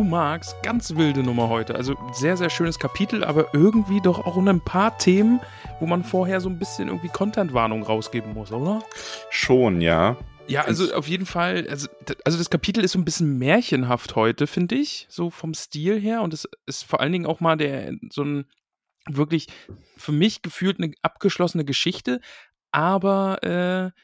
Du magst, ganz wilde Nummer heute. Also sehr, sehr schönes Kapitel, aber irgendwie doch auch ein paar Themen, wo man vorher so ein bisschen irgendwie Content-Warnung rausgeben muss, oder? Schon, ja. Ja, also auf jeden Fall, also, also das Kapitel ist so ein bisschen märchenhaft heute, finde ich, so vom Stil her. Und es ist vor allen Dingen auch mal der so ein wirklich für mich gefühlt eine abgeschlossene Geschichte, aber äh,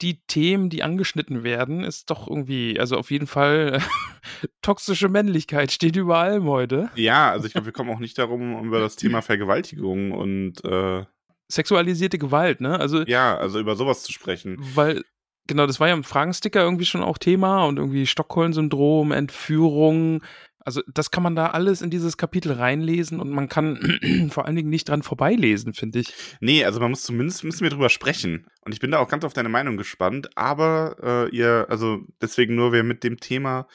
die Themen, die angeschnitten werden, ist doch irgendwie, also auf jeden Fall toxische Männlichkeit steht über allem heute. Ja, also ich glaube, wir kommen auch nicht darum, über das Thema Vergewaltigung und äh, Sexualisierte Gewalt, ne? Also, ja, also über sowas zu sprechen. weil, genau, das war ja im Fragensticker irgendwie schon auch Thema und irgendwie Stockholm-Syndrom, Entführung. Also, das kann man da alles in dieses Kapitel reinlesen und man kann vor allen Dingen nicht dran vorbeilesen, finde ich. Nee, also man muss zumindest müssen wir drüber sprechen. Und ich bin da auch ganz auf deine Meinung gespannt. Aber äh, ihr, also deswegen nur, wer mit dem Thema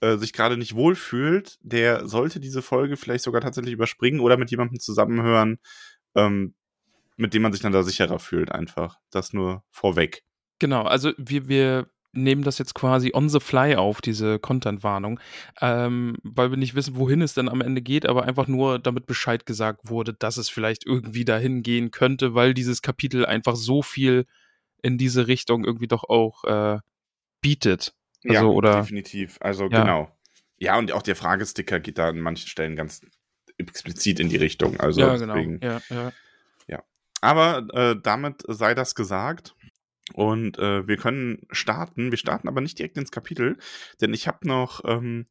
äh, sich gerade nicht wohlfühlt, der sollte diese Folge vielleicht sogar tatsächlich überspringen oder mit jemandem zusammenhören, ähm, mit dem man sich dann da sicherer fühlt, einfach. Das nur vorweg. Genau, also wir, wir nehmen das jetzt quasi on the fly auf, diese Content-Warnung, ähm, weil wir nicht wissen, wohin es denn am Ende geht, aber einfach nur damit Bescheid gesagt wurde, dass es vielleicht irgendwie dahin gehen könnte, weil dieses Kapitel einfach so viel in diese Richtung irgendwie doch auch äh, bietet. Also, ja, oder, definitiv. Also Ja. genau. Ja, und auch der Fragesticker geht da an manchen Stellen ganz explizit in die Richtung. Also ja, genau. deswegen. Ja, ja. Aber äh, damit sei das gesagt. Und äh, wir können starten. Wir starten aber nicht direkt ins Kapitel, denn ich habe noch ähm,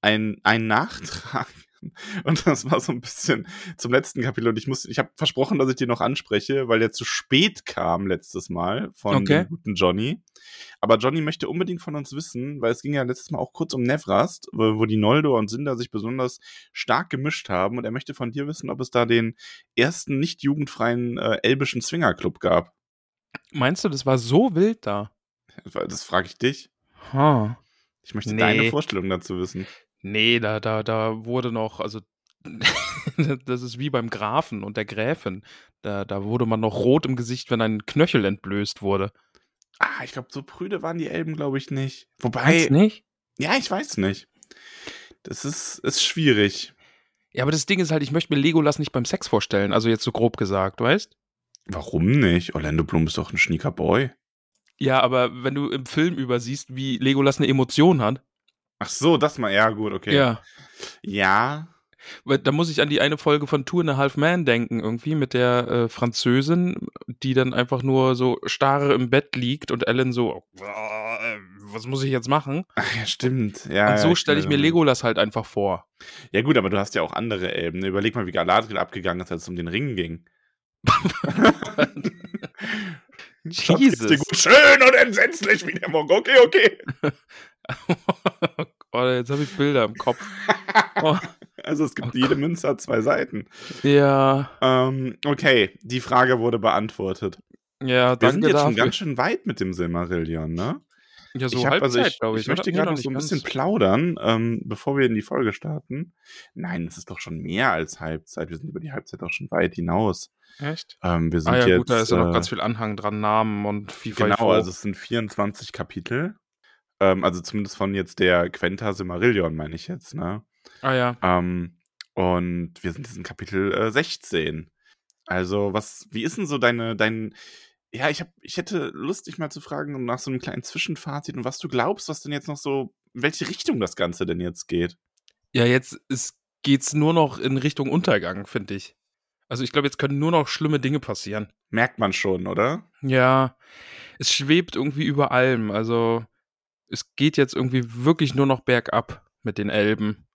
ein, einen Nachtrag. Und das war so ein bisschen zum letzten Kapitel. Und ich muss, ich habe versprochen, dass ich den noch anspreche, weil der zu spät kam letztes Mal von Okay. dem guten Johnny. Aber Johnny möchte unbedingt von uns wissen, weil es ging ja letztes Mal auch kurz um Nevrast, wo, wo die Noldo und Sinder sich besonders stark gemischt haben. Und er möchte von dir wissen, ob es da den ersten nicht jugendfreien äh, elbischen Swingerclub gab. Meinst du, das war so wild da? Das frage ich dich. Ha. Ich möchte Nee. deine Vorstellung dazu wissen. Nee, da, da, da wurde noch, also das ist wie beim Grafen und der Gräfin. Da, da wurde man noch rot im Gesicht, wenn ein Knöchel entblößt wurde. Ah, ich glaube, so prüde waren die Elben, glaube ich, nicht. Wobei, du nicht? ja, ich weiß nicht. Das ist, ist schwierig. Ja, aber das Ding ist halt, ich möchte mir Legolas nicht beim Sex vorstellen. Also jetzt so grob gesagt, weißt? Warum nicht? Orlando Bloom ist doch ein schnieker Boy. Ja, aber wenn du im Film übersiehst, wie Legolas eine Emotion hat, Ach so, das mal, ja, gut, okay. ja, Ja, da muss ich an die eine Folge von Two and a Half Man denken, irgendwie mit der äh, Französin, die dann einfach nur so starre im Bett liegt und Ellen so, "Äh, was muss ich jetzt machen? Ach, ja, stimmt. Ja, und ja, so stelle ich mir. Legolas halt einfach vor. Ja, gut, aber du hast ja auch andere Elben. Überleg mal, wie Galadriel abgegangen ist, als es um den Ring ging. Jesus. gut? Schön und entsetzlich wie der Monk. Okay, okay. oh, jetzt habe ich Bilder im Kopf. Oh, Also es gibt Oh jede Münze hat zwei Seiten. ja, Ähm, okay, die Frage wurde beantwortet. ja, Wir sind jetzt schon dafür. ganz schön weit mit dem Silmarillion, ne? Ja, so ich, hab, Halbzeit, also ich, glaube ich, ich. möchte gerade noch so ein bisschen plaudern, ähm, bevor wir in die Folge starten. Nein, es ist doch schon mehr als Halbzeit. Wir sind über die Halbzeit auch schon weit hinaus. Echt? Ähm, wir sind Ah ja, jetzt, gut, da ist ja noch äh, ganz viel Anhang dran, Namen und FIFA. Genau, also es sind 24 Kapitel. Ähm, also zumindest von jetzt der Quenta Silmarillion, meine ich jetzt, ne? ah ja. Ähm, und wir sind jetzt in Kapitel äh, 16. Also, was, wie ist denn so deine, dein, ja, ich hab, ich hätte Lust, dich mal zu fragen nach so einem kleinen Zwischenfazit und was du glaubst, was denn jetzt noch so, in welche Richtung das Ganze denn jetzt geht. Ja, jetzt ist, geht's nur noch in Richtung Untergang, finde ich. Also ich glaube, jetzt können nur noch schlimme Dinge passieren. Merkt man schon, oder? Ja, es schwebt irgendwie über allem. Also es geht jetzt irgendwie wirklich nur noch bergab mit den Elben.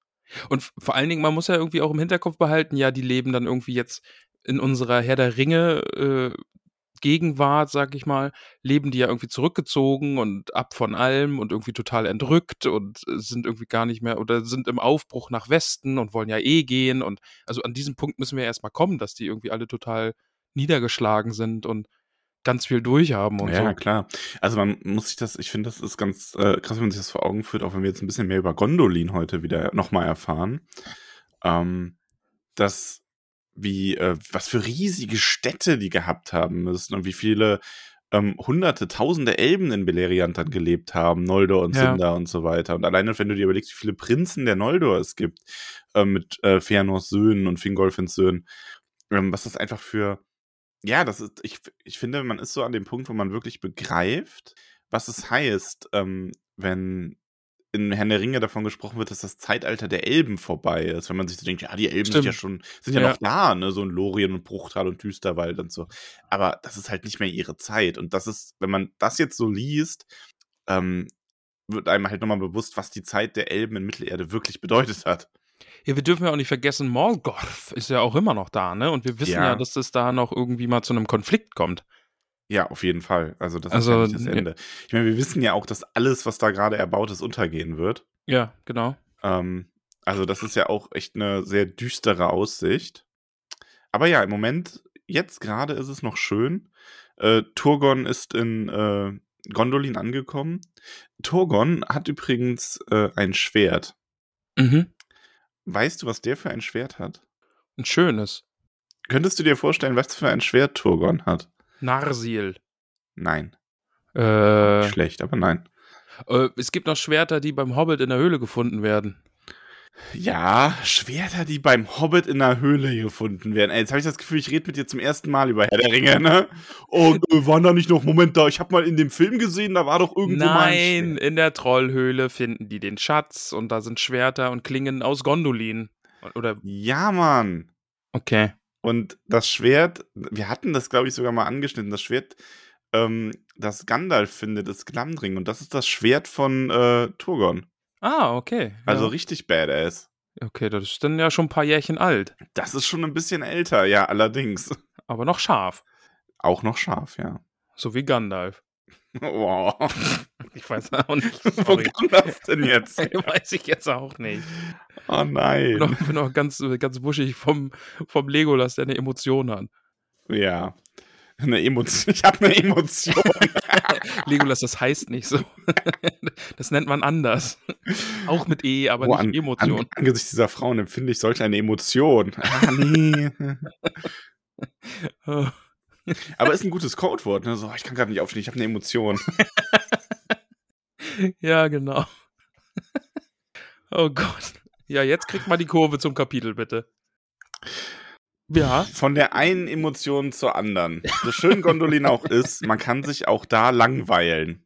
Und vor allen Dingen, man muss ja irgendwie auch im Hinterkopf behalten, ja, die leben dann irgendwie jetzt in unserer Herr der Ringe äh, Gegenwart, sag ich mal, leben die ja irgendwie zurückgezogen und ab von allem und irgendwie total entrückt und sind irgendwie gar nicht mehr oder sind im Aufbruch nach Westen und wollen ja eh gehen. Und also an diesem Punkt müssen wir erstmal kommen, dass die irgendwie alle total niedergeschlagen sind und ganz viel durchhaben und ja, so. klar. Also man muss sich das, ich finde, das ist ganz äh, krass, wenn man sich das vor Augen führt, auch wenn wir jetzt ein bisschen mehr über Gondolin heute wieder nochmal erfahren. Ähm, dass wie, äh, was für riesige Städte die gehabt haben müssen und wie viele ähm, hunderte, tausende Elben in Beleriand dann gelebt haben, Noldor und Ja. Sindar und so weiter. Und alleine, wenn du dir überlegst, wie viele Prinzen der Noldor es gibt, ähm, mit äh, Fëanors Söhnen und Fingolfins Söhnen, ähm, was das einfach für, ja, das ist, ich, ich finde, man ist so an dem Punkt, wo man wirklich begreift, was es heißt, ähm, wenn in Herrn der Ringe davon gesprochen wird, dass das Zeitalter der Elben vorbei ist. Wenn man sich so denkt, ja, die Elben sind Stimmt. ja schon, sind ja, Ja. noch da, ne, so ein Lorien und Bruchtal und Düsterwald und so. Aber das ist halt nicht mehr ihre Zeit. Und das ist, wenn man das jetzt so liest, ähm, wird einem halt nochmal bewusst, was die Zeit der Elben in Mittelerde wirklich bedeutet hat. Ja, wir dürfen ja auch nicht vergessen, Morgoth ist ja auch immer noch da, ne? Und wir wissen ja, Ja. dass es da noch irgendwie mal zu einem Konflikt kommt. Ja, auf jeden Fall. Also das Also, ist ja nicht das. Ende. Ich meine, wir wissen ja auch, dass alles, was da gerade erbaut ist, untergehen wird. Ja, genau. Ähm, also das ist ja auch echt eine sehr düstere Aussicht. Aber ja, im Moment, jetzt gerade ist es noch schön. Äh, Turgon ist in äh, Gondolin angekommen. Turgon hat übrigens äh, ein Schwert. Mhm. Weißt du, was der für ein Schwert hat? Ein schönes. Könntest du dir vorstellen, was für ein Schwert Turgon hat? Narsil. Nein. Äh, Schlecht, aber nein. äh, es gibt noch Schwerter, die beim Hobbit in der Höhle gefunden werden. Ja, Schwerter, die beim Hobbit in der Höhle gefunden werden. Ey, jetzt habe ich das Gefühl, ich rede mit dir zum ersten Mal über Herr der Ringe, ne? Und äh, waren da nicht noch, Moment, da, ich habe mal in dem Film gesehen, da war doch irgendwo mal ein Nein, in der Trollhöhle finden die den Schatz und da sind Schwerter und Klingen aus Gondolin. Oder, Ja, Mann. okay. Und das Schwert, wir hatten das, glaube ich, sogar mal angeschnitten, das Schwert, ähm, das Gandalf findet, ist Glamdring. Und das ist das Schwert von äh, Turgon. Ah, okay. Also ja. richtig badass. Okay, das ist dann ja schon ein paar Jährchen alt. Das ist schon ein bisschen älter, ja, allerdings. Aber noch scharf. Auch noch scharf, ja. So wie Gandalf. Wow. Ich weiß auch nicht. Wo kam das denn jetzt? weiß ich jetzt auch nicht. Oh nein. Ich bin auch ganz, ganz wuschig vom, vom Legolas, der eine Emotion hat. Ja. Eine Emotion. Ich habe eine Emotion. Legolas, das heißt nicht so. Das nennt man anders. Auch mit E, aber Oh, nicht an, Emotion. An, angesichts dieser Frauen empfinde ich solch eine Emotion. Ah, nee. Aber ist ein gutes Codewort. Ne? So, ich kann gerade nicht aufstehen, ich habe eine Emotion. Ja, genau. Oh Gott. Ja, jetzt kriegt mal die Kurve zum Kapitel, bitte. Ja. Von der einen Emotion zur anderen. So schön Gondolin auch ist, man kann sich auch da langweilen.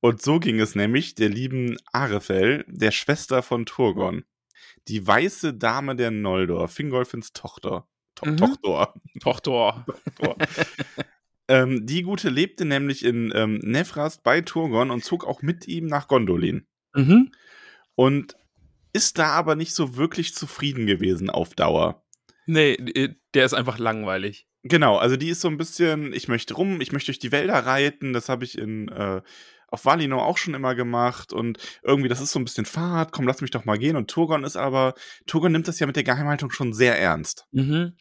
Und so ging es nämlich der lieben Arethel, der Schwester von Turgon. Die weiße Dame der Noldor, Fingolfins Tochter. To Mhm. Tochter. Tochter. Ähm, die Gute lebte nämlich in ähm, Nevrast bei Turgon und zog auch mit ihm nach Gondolin. Mhm. Und ist da aber nicht so wirklich zufrieden gewesen auf Dauer. Nee, äh, der ist einfach langweilig. Genau, also die ist so ein bisschen, ich möchte rum, ich möchte durch die Wälder reiten, das habe ich in äh, auf Valinor auch schon immer gemacht und irgendwie, das ist so ein bisschen Fahrt, komm, lass mich doch mal gehen. Und Turgon ist aber, Turgon nimmt das ja mit der Geheimhaltung schon sehr ernst. Mhm.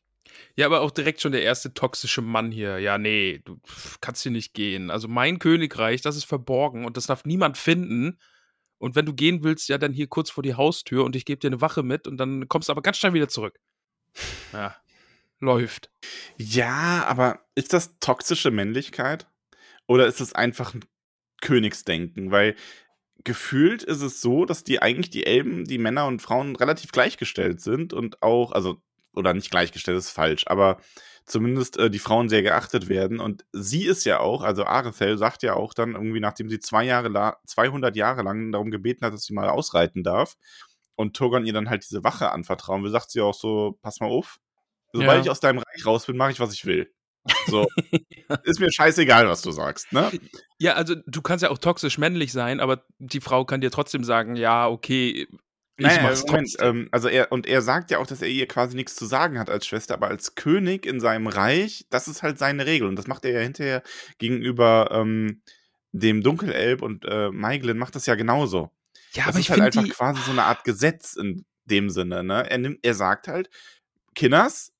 Ja, aber auch direkt schon der erste toxische Mann hier. Ja, nee, du kannst hier nicht gehen. Also mein Königreich, das ist verborgen und das darf niemand finden. Und wenn du gehen willst, ja, dann hier kurz vor die Haustür und ich gebe dir eine Wache mit und dann kommst du aber ganz schnell wieder zurück. Ja, läuft. Ja, aber ist das toxische Männlichkeit? Oder ist es einfach ein Königsdenken? Weil gefühlt ist es so, dass die eigentlich die Elben, die Männer und Frauen relativ gleichgestellt sind und auch, also, oder nicht gleichgestellt ist falsch, aber zumindest äh, die Frauen sehr geachtet werden. Und sie ist ja auch, also Arethel sagt ja auch dann irgendwie, nachdem sie zwei Jahre la 200 Jahre lang darum gebeten hat, dass sie mal ausreiten darf und Turgon ihr dann halt diese Wache anvertrauen will, sagt sie auch so, pass mal auf, sobald Ja. ich aus deinem Reich raus bin, mache ich, was ich will. So, ist mir scheißegal, was du sagst, ne? Ja, also du kannst ja auch toxisch männlich sein, aber die Frau kann dir trotzdem sagen, ja, okay, ich Naja, mach's Moment, ähm, also er und er sagt ja auch, dass er ihr quasi nichts zu sagen hat als Schwester, aber als König in seinem Reich, das ist halt seine Regel und das macht er ja hinterher gegenüber ähm, dem Dunkelelb und äh, Maiglin macht das ja genauso. ja, das aber ist ich halt einfach die, quasi so eine Art Gesetz in dem Sinne, ne? Er nimmt, er sagt halt, Kinders,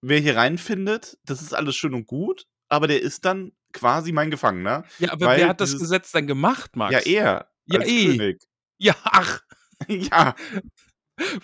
wer hier reinfindet, das ist alles schön und gut, aber der ist dann quasi mein Gefangener. ja, aber wer hat das Gesetz dann gemacht, Max? Ja, er Ja, als eh. König. Ja, ach, ja,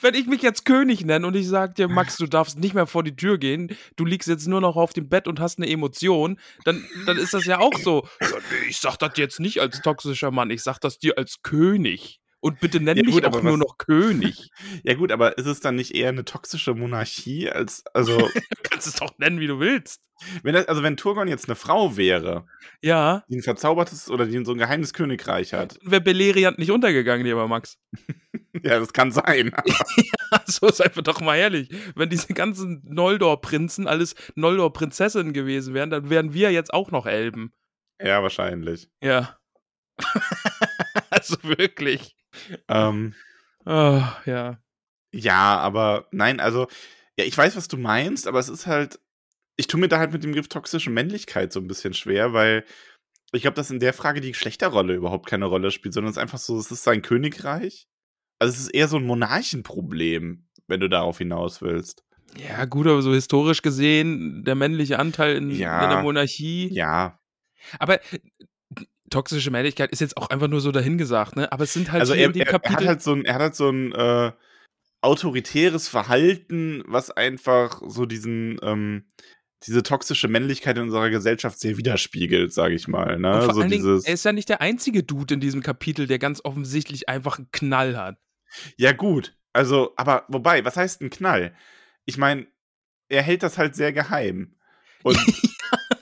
wenn ich mich jetzt König nenne und ich sag dir, Max, du darfst nicht mehr vor die Tür gehen, du liegst jetzt nur noch auf dem Bett und hast eine Emotion, dann, dann ist das ja auch so. Ich sag das jetzt nicht als toxischer Mann, ich sag das dir als König. Und bitte nenn Ja, mich gut, auch nur was- noch König. ja gut, aber ist es dann nicht eher eine toxische Monarchie als also Du kannst es doch nennen, wie du willst. wenn das, also wenn Turgon jetzt eine Frau wäre, Ja, die ein verzaubertes oder die so ein geheimes Königreich hat, wäre Beleriand nicht untergegangen, lieber Max. ja, das kann sein. So seien wir doch mal ehrlich. Wenn diese ganzen Noldor-Prinzen alles Noldor-Prinzessinnen gewesen wären, dann wären wir jetzt auch noch Elben. ja, wahrscheinlich. Ja. also wirklich. Ähm, Oh, ja. ja, aber nein, also ja, ich weiß, was du meinst, aber es ist halt, ich tue mir da halt mit dem Begriff toxische Männlichkeit so ein bisschen schwer, weil ich glaube, dass in der Frage die Geschlechterrolle überhaupt keine Rolle spielt, sondern es ist einfach so, es ist sein Königreich. Also es ist eher so ein Monarchenproblem, wenn du darauf hinaus willst. Ja, gut, aber so historisch gesehen, der männliche Anteil in, Ja. in der Monarchie. Ja, Aber toxische Männlichkeit ist jetzt auch einfach nur so dahingesagt, ne? Aber es sind halt also er, er, er hat Kapitel. halt so ein, er hat halt so ein äh, autoritäres Verhalten, was einfach so diesen, ähm, diese toxische Männlichkeit in unserer Gesellschaft sehr widerspiegelt, sage ich mal. Ne? und vor so allen Dingen, dieses, er ist ja nicht der einzige Dude in diesem Kapitel, der ganz offensichtlich einfach einen Knall hat. ja gut, also, aber wobei, was heißt ein Knall? Ich meine, er hält das halt sehr geheim. Und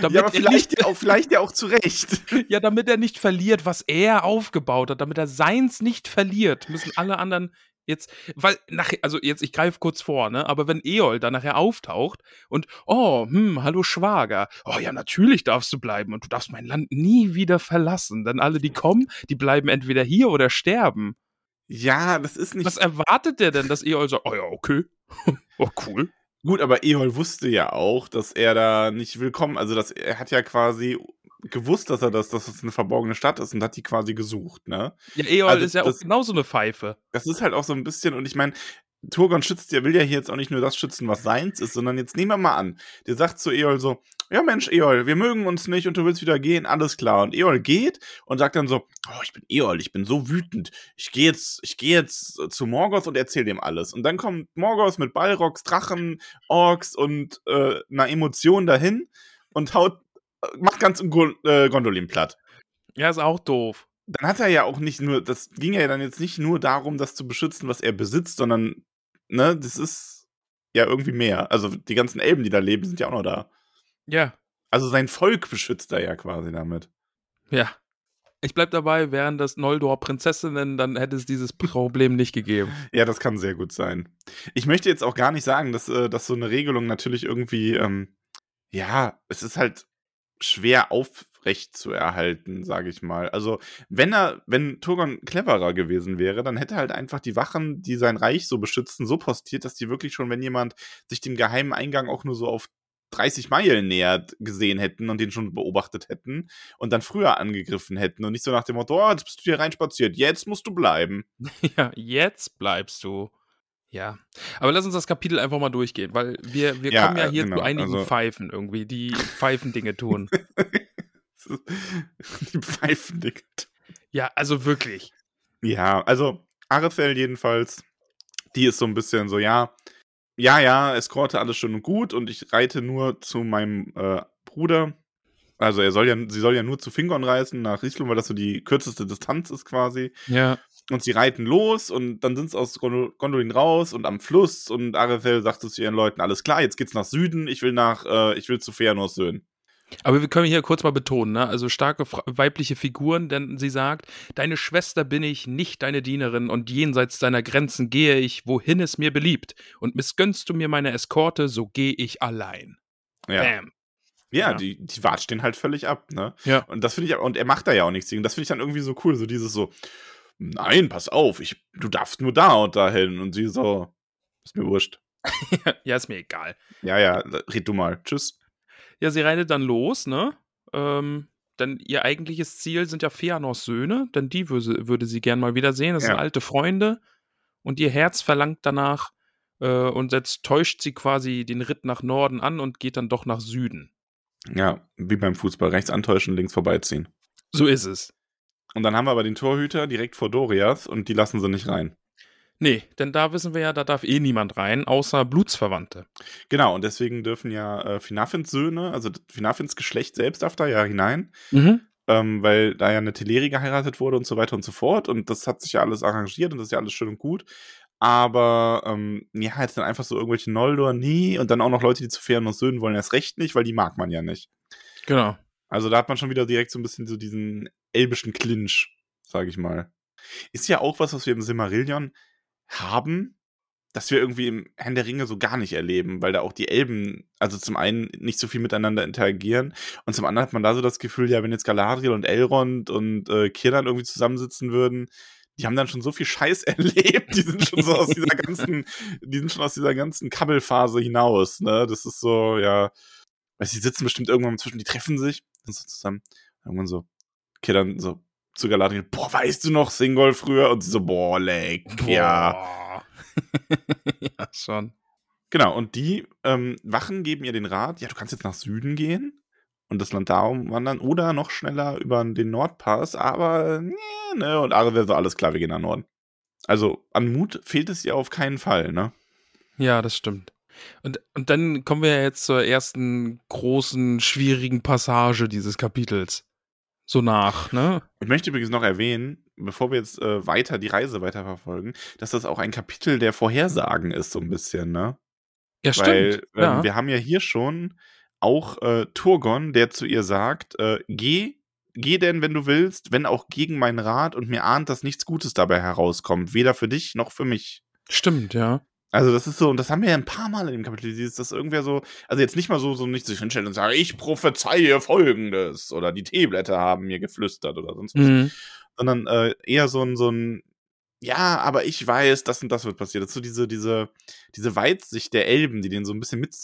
Damit ja, aber er vielleicht, nicht, auch, vielleicht ja auch zu Recht. ja, damit er nicht verliert, was er aufgebaut hat, damit er seins nicht verliert, müssen alle anderen jetzt, weil nachher, also jetzt, ich greife kurz vor, ne, aber wenn Eol dann nachher auftaucht und, oh, hm, hallo Schwager, oh ja, natürlich darfst du bleiben und du darfst mein Land nie wieder verlassen, denn alle, die kommen, die bleiben entweder hier oder sterben. Ja, das ist nicht Was erwartet der denn, dass Eol sagt, oh ja, okay, oh cool. Gut, aber Ehol wusste ja auch, dass er da nicht willkommen, also dass er hat ja quasi gewusst, dass er das, dass das eine verborgene Stadt ist und hat die quasi gesucht, ne? Ja, Eol Also ist ja auch das- genauso eine Pfeife. Das ist halt auch so ein bisschen, und ich meine, Turgon schützt ja, will ja hier jetzt auch nicht nur das schützen, was seins ist, sondern jetzt nehmen wir mal an, der sagt zu Eol so, ja Mensch, Eol, wir mögen uns nicht und du willst wieder gehen, alles klar. Und Eol geht und sagt dann so, oh, ich bin Eol, ich bin so wütend, ich gehe jetzt, ich gehe jetzt äh, zu Morgoth und erzähl dem alles. Und dann kommt Morgoth mit Balrogs, Drachen, Orks und äh, einer Emotion dahin und haut, äh, macht ganz Gon- äh, Gondolin platt Ja, ist auch doof. dann hat er ja auch nicht nur, das ging ja dann jetzt nicht nur darum, das zu beschützen, was er besitzt, sondern, ne, das ist ja irgendwie mehr. Also die ganzen Elben, die da leben, sind ja auch noch da. Ja, Also sein Volk beschützt er ja quasi damit. ja. Ich bleib dabei, wären das Noldor-Prinzessinnen, dann hätte es dieses Problem nicht gegeben. Ja, das kann sehr gut sein. Ich möchte jetzt auch gar nicht sagen, dass, äh, dass so eine Regelung natürlich irgendwie, ähm, ja, es ist halt schwer aufrecht zu erhalten, sage ich mal. Also, wenn er, wenn Turgon cleverer gewesen wäre, dann hätte er halt einfach die Wachen, die sein Reich so beschützen, so postiert, dass die wirklich schon, wenn jemand sich dem geheimen Eingang auch nur so auf 30 Meilen nähert gesehen hätten und den schon beobachtet hätten und dann früher angegriffen hätten und nicht so nach dem Motto, oh, jetzt bist du hier reinspaziert, jetzt musst du bleiben. Ja, jetzt bleibst du. Ja. Aber lass uns das Kapitel einfach mal durchgehen, weil wir, wir Ja, kommen ja äh, hier genau, zu einigen also- Pfeifen irgendwie, die Pfeifendinge tun. die Pfeifen, Digga. ja, also wirklich. Ja, also Arethel jedenfalls, die ist so ein bisschen so, ja, ja, ja, Eskorte alles schön und gut und ich reite nur zu meinem äh, Bruder. Also er soll ja, sie soll ja nur zu Fingon reisen nach Riesling, weil das so die kürzeste Distanz ist quasi. Ja. Und sie reiten los und dann sind sie aus Gondol Gondolin raus und am Fluss und Arethel sagt zu ihren Leuten, alles klar, jetzt geht's nach Süden, ich will nach, äh, ich will zu Feanors Söhnen. Aber wir können hier kurz mal betonen, ne? also starke weibliche Figuren, denn sie sagt, deine Schwester bin ich, nicht deine Dienerin und jenseits deiner Grenzen gehe ich, wohin es mir beliebt und missgönnst du mir meine Eskorte, so gehe ich allein. Ja. Bam. Ja, Ja. die, die den halt völlig ab, ne? Ja. Und das finde ich, und er macht da ja auch nichts gegen. Das finde ich dann irgendwie so cool, so dieses so, nein, pass auf, ich, du darfst nur da und dahin. Und sie so, ist mir wurscht. ja, ist mir egal. Ja, ja, red du mal. Tschüss. Ja, sie reitet dann los, ne? Ähm, denn ihr eigentliches Ziel sind ja Feanors Söhne, denn die würde, würde sie gern mal wiedersehen. Das Ja. sind alte Freunde. Und ihr Herz verlangt danach. Äh, und jetzt täuscht sie quasi den Ritt nach Norden an und geht dann doch nach Süden. Ja, wie beim Fußball, rechts antäuschen, links vorbeiziehen. So ist es. Und dann haben wir aber den Torhüter direkt vor Dorias und die lassen sie nicht rein. Nee, denn da wissen wir ja, da darf eh niemand rein, außer Blutsverwandte. Genau, und deswegen dürfen ja äh, Finafins Söhne, also Finafins Geschlecht selbst darf da ja hinein, Mhm. ähm, weil da ja eine Teleri geheiratet wurde und so weiter und so fort. Und das hat sich ja alles arrangiert und das ist ja alles schön und gut. Aber ähm, ja, jetzt dann einfach so irgendwelche Noldor, nie. Und dann auch noch Leute, die zu Fëanors Söhnen wollen, erst recht nicht, weil die mag man ja nicht. Genau. Also da hat man schon wieder direkt so ein bisschen so diesen elbischen Clinch, sage ich mal. Ist ja auch was, was wir im Silmarillion haben, dass wir irgendwie im Herrn der Ringe so gar nicht erleben, weil da auch die Elben, also zum einen nicht so viel miteinander interagieren und zum anderen hat man da so das Gefühl, ja, wenn jetzt Galadriel und Elrond und äh, Kirdan irgendwie zusammensitzen würden, die haben dann schon so viel Scheiß erlebt, die sind schon so aus dieser ganzen, die sind schon aus dieser ganzen Kabbelphase hinaus, ne? Das ist so, ja, weiß die sitzen bestimmt irgendwann zwischen, die treffen sich und so zusammen, irgendwann so, Kirdan so zu Galadriel, boah, weißt du noch Singol früher? Und sie so, boah, leck, ja. Boah. ja, schon. Genau, und die ähm, Wachen geben ihr den Rat, ja, du kannst jetzt nach Süden gehen und das Land da umwandern oder noch schneller über den Nordpass, aber nee, ne, und Arvel so, alles klar, wir gehen nach Norden. Also an Mut fehlt es ihr auf keinen Fall, ne? Ja, das stimmt. Und, und dann kommen wir ja jetzt zur ersten großen, schwierigen Passage dieses Kapitels. So nach, ne? Ich möchte übrigens noch erwähnen, bevor wir jetzt äh, weiter die Reise weiterverfolgen, dass das auch ein Kapitel der Vorhersagen ist, so ein bisschen, ne? Ja, Weil stimmt. ähm, ja. wir haben ja hier schon auch äh, Turgon, der zu ihr sagt, äh, geh, geh denn, wenn du willst, wenn auch gegen meinen Rat und mir ahnt, dass nichts Gutes dabei herauskommt, weder für dich noch für mich. Stimmt, ja. Also das ist so, und das haben wir ja ein paar Mal in dem Kapitel, dieses, dass irgendwer so, also jetzt nicht mal so, so nicht sich hinstellen und sagen, ich prophezeie Folgendes oder die Teeblätter haben mir geflüstert oder sonst was, Mhm. sondern äh, eher so ein, so ein, ja, aber ich weiß, das und das wird passiert. Das ist so diese, diese, diese Weitsicht der Elben, die denen so ein bisschen mit,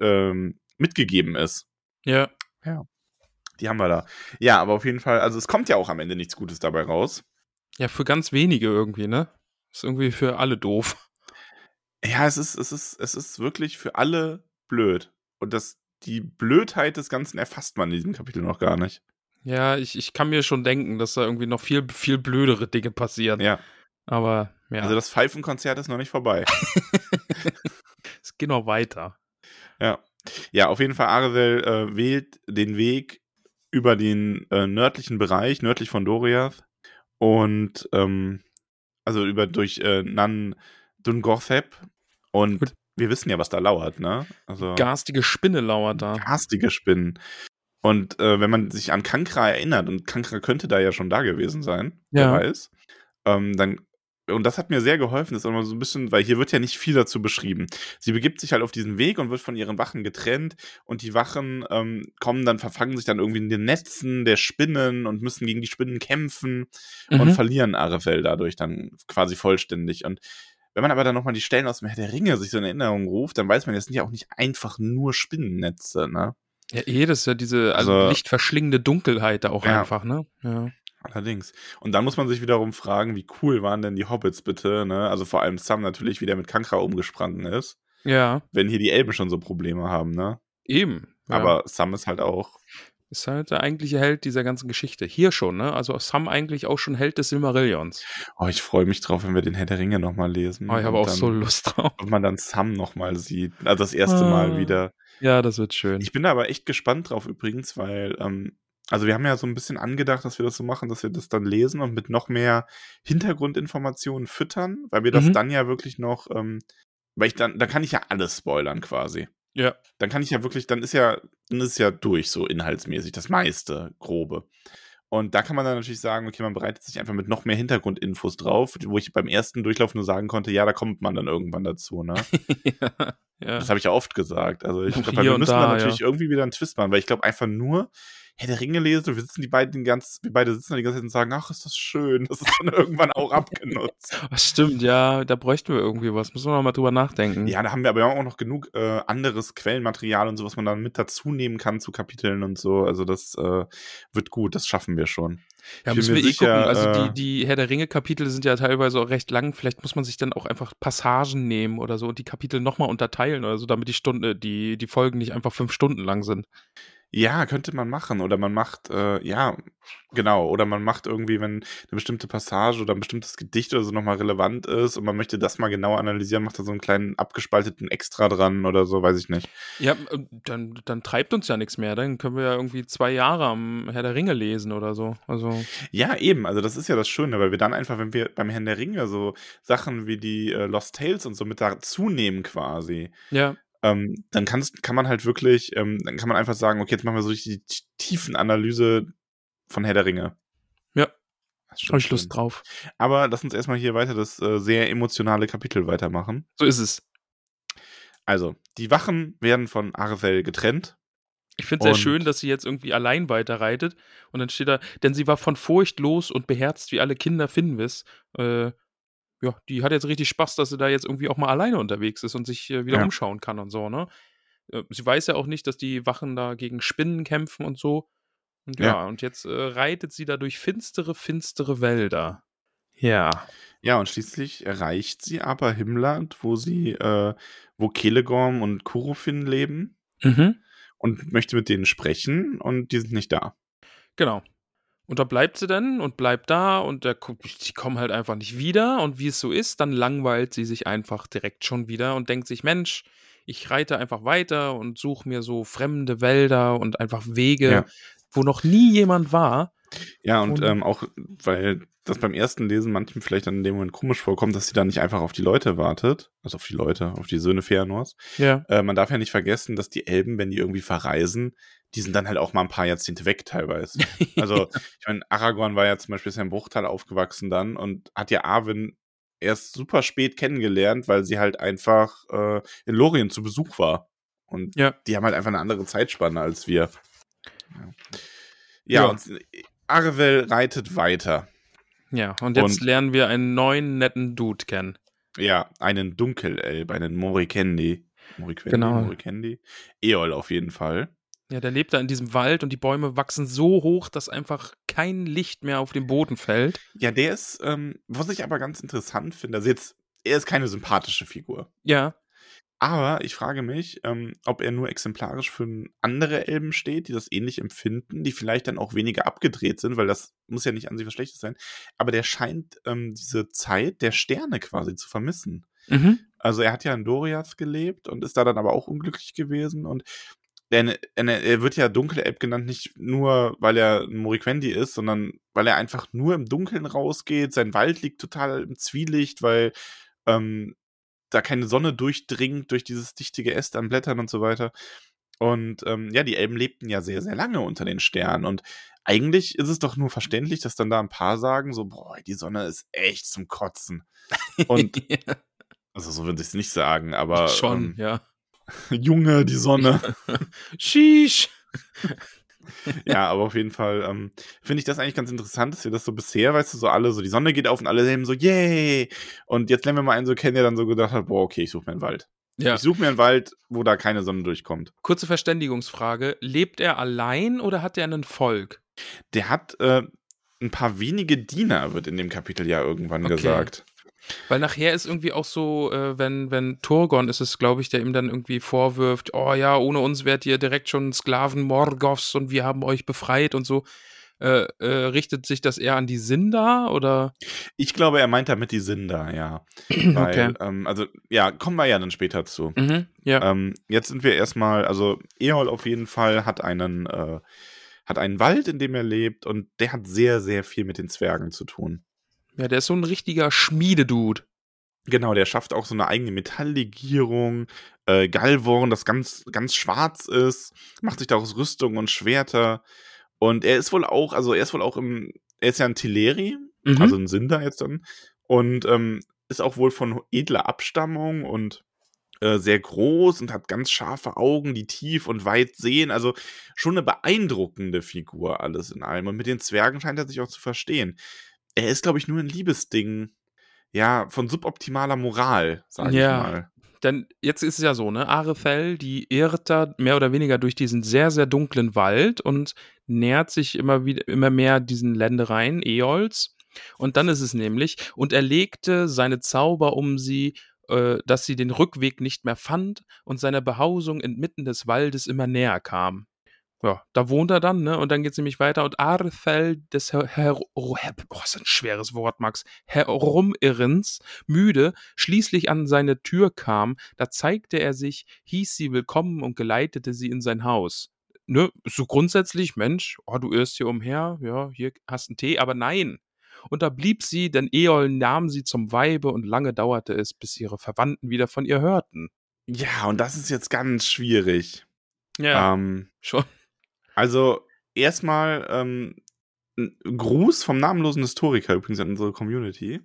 ähm, mitgegeben ist. Ja. Die haben wir da. Ja, aber auf jeden Fall, also es kommt ja auch am Ende nichts Gutes dabei raus. Ja, für ganz wenige irgendwie, ne? Ist irgendwie für alle doof. Ja, es ist, es ist, es ist wirklich für alle blöd. Und das, die Blödheit des Ganzen erfasst man in diesem Kapitel noch gar nicht. Ja, ich, ich kann mir schon denken, dass da irgendwie noch viel, viel blödere Dinge passieren. Ja. Aber ja, Also das Pfeifenkonzert ist noch nicht vorbei. es geht noch weiter. Ja. Ja, auf jeden Fall, Arvel äh, wählt den Weg über den äh, nördlichen Bereich, nördlich von Doriath. Und ähm, also über durch äh, Nan Dungothep. Und Gut. wir wissen ja, was da lauert, ne? Also Garstige Spinne lauert da. garstige Spinnen. Und äh, wenn man sich an Kankra erinnert, und Kankra könnte da ja schon da gewesen sein, Ja. wer weiß, ähm, dann, und das hat mir sehr geholfen, das ist immer so ein bisschen, weil hier wird ja nicht viel dazu beschrieben. Sie begibt sich halt auf diesen Weg und wird von ihren Wachen getrennt und die Wachen ähm, kommen dann, verfangen sich dann irgendwie in den Netzen der Spinnen und müssen gegen die Spinnen kämpfen und Mhm. verlieren Arefel dadurch dann quasi vollständig. Und wenn man aber dann nochmal die Stellen aus dem Herr der Ringe sich so in Erinnerung ruft, dann weiß man, das sind ja auch nicht einfach nur Spinnennetze, ne? Ja, eh, das ist ja diese also, Also- lichtverschlingende Dunkelheit da auch Ja. einfach, ne? Ja. Allerdings. Und dann muss man sich wiederum fragen, wie cool waren denn die Hobbits bitte, ne? Also vor allem Sam natürlich, wie der mit Kankra umgesprungen ist, Ja, wenn hier die Elben schon so Probleme haben, ne? eben. Ja. Aber Sam ist halt auch. Ist halt der eigentliche Held dieser ganzen Geschichte. Hier schon, ne? Also Sam eigentlich auch schon Held des Silmarillions. Oh, ich freue mich drauf, wenn wir den Herr der Ringe nochmal lesen. Oh, ich habe auch dann, so Lust drauf. Ob man dann Sam nochmal sieht. Also das erste Ah. Mal wieder. Ja, das wird schön. Ich bin da aber echt gespannt drauf übrigens, weil, ähm, also wir haben ja so ein bisschen angedacht, dass wir das so machen, dass wir das dann lesen und mit noch mehr Hintergrundinformationen füttern, weil wir das Mhm. dann ja wirklich noch, ähm, weil ich dann, da kann ich ja alles spoilern quasi. Ja. Dann kann ich ja wirklich, dann ist ja, dann ist ja durch so inhaltsmäßig das meiste, grobe. Und da kann man dann natürlich sagen, okay, man bereitet sich einfach mit noch mehr Hintergrundinfos drauf, wo ich beim ersten Durchlauf nur sagen konnte, ja, da kommt man dann irgendwann dazu, ne? ja, ja. Das habe ich ja oft gesagt. Also ich glaube, wir müssen da, da natürlich ja. irgendwie wieder einen Twist machen, weil ich glaube einfach nur Herr der Ringe lesen und wir sitzen die beiden ganz, wir beide sitzen da die ganze Zeit und sagen, ach, ist das schön. Das ist dann irgendwann auch abgenutzt. Stimmt, ja, da bräuchten wir irgendwie was. Müssen wir mal drüber nachdenken. Ja, da haben wir aber auch noch genug äh, anderes Quellenmaterial und so, was man dann mit dazu nehmen kann zu Kapiteln und so. Also das äh, wird gut, das schaffen wir schon. Ja, müssen wir eh sicher, gucken. Also äh, die, die Herr der Ringe-Kapitel sind ja teilweise auch recht lang. Vielleicht muss man sich dann auch einfach Passagen nehmen oder so und die Kapitel nochmal unterteilen oder so, damit die Stunde, die, die Folgen nicht einfach fünf Stunden lang sind. Ja, könnte man machen. Oder man macht, äh, ja, genau. Oder man macht irgendwie, wenn eine bestimmte Passage oder ein bestimmtes Gedicht oder so nochmal relevant ist und man möchte das mal genau analysieren, macht da so einen kleinen abgespalteten Extra dran oder so, weiß ich nicht. Ja, äh, dann, dann treibt uns ja nichts mehr. Dann können wir ja irgendwie zwei Jahre am Herr der Ringe lesen oder so. Also, Ja, eben. Also das ist ja das Schöne, weil wir dann einfach, wenn wir beim Herrn der Ringe so Sachen wie die äh, Lost Tales und so mit dazu nehmen quasi, ja, ähm, dann kann's, kann man halt wirklich, ähm, dann kann man einfach sagen, okay, jetzt machen wir so richtig die Tiefenanalyse von Herr der Ringe. Ja. Habe ich. Lust drauf. Aber lass uns erstmal hier weiter das äh, sehr emotionale Kapitel weitermachen. So ist es. Also, die Wachen werden von Arvel getrennt. Ich finde es sehr schön, dass sie jetzt irgendwie allein weiterreitet. Und dann steht da, denn sie war von Furcht los und beherzt wie alle Kinder Finwis. Äh, ja, die hat jetzt richtig Spaß, dass sie da jetzt irgendwie auch mal alleine unterwegs ist und sich äh, wieder Ja. umschauen kann und so, ne? Äh, sie weiß ja auch nicht, dass die Wachen da gegen Spinnen kämpfen und so. Und ja, Ja. und jetzt äh, reitet sie da durch finstere, finstere Wälder. Ja. Ja, und schließlich erreicht sie aber Himmland, wo sie, äh, wo Kelegorm und Kurofin leben Mhm. und möchte mit denen sprechen und die sind nicht da. Genau. Und da bleibt sie dann und bleibt da und der, die kommen halt einfach nicht wieder. Und wie es so ist, dann langweilt sie sich einfach direkt schon wieder und denkt sich, Mensch, ich reite einfach weiter und suche mir so fremde Wälder und einfach Wege, Ja. wo noch nie jemand war. Ja, und Und- ähm, auch, weil das beim ersten Lesen manchem vielleicht dann in dem Moment komisch vorkommt, dass sie dann nicht einfach auf die Leute wartet, also auf die Leute, auf die Söhne Feanors. Ja. Äh, man darf ja nicht vergessen, dass die Elben, wenn die irgendwie verreisen, die sind dann halt auch mal ein paar Jahrzehnte weg teilweise. Also, ich meine, Aragorn war ja zum Beispiel ist ja im Bruchtal aufgewachsen dann und hat ja Arwen erst super spät kennengelernt, weil sie halt einfach äh, in Lorien zu Besuch war. Und Ja. die haben halt einfach eine andere Zeitspanne als wir. Ja, Ja. und Arvel reitet weiter. Ja, und jetzt Und- lernen wir einen neuen, netten Dude kennen. Ja, einen Dunkelelb, einen Morikendi. Morikendi, Genau. Morikendi. Eol auf jeden Fall. Ja, der lebt da in diesem Wald und die Bäume wachsen so hoch, dass einfach kein Licht mehr auf den Boden fällt. Ja, der ist, ähm, was ich aber ganz interessant finde, also jetzt, er ist keine sympathische Figur. Ja, Aber ich frage mich, ähm, ob er nur exemplarisch für andere Elben steht, die das ähnlich empfinden, die vielleicht dann auch weniger abgedreht sind, weil das muss ja nicht an sich was Schlechtes sein. Aber der scheint ähm, diese Zeit der Sterne quasi zu vermissen. mhm. Also er hat ja in Doriath gelebt und ist da dann aber auch unglücklich gewesen und er, er wird ja Dunkelelb genannt, nicht nur, weil er ein Moriquendi ist, sondern weil er einfach nur im Dunkeln rausgeht. Sein Wald liegt total im Zwielicht, weil ähm, da keine Sonne durchdringt durch dieses dichte Geäst an Blättern und so weiter. Und ähm, ja, die Elben lebten ja sehr, sehr lange unter den Sternen. Und eigentlich ist es doch nur verständlich, dass dann da ein paar sagen, so, boah, die Sonne ist echt zum Kotzen. Und also so würde ich es nicht sagen, aber schon, ähm, ja. Junge, die Sonne. Sheesh. ja, aber auf jeden Fall ähm, finde ich das eigentlich ganz interessant, dass wir das so bisher, weißt du, so alle, so die Sonne geht auf und alle eben so, yay! Und jetzt lernen wir mal einen so kennen, der dann so gedacht hat, boah, okay, ich suche mir einen Wald. Ja. Ich suche mir einen Wald, wo da keine Sonne durchkommt. Kurze Verständigungsfrage. Lebt er allein oder hat er ein Volk? Der hat äh, ein paar wenige Diener, wird in dem Kapitel ja irgendwann Okay. gesagt. Weil nachher ist irgendwie auch so, äh, wenn, wenn Turgon ist es, glaube ich, der ihm dann irgendwie vorwirft, oh ja, ohne uns wärt ihr direkt schon Sklaven Morgoths und wir haben euch befreit und so. Äh, äh, richtet sich das eher an die Sindar oder? Ich glaube, er meint damit die Sinder, ja. Weil, Okay. ähm, also, ja, kommen wir ja dann später zu. Mhm, ja. Ähm, jetzt sind wir erstmal, also Eol auf jeden Fall hat einen, äh, hat einen Wald, in dem er lebt und der hat sehr, sehr viel mit den Zwergen zu tun. Ja, der ist so ein richtiger Schmiededude. Genau, der schafft auch so eine eigene Metalllegierung, äh, Galvorn, das ganz, ganz schwarz ist, macht sich daraus Rüstung und Schwerter Und er ist wohl auch, also er ist wohl auch im, er ist ja ein Teleri, Mhm. also ein Sinder jetzt dann. Und ähm, ist auch wohl von edler Abstammung und äh, sehr groß und hat ganz scharfe Augen, die tief und weit sehen. Also schon eine beeindruckende Figur, alles in allem. Und mit den Zwergen scheint er sich auch zu verstehen. Er ist, glaube ich, nur ein Liebesding, ja, von suboptimaler Moral, sage Ja. ich mal. Denn jetzt ist es ja so, ne? Arethel, die irrt da mehr oder weniger durch diesen sehr, sehr dunklen Wald und nähert sich immer wieder, immer mehr diesen Ländereien, Eols. Und dann ist es nämlich, und er legte seine Zauber um sie, äh, dass sie den Rückweg nicht mehr fand und seiner Behausung inmitten des Waldes immer näher kam. Ja, da wohnt er dann, ne? Und dann geht's nämlich weiter. Und Arethel des Her Her oh, Her oh, ist ein schweres Wort, Max. Herumirrens, müde, schließlich an seine Tür kam, da zeigte er sich, hieß sie willkommen und geleitete sie in sein Haus. Ne, so grundsätzlich, Mensch, oh, du irrst hier umher, ja, hier hast einen Tee, aber nein. Und da blieb sie, denn Eol nahm sie zum Weibe und lange dauerte es, bis ihre Verwandten wieder von ihr hörten. Ja, und das ist jetzt ganz schwierig. Ja, Ähm, schon. Also erstmal ähm, ein Gruß vom namenlosen Historiker übrigens an unsere Community.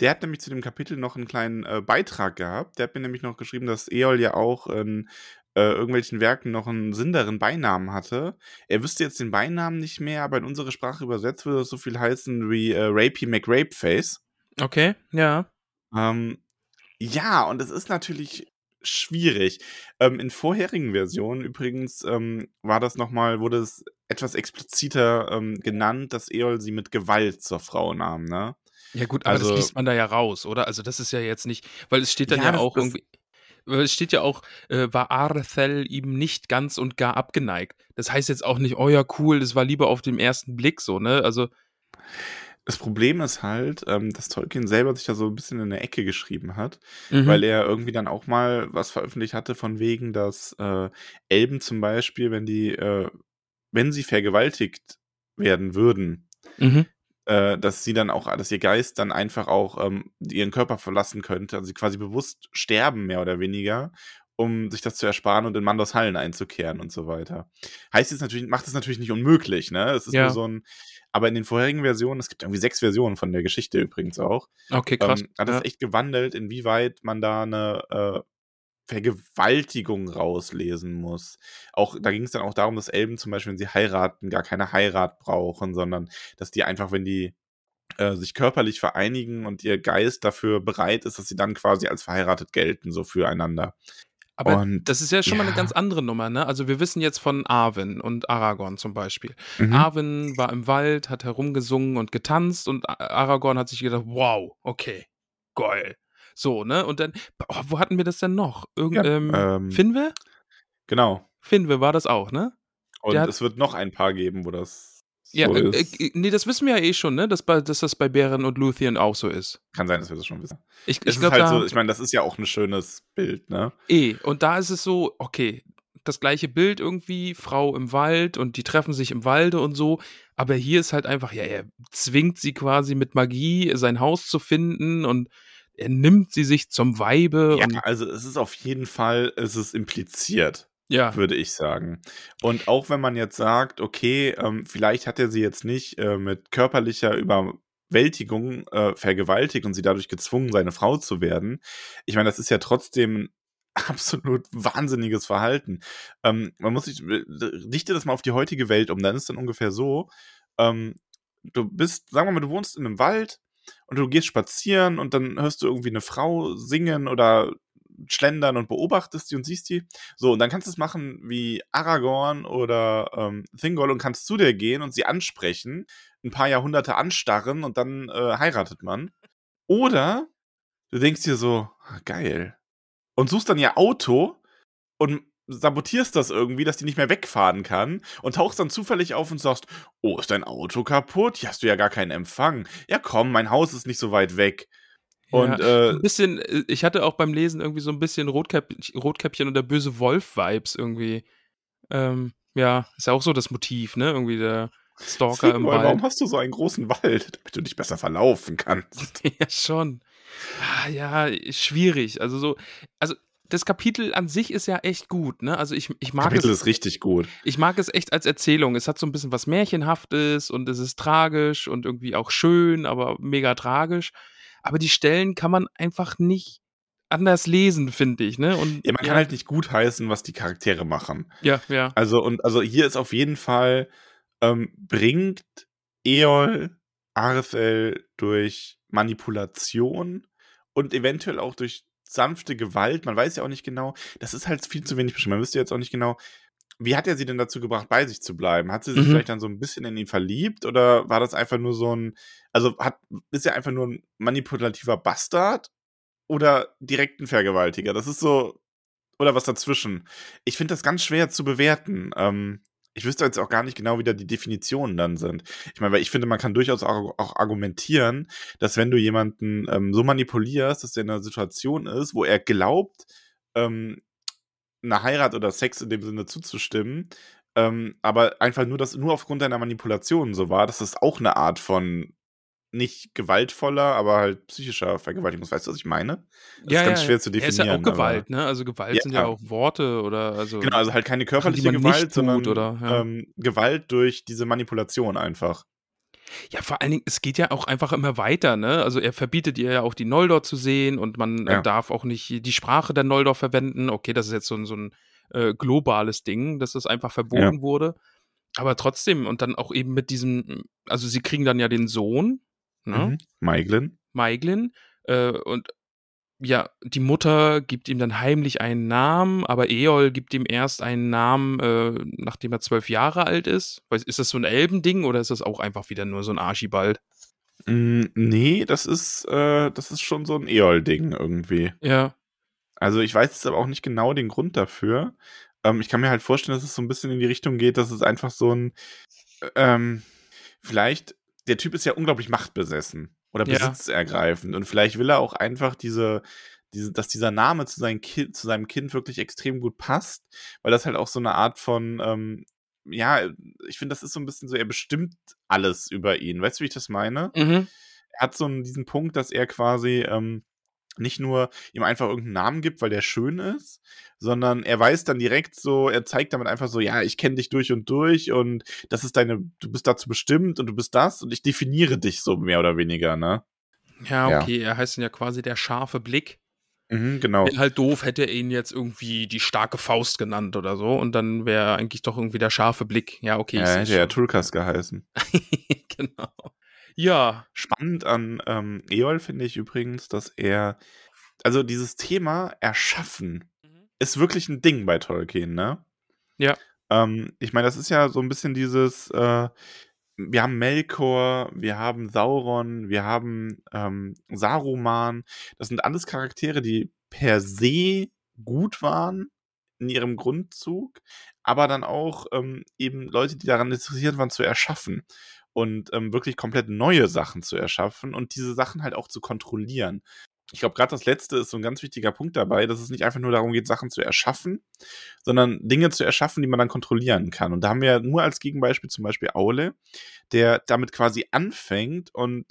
Der hat nämlich zu dem Kapitel noch einen kleinen äh, Beitrag gehabt. Der hat mir nämlich noch geschrieben, dass Eol ja auch in äh, irgendwelchen Werken noch einen sinderen Beinamen hatte. Er wüsste jetzt den Beinamen nicht mehr, aber in unsere Sprache übersetzt würde das so viel heißen wie äh, Rapey McRapeface. Okay, ja. Ähm, ja, und es ist natürlich schwierig. Ähm, in vorherigen Versionen übrigens ähm, war das nochmal, wurde es etwas expliziter ähm, genannt, dass Eol sie mit Gewalt zur Frau nahm, ne? Ja gut, aber Also- das liest man da ja raus, oder? Also das ist ja jetzt nicht, weil es steht dann Ja, ja, das- auch irgendwie, es steht ja auch, äh, war Arethel ihm nicht ganz und gar abgeneigt. Das heißt jetzt auch nicht, oh ja, cool, das war lieber auf den ersten Blick so, ne? Also, Das Problem ist halt, ähm, dass Tolkien selber sich da so ein bisschen in eine Ecke geschrieben hat, mhm. weil er irgendwie dann auch mal was veröffentlicht hatte von wegen, dass äh, Elben zum Beispiel, wenn die, äh, wenn sie vergewaltigt werden würden, mhm. äh, dass sie dann auch, dass ihr Geist dann einfach auch ähm, ihren Körper verlassen könnte, also sie quasi bewusst sterben, mehr oder weniger, um sich das zu ersparen und in Mandos Hallen einzukehren und so weiter. Heißt jetzt natürlich, macht es natürlich nicht unmöglich, ne? Es ist Ja. nur so ein, aber in den vorherigen Versionen, es gibt irgendwie sechs Versionen von der Geschichte übrigens auch, Okay, krass. ähm, hat es ja. echt gewandelt, inwieweit man da eine äh, Vergewaltigung rauslesen muss. Auch da ging es dann auch darum, dass Elben zum Beispiel, wenn sie heiraten, gar keine Heirat brauchen, sondern dass die einfach, wenn die äh, sich körperlich vereinigen und ihr Geist dafür bereit ist, dass sie dann quasi als verheiratet gelten, so füreinander. Aber und- das ist ja schon mal eine ja. ganz andere Nummer, ne? Also wir wissen jetzt von Arwen und Aragorn zum Beispiel. Mhm. Arwen war im Wald, hat herumgesungen und getanzt und Aragorn hat sich gedacht, wow, okay, geil. So, ne? Und dann, oh, wo hatten wir das denn noch? Irgend, Ja, ähm, ähm, Finwe? Genau. Finwe war das auch, ne? Und hat- es wird noch ein paar geben, wo das Ja, so äh, äh, nee, das wissen wir ja eh schon, ne? Dass, bei, dass das bei Bären und Luthien auch so ist. Kann sein, dass wir das schon wissen. Ich, ich glaube, halt so, ich meine, das ist ja auch ein schönes Bild, ne? eh. Und da ist es so, okay, das gleiche Bild irgendwie, Frau im Wald und die treffen sich im Walde und so. Aber hier ist halt einfach, ja, er zwingt sie quasi mit Magie sein Haus zu finden und er nimmt sie sich zum Weibe Ja, also es ist auf jeden Fall, es ist impliziert. Ja, würde ich sagen. Und auch wenn man jetzt sagt, okay, ähm, vielleicht hat er sie jetzt nicht äh, mit körperlicher Überwältigung äh, vergewaltigt und sie dadurch gezwungen, seine Frau zu werden. Ich meine, das ist ja trotzdem absolut wahnsinniges Verhalten. Ähm, man muss sich, äh, dichte das mal auf die heutige Welt um, dann ist dann ungefähr so, ähm, du bist, sagen wir mal, du wohnst in einem Wald und du gehst spazieren und dann hörst du irgendwie eine Frau singen oder schlendern und beobachtest die und siehst die. So, und dann kannst du es machen wie Aragorn oder ähm, Thingol und kannst zu dir gehen und sie ansprechen, ein paar Jahrhunderte anstarren und dann äh, heiratet man. Oder du denkst dir so, ah, geil. Und suchst dann ihr Auto und sabotierst das irgendwie, dass die nicht mehr wegfahren kann und tauchst dann zufällig auf und sagst, oh, ist dein Auto kaputt? Hier hast du ja gar keinen Empfang. Ja, komm, mein Haus ist nicht so weit weg. Und ja, äh, ein bisschen, äh, ich hatte auch beim Lesen irgendwie so ein bisschen Rotkäpp, Rotkäppchen und der böse Wolf-Vibes irgendwie. Ähm, ja, ist ja auch so das Motiv, ne? Irgendwie der Stalker im Thingol, Wald. warum hast du so einen großen Wald, damit du dich besser verlaufen kannst? Ja, schon. Ah, ja, schwierig. Also so, also das Kapitel an sich ist ja echt gut, ne? Also ich, ich mag Kapitel es. ist richtig gut. Ich mag es echt als Erzählung. Es hat so ein bisschen was Märchenhaftes und es ist tragisch und irgendwie auch schön, aber mega tragisch. Aber die Stellen kann man einfach nicht anders lesen, finde ich, ne? Und Ja, man kann halt nicht gut heißen, was die Charaktere machen. Ja, ja. Also, und also hier ist auf jeden Fall, ähm, bringt Eol Arthel durch Manipulation und eventuell auch durch sanfte Gewalt, man weiß ja auch nicht genau, das ist halt viel zu wenig beschrieben. Man wüsste jetzt auch nicht genau, wie hat er sie denn dazu gebracht, bei sich zu bleiben? Hat sie sich Mhm. vielleicht dann so ein bisschen in ihn verliebt oder war das einfach nur so ein, also hat, ist er einfach nur ein manipulativer Bastard oder direkt ein Vergewaltiger? Das ist so, oder was dazwischen. Ich finde das ganz schwer zu bewerten. Ähm, ich wüsste jetzt auch gar nicht genau, wie da die Definitionen dann sind. Ich meine, weil ich finde, man kann durchaus auch, auch argumentieren, dass wenn du jemanden ähm, so manipulierst, dass der in einer Situation ist, wo er glaubt, ähm, einer Heirat oder Sex in dem Sinne zuzustimmen, ähm, aber einfach nur, dass nur aufgrund deiner Manipulation so war, dass das auch eine Art von nicht gewaltvoller, aber halt psychischer Vergewaltigung. Weißt du, was ich meine? Das ist ganz schwer zu Er ist ja auch definieren, Gewalt, ne? Also Gewalt Ja. sind ja auch Worte oder also. Genau, also halt keine körperliche Gewalt, sondern oder? Ja. ähm, Gewalt durch diese Manipulation einfach. Ja, vor allen Dingen, es geht ja auch einfach immer weiter, ne? Also er verbietet ihr ja auch die Noldor zu sehen und man äh, Ja. darf auch nicht die Sprache der Noldor verwenden. Okay, das ist jetzt so ein, so ein äh, globales Ding, dass das einfach verboten wurde. Aber trotzdem, und dann auch eben mit diesem, also sie kriegen dann ja den Sohn, ne? Mhm. Maiglin. Maiglin, äh, und ja, die Mutter gibt ihm dann heimlich einen Namen, aber Eol gibt ihm erst einen Namen, äh, nachdem er zwölf Jahre alt ist. Ist das so ein Elbending oder ist das auch einfach wieder nur so ein Archibald? Mm, nee, das ist, äh, das ist schon so ein Eol-Ding irgendwie. Ja. Also ich weiß jetzt aber auch nicht genau den Grund dafür. Ähm, ich kann mir halt vorstellen, dass es so ein bisschen in die Richtung geht, dass es einfach so ein, ähm, vielleicht, der Typ ist ja unglaublich machtbesessen oder Ja. besitzergreifend und vielleicht will er auch einfach diese, diese, dass dieser Name zu, seinem kind, zu seinem Kind wirklich extrem gut passt, weil das halt auch so eine Art von, ähm, ja, ich finde, das ist so ein bisschen so, er bestimmt alles über ihn. Weißt du, wie ich das meine? Mhm. er hat so einen, diesen Punkt, dass er quasi ähm, nicht nur ihm einfach irgendeinen Namen gibt, weil der schön ist, sondern er weiß dann direkt so, er zeigt damit einfach so, ja, ich kenne dich durch und durch und das ist deine, du bist dazu bestimmt und du bist das und ich definiere dich so mehr oder weniger, ne? Ja, Ja. okay, er heißt dann ja quasi der scharfe Blick. Mhm, genau. Wäre halt doof, hätte er ihn jetzt irgendwie die starke Faust genannt oder so und dann wäre er eigentlich doch irgendwie der scharfe Blick. Ja, okay. Ja, hätte seh ja. Tulkas geheißen. genau. Ja. Spannend an ähm, Eol finde ich übrigens, dass er, also dieses Thema Erschaffen ist wirklich ein Ding bei Tolkien, ne? Ja. Ähm, ich meine, das ist ja so ein bisschen dieses, äh, wir haben Melkor, wir haben Sauron, wir haben ähm, Saruman. Das sind alles Charaktere, die per se gut waren in ihrem Grundzug, aber dann auch ähm, eben Leute, die daran interessiert waren, zu erschaffen und ähm, wirklich komplett neue Sachen zu erschaffen und diese Sachen halt auch zu kontrollieren. Ich glaube, gerade das letzte ist so ein ganz wichtiger Punkt dabei, dass es nicht einfach nur darum geht, Sachen zu erschaffen, sondern Dinge zu erschaffen, die man dann kontrollieren kann. Und da haben wir nur als Gegenbeispiel zum Beispiel Aule, der damit quasi anfängt und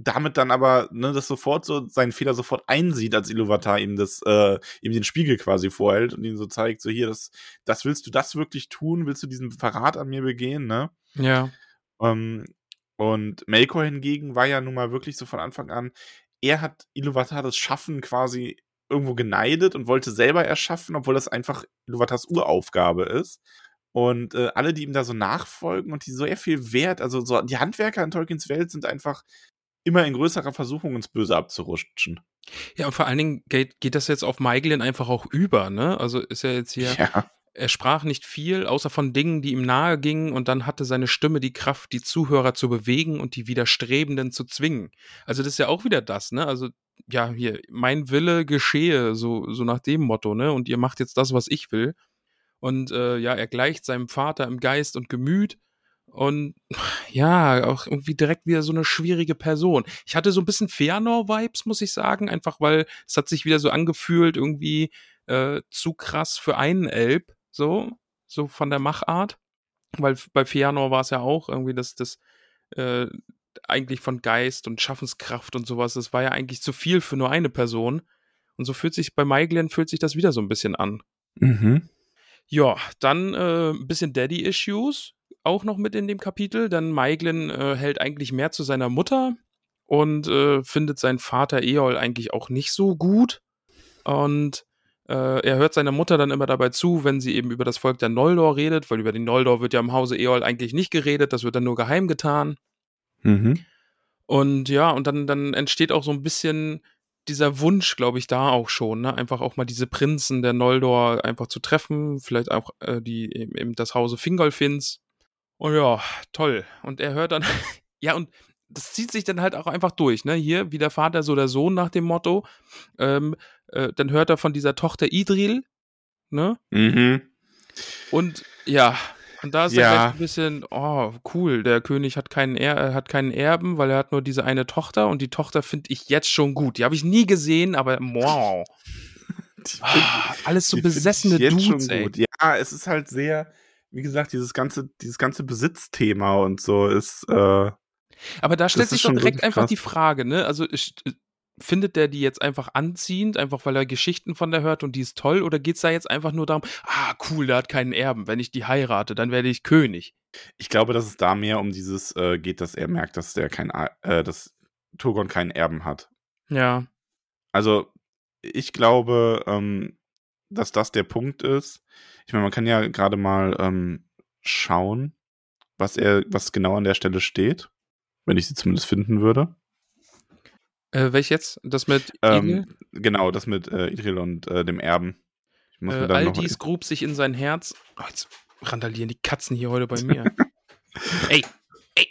damit dann aber ne, das sofort so seinen Fehler sofort einsieht, als Iluvatar ihm das äh, ihm den Spiegel quasi vorhält und ihm so zeigt, so hier, das, das willst du das wirklich tun? Willst du diesen Verrat an mir begehen? Ne? Ja. Ähm, und Melkor hingegen war ja nun mal wirklich so von Anfang an, er hat Iluvatar das Schaffen quasi irgendwo geneidet und wollte selber erschaffen, obwohl das einfach Iluvatars Uraufgabe ist. Und äh, alle, die ihm da so nachfolgen und die so sehr viel Wert, also so die Handwerker in Tolkiens Welt sind einfach immer in größerer Versuchung, ins Böse abzurutschen. Ja, und vor allen Dingen geht, geht das jetzt auf Maiglin einfach auch über, ne? Also ist er jetzt hier, Ja. Er sprach nicht viel, außer von Dingen, die ihm nahe gingen, und dann hatte seine Stimme die Kraft, die Zuhörer zu bewegen und die Widerstrebenden zu zwingen. Also das ist ja auch wieder das, ne? Also, ja, hier, mein Wille geschehe, so, so nach dem Motto, ne? Und ihr macht jetzt das, was ich will. Und äh, ja, er gleicht seinem Vater im Geist und Gemüt. Und ja, auch irgendwie direkt wieder so eine schwierige Person. Ich hatte so ein bisschen Feanor-Vibes, muss ich sagen, einfach weil es hat sich wieder so angefühlt, irgendwie äh, zu krass für einen Elb, so, so von der Machart. Weil bei Feanor war es ja auch irgendwie das, das äh, eigentlich von Geist und Schaffenskraft und sowas, das war ja eigentlich zu viel für nur eine Person. Und so fühlt sich bei Maiglen fühlt sich das wieder so ein bisschen an. Mhm. Ja, dann äh, ein bisschen Daddy-Issues auch noch mit in dem Kapitel. Dann Maiglen äh, hält eigentlich mehr zu seiner Mutter und äh, findet seinen Vater Eol eigentlich auch nicht so gut. Und äh, er hört seiner Mutter dann immer dabei zu, wenn sie eben über das Volk der Noldor redet, weil über den Noldor wird ja im Hause Eol eigentlich nicht geredet, das wird dann nur geheim getan. Mhm. Und ja, und dann, dann entsteht auch so ein bisschen dieser Wunsch, glaube ich, da auch schon, ne? Einfach auch mal diese Prinzen der Noldor einfach zu treffen, vielleicht auch äh, die eben, eben das Hause Fingolfins. Und ja, toll. Und er hört dann, ja, und das zieht sich dann halt auch einfach durch, ne? Hier, wie der Vater, so der Sohn nach dem Motto. Ähm, äh, dann hört er von dieser Tochter Idril, ne? Mhm. Und ja, und da ist Ja. er ein bisschen, oh, cool, der König hat keinen, er äh, hat keinen Erben, weil er hat nur diese eine Tochter und die Tochter finde ich jetzt schon gut. Die habe ich nie gesehen, aber wow. Die Ah, alles so find besessene Dudes, ey. Ja, es ist halt sehr, wie gesagt, dieses ganze, dieses ganze Besitzthema und so ist, äh, Aber da stellt sich doch schon direkt einfach krass. die Frage, ne? Also findet der die jetzt einfach anziehend, einfach weil er Geschichten von der hört und die ist toll, oder geht's da jetzt einfach nur darum, ah, cool, der hat keinen Erben, wenn ich die heirate, dann werde ich König. ich glaube, dass es da mehr um dieses äh, geht, dass er merkt, dass der kein, äh, dass Turgon keinen Erben hat. Ja. Also, ich glaube, ähm, dass das der Punkt ist. Ich meine, man kann ja gerade mal ähm, schauen, was er, was genau an der Stelle steht, wenn ich sie zumindest finden würde. Äh, welch jetzt? Das mit Idril? Ähm, genau, das mit äh, Idril und äh, dem Erben. Ich muss Äh, mir dann dies grub sich in sein Herz. Oh, jetzt randalieren die Katzen hier heute bei mir. ey, ey,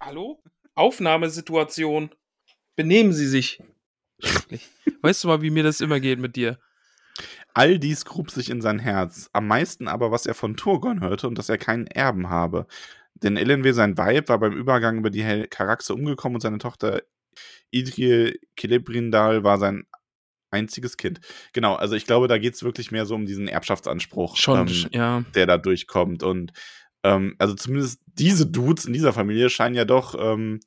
hallo? Aufnahmesituation. Benehmen Sie sich. Weißt du mal, wie mir das immer geht mit dir? All dies grub sich in sein Herz. Am meisten aber, was er von Turgon hörte und dass er keinen Erben habe. Denn Elenwe, sein Weib, war beim Übergang über die Karaxe umgekommen und seine Tochter Idril Celebrindal war sein einziges Kind. Genau, also ich glaube, da geht es wirklich mehr so um diesen Erbschaftsanspruch, Schon, ähm, ja. der da durchkommt. Und ähm, also zumindest diese Dudes in dieser Familie scheinen ja doch ähm,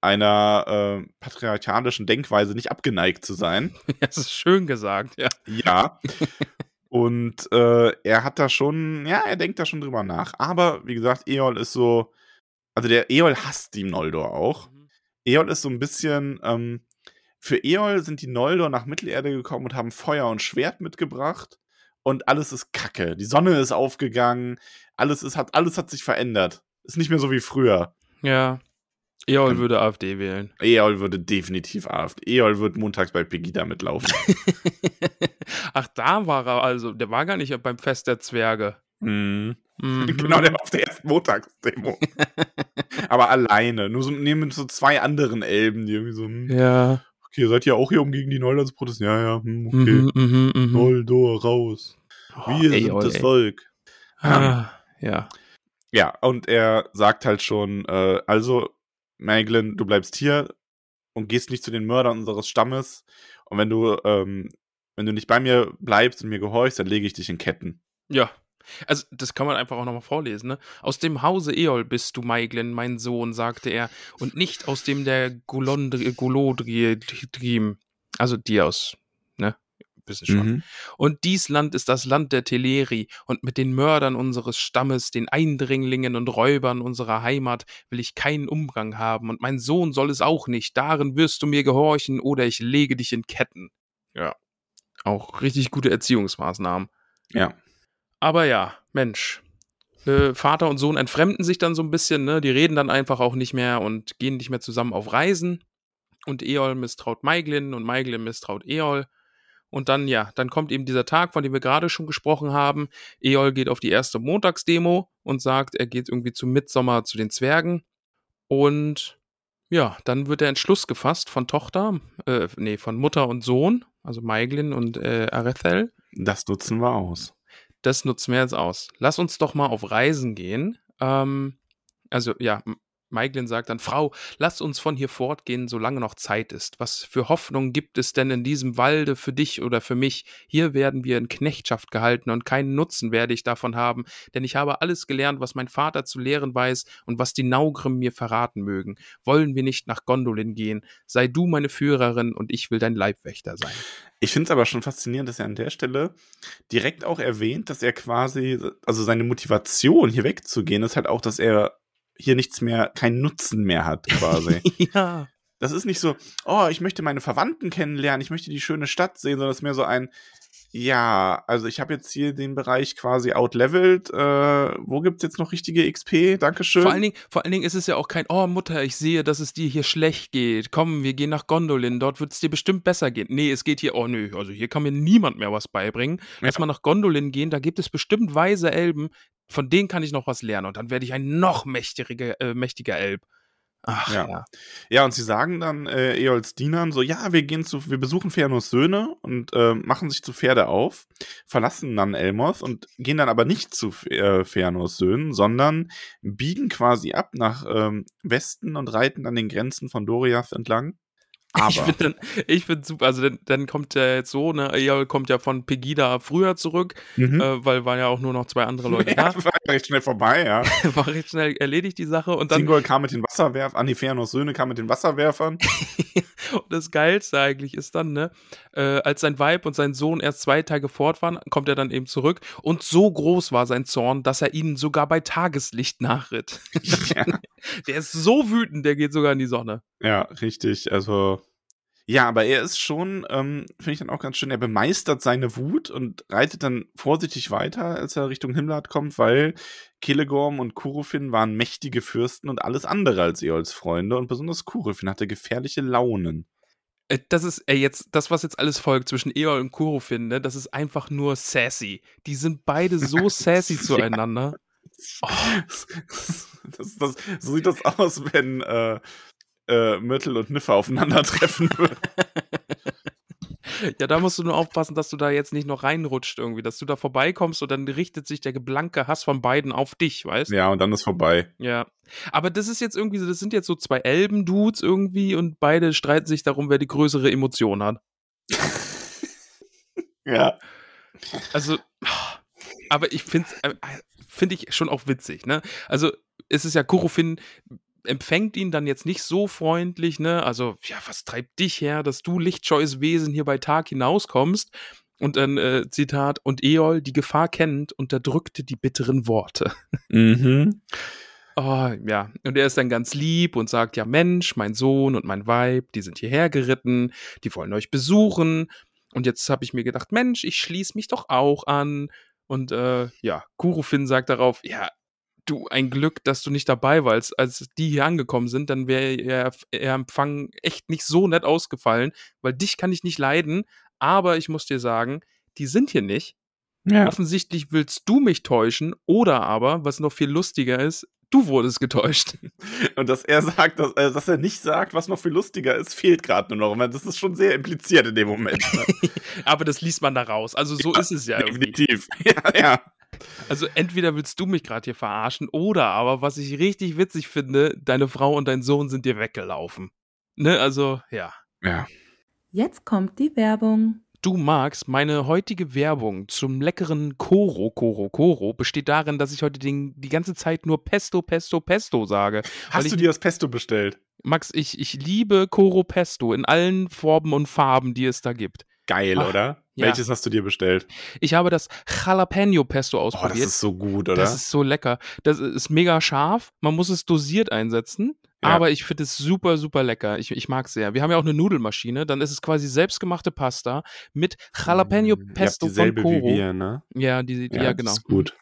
einer äh, patriarchalischen Denkweise nicht abgeneigt zu sein. Das ist schön gesagt, ja. Ja. Und äh, er hat da schon, ja, er denkt da schon drüber nach. Aber wie gesagt, Eol ist so, also der Eol hasst die Noldor auch. Eol ist so ein bisschen, ähm, für Eol sind die Noldor nach Mittelerde gekommen und haben Feuer und Schwert mitgebracht. Und alles ist Kacke. Die Sonne ist aufgegangen, alles ist, hat, alles hat sich verändert. Ist nicht mehr so wie früher. Ja. Eol Ähm, würde AfD wählen. Eol würde definitiv AfD. Eol wird montags bei Pegida mitlaufen. Ach, da war er also. Der war gar nicht beim Fest der Zwerge. mhm. Mhm. Genau, der war auf der ersten Montagsdemo. Aber alleine. Nur so neben so zwei anderen Elben, die irgendwie so, hm, Ja. okay, seid ihr auch hier, um gegen die Noldor zu protestieren? Ja, ja, hm, okay. Mhm, mhm, mhm. Noldor raus. Wir Oh, sind Eol, das ey. Volk. Ah, ja. Ja, und er sagt halt schon, äh, also, Maglin, du bleibst hier und gehst nicht zu den Mördern unseres Stammes. Und wenn du, ähm, wenn du nicht bei mir bleibst und mir gehorchst, dann lege ich dich in Ketten. Ja. Also, das kann man einfach auch nochmal vorlesen, ne? Aus dem Hause Eol bist du, Maiglin, mein Sohn, sagte er, und nicht aus dem der Golodrim. Also die aus, ne? Wissen schon. Mhm. Und dies Land ist das Land der Teleri, und mit den Mördern unseres Stammes, den Eindringlingen und Räubern unserer Heimat, will ich keinen Umgang haben, und mein Sohn soll es auch nicht. Darin wirst du mir gehorchen, oder ich lege dich in Ketten. Ja. Auch richtig gute Erziehungsmaßnahmen. Ja. Aber ja, Mensch. Äh, Vater und Sohn entfremden sich dann so ein bisschen, ne? Die reden dann einfach auch nicht mehr und gehen nicht mehr zusammen auf Reisen. Und Eol misstraut Maiglin und Maiglin misstraut Eol. Und dann, ja, dann kommt eben dieser Tag, von dem wir gerade schon gesprochen haben. Eol geht auf die erste Montagsdemo und sagt, er geht irgendwie zum Mitsommer zu den Zwergen. Und ja, dann wird der Entschluss gefasst von Tochter, äh, nee, von Mutter und Sohn, also Maiglin und äh, Arethel. Das nutzen wir aus. Das nutzen wir jetzt aus. Lass uns doch mal auf Reisen gehen. Ähm, also ja, M- Maiglin sagt dann, Frau, lasst uns von hier fortgehen, solange noch Zeit ist. Was für Hoffnung gibt es denn in diesem Walde für dich oder für mich? Hier werden wir in Knechtschaft gehalten und keinen Nutzen werde ich davon haben, denn ich habe alles gelernt, was mein Vater zu lehren weiß und was die Naugrim mir verraten mögen. Wollen wir nicht nach Gondolin gehen? Sei du meine Führerin und ich will dein Leibwächter sein. Ich finde es aber schon faszinierend, dass er an der Stelle direkt auch erwähnt, dass er quasi, also seine Motivation hier wegzugehen, ist halt auch, dass er hier nichts mehr, keinen Nutzen mehr hat, quasi. ja. Das ist nicht so, oh, ich möchte meine Verwandten kennenlernen, ich möchte die schöne Stadt sehen, sondern es ist mehr so ein, ja, also ich habe jetzt hier den Bereich quasi outleveled. Äh, wo gibt's jetzt noch richtige XP? Dankeschön. Vor allen, Dingen, vor allen Dingen ist es ja auch kein, oh Mutter, ich sehe, dass es dir hier schlecht geht. Komm, wir gehen nach Gondolin, dort wird es dir bestimmt besser gehen. Nee, es geht hier, oh nö, also hier kann mir niemand mehr was beibringen. Ja. Lass mal nach Gondolin gehen, da gibt es bestimmt weise Elben, von denen kann ich noch was lernen und dann werde ich ein noch mächtiger, äh, mächtiger Elb. Ach, ja. ja. ja. und sie sagen dann äh, Eols Dienern so, ja, wir gehen zu, wir besuchen Fëanors Söhne und äh, machen sich zu Pferde auf, verlassen dann Elmoth und gehen dann aber nicht zu äh, Fëanors Söhnen, sondern biegen quasi ab nach ähm, Westen und reiten an den Grenzen von Doriath entlang. Aber. Ich finde find super, also dann, dann kommt der jetzt so, ne, Eyal kommt ja von Pegida früher zurück, mhm. äh, weil waren ja auch nur noch zwei andere Leute ja, da. War recht schnell vorbei, ja. war recht schnell erledigt die Sache und dann. Singol kam mit den Wasserwerfern, Anifernos Söhne kam mit den Wasserwerfern. und das Geilste eigentlich ist dann, ne, äh, als sein Weib und sein Sohn erst zwei Tage fort waren, kommt er dann eben zurück und so groß war sein Zorn, dass er ihnen sogar bei Tageslicht nachritt. Ja. der ist so wütend, der geht sogar in die Sonne. Ja, richtig. Also ja, aber er ist schon, ähm, finde ich dann auch ganz schön, er bemeistert seine Wut und reitet dann vorsichtig weiter, als er Richtung Himmelart kommt, weil Kelegorm und Kurufin waren mächtige Fürsten und alles andere als Eols Freunde und besonders Kurufin hatte gefährliche Launen. Äh, das ist, ey, jetzt, das, was jetzt alles folgt zwischen Eol und Kurufin, ne, das ist einfach nur sassy. Die sind beide so sassy zueinander. Oh. Das, das, so sieht das aus, wenn, äh, äh, Myrtle und Niffer aufeinandertreffen würden. Ja, da musst du nur aufpassen, dass du da jetzt nicht noch reinrutscht irgendwie, dass du da vorbeikommst und dann richtet sich der blanke Hass von beiden auf dich, weißt Ja, und dann ist vorbei. Ja. Aber das ist jetzt irgendwie so, das sind jetzt so zwei Elben-Dudes irgendwie und beide streiten sich darum, wer die größere Emotion hat. ja. Also, aber ich finde äh, finde ich schon auch witzig, ne? Also, es ist ja Kurofin empfängt ihn dann jetzt nicht so freundlich, ne? Also, ja, was treibt dich her, dass du lichtscheues Wesen hier bei Tag hinauskommst? Und dann, äh, Zitat, und Eol, die Gefahr kennend, unterdrückte die bitteren Worte. Mhm. Oh, ja. Und er ist dann ganz lieb und sagt, ja, Mensch, mein Sohn und mein Weib, die sind hierher geritten, die wollen euch besuchen. Und jetzt habe ich mir gedacht, Mensch, ich schließe mich doch auch an. Und äh, ja, Kurufin sagt darauf, ja, du, ein Glück, dass du nicht dabei warst, als die hier angekommen sind, dann wäre ihr, ihr Empfang echt nicht so nett ausgefallen, weil dich kann ich nicht leiden, aber ich muss dir sagen, die sind hier nicht. Ja. Offensichtlich willst du mich täuschen oder aber, was noch viel lustiger ist, du wurdest getäuscht. Und dass er sagt, dass, äh, dass er nicht sagt, was noch viel lustiger ist, fehlt gerade nur noch. Das ist schon sehr impliziert in dem Moment. Ne? aber das liest man da raus. Also so ja, ist es ja. Definitiv. Ja, ja. Also entweder willst du mich gerade hier verarschen oder aber, was ich richtig witzig finde, deine Frau und dein Sohn sind dir weggelaufen. Ne, also ja. Ja. Jetzt kommt die Werbung. Du magst, meine heutige Werbung zum leckeren Koro, Koro, Koro besteht darin, dass ich heute den, die ganze Zeit nur Pesto, Pesto, Pesto sage. Hast du dir das Pesto bestellt? Max, ich, ich liebe Koro Pesto in allen Formen und Farben, die es da gibt. Geil, Ach, oder? Ja. Welches hast du dir bestellt? Ich habe das Jalapeno Pesto ausprobiert. Oh, das ist so gut, oder? Das ist so lecker. Das ist mega scharf. Man muss es dosiert einsetzen. Ja. Aber ich finde es super, super lecker. Ich, ich mag es sehr. Wir haben ja auch eine Nudelmaschine. Dann ist es quasi selbstgemachte Pasta mit Jalapeno Pesto von Koro. Wie wir, ne? Ja, die, ja, ja genau. Das ist gut.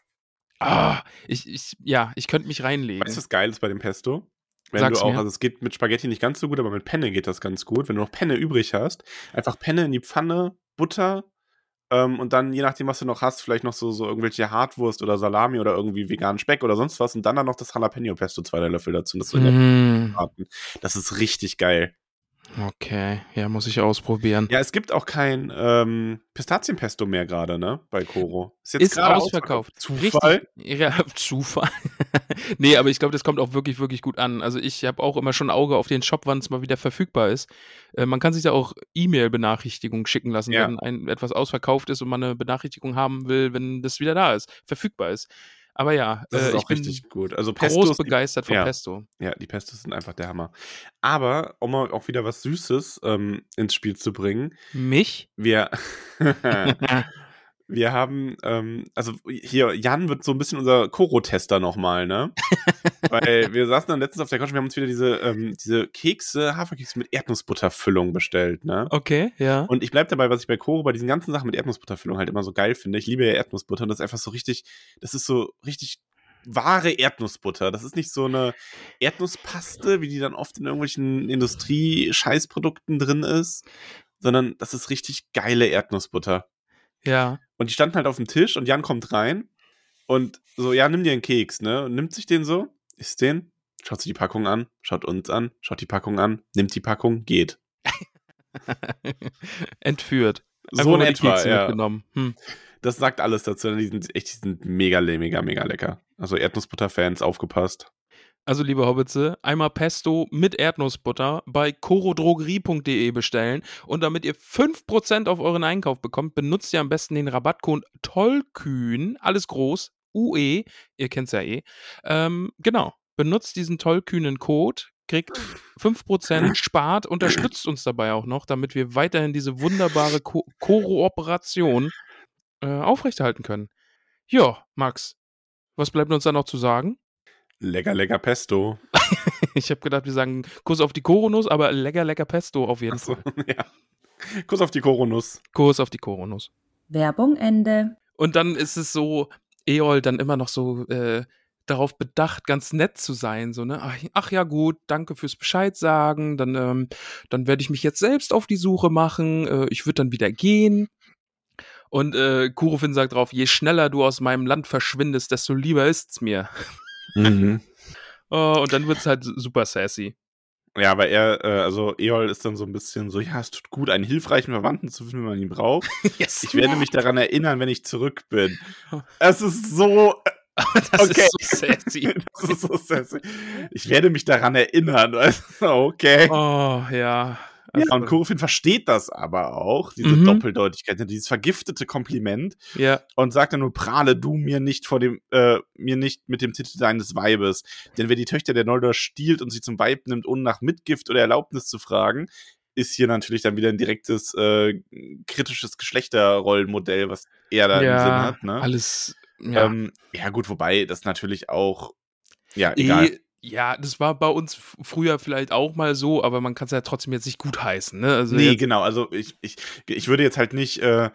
Ah, ich, ich, ja, ich könnte mich reinlegen. Weißt du, was geil ist bei dem Pesto? Wenn Sag's du auch, mir. also es geht mit Spaghetti nicht ganz so gut, aber mit Penne geht das ganz gut. Wenn du noch Penne übrig hast, einfach Penne in die Pfanne, Butter ähm, und dann, je nachdem, was du noch hast, vielleicht noch so, so irgendwelche Hartwurst oder Salami oder irgendwie veganen Speck oder sonst was und dann dann noch das Jalapeno-Pesto, zwei Löffel dazu. Das, mm. das ist richtig geil. Okay, ja, muss ich ausprobieren. Ja, es gibt auch kein ähm, Pistazienpesto mehr gerade, ne? Bei Koro. Ist jetzt gerade ausverkauft. Zufall? Richtig, ja, Zufall. nee, aber ich glaube, das kommt auch wirklich, wirklich gut an. Also ich habe auch immer schon Auge auf den Shop, wann es mal wieder verfügbar ist. Äh, man kann sich da auch E-Mail-Benachrichtigungen schicken lassen, Ja. wenn ein, etwas ausverkauft ist und man eine Benachrichtigung haben will, wenn das wieder da ist, verfügbar ist. Aber ja, Das äh, ist ich auch bin richtig gut. Also groß Pestos, die- begeistert von ja. Pesto. Ja, die Pestos sind einfach der Hammer. Aber, um mal auch wieder was Süßes ähm, ins Spiel zu bringen, Mich? wir, wir haben, ähm, also hier, Jan wird so ein bisschen unser Koro-Tester nochmal, ne? Weil wir saßen dann letztens auf der Couch und wir haben uns wieder diese, ähm, diese Kekse, Haferkekse mit Erdnussbutterfüllung bestellt, ne? Okay, ja. Und ich bleib dabei, was ich bei Koro bei diesen ganzen Sachen mit Erdnussbutterfüllung halt immer so geil finde. Ich liebe ja Erdnussbutter und das ist einfach so richtig, das ist so richtig wahre Erdnussbutter. Das ist nicht so eine Erdnusspaste, wie die dann oft in irgendwelchen Industrie-Scheißprodukten drin ist, sondern das ist richtig geile Erdnussbutter. Ja. Und die standen halt auf dem Tisch und Jan kommt rein und so, ja, nimm dir einen Keks, ne? Und nimmt sich den so, isst den, schaut sich die Packung an, schaut uns an, schaut die Packung an, nimmt die Packung, geht. Entführt. So in etwa, ja. mitgenommen. Hm. Das sagt alles dazu. Die sind echt, die sind mega, mega, mega lecker. Also Erdnussbutter-Fans, aufgepasst. Also, liebe Hobbitze, einmal Pesto mit Erdnussbutter bei corodrogerie.de bestellen und damit ihr 5% auf euren Einkauf bekommt, benutzt ihr am besten den Rabattcode TOLLKÜHN, alles groß, UE, ihr kennt's ja eh. Ähm, genau, benutzt diesen tollkühnen Code, kriegt 5%, spart, unterstützt uns dabei auch noch, damit wir weiterhin diese wunderbare Ko Kooperation äh, aufrechterhalten können. Ja, Max, was bleibt uns da noch zu sagen? Lecker, lecker Pesto. Ich habe gedacht, wir sagen Kuss auf die Koronuss, aber lecker, lecker Pesto auf jeden Fall. ja. Kuss auf die Koronuss. Kuss auf die Koronuss. Werbung Ende. Und dann ist es so, Eol dann immer noch so äh, darauf bedacht, ganz nett zu sein. So, ne? Ach, ach ja, gut, danke fürs Bescheid sagen. Dann, ähm, dann werde ich mich jetzt selbst auf die Suche machen. Äh, ich würde dann wieder gehen. Und äh, Kurofin sagt drauf, je schneller du aus meinem Land verschwindest, desto lieber ist's mir. Mhm. Oh, und dann wird's halt super sassy. Ja, aber er, äh, also Eol ist dann so ein bisschen so, ja, es tut gut, einen hilfreichen Verwandten zu finden, wenn man ihn braucht. Yes. Ich werde mich daran erinnern, wenn ich zurück bin. Es ist so, das Okay. ist so sassy. das ist so sassy. Ich werde mich daran erinnern. okay. Oh, ja. Ja, und Kurofin versteht das aber auch, diese Mhm. Doppeldeutigkeit, dieses vergiftete Kompliment ja, und sagt dann nur, prahle du mir nicht vor dem, äh, mir nicht mit dem Titel deines Weibes. Denn wer die Töchter der Noldor stiehlt und sie zum Weib nimmt, ohne nach Mitgift oder Erlaubnis zu fragen, ist hier natürlich dann wieder ein direktes, äh, kritisches Geschlechterrollenmodell, was er da im Sinn ja hat, ne? alles. Ja. Ja. Ähm, ja, gut, wobei das natürlich auch, ja, egal. Ja, das war bei uns früher vielleicht auch mal so, aber man kann es ja trotzdem jetzt nicht gut heißen. Ne? Also Nee, genau. Also ich, ich, ich würde jetzt halt nicht äh,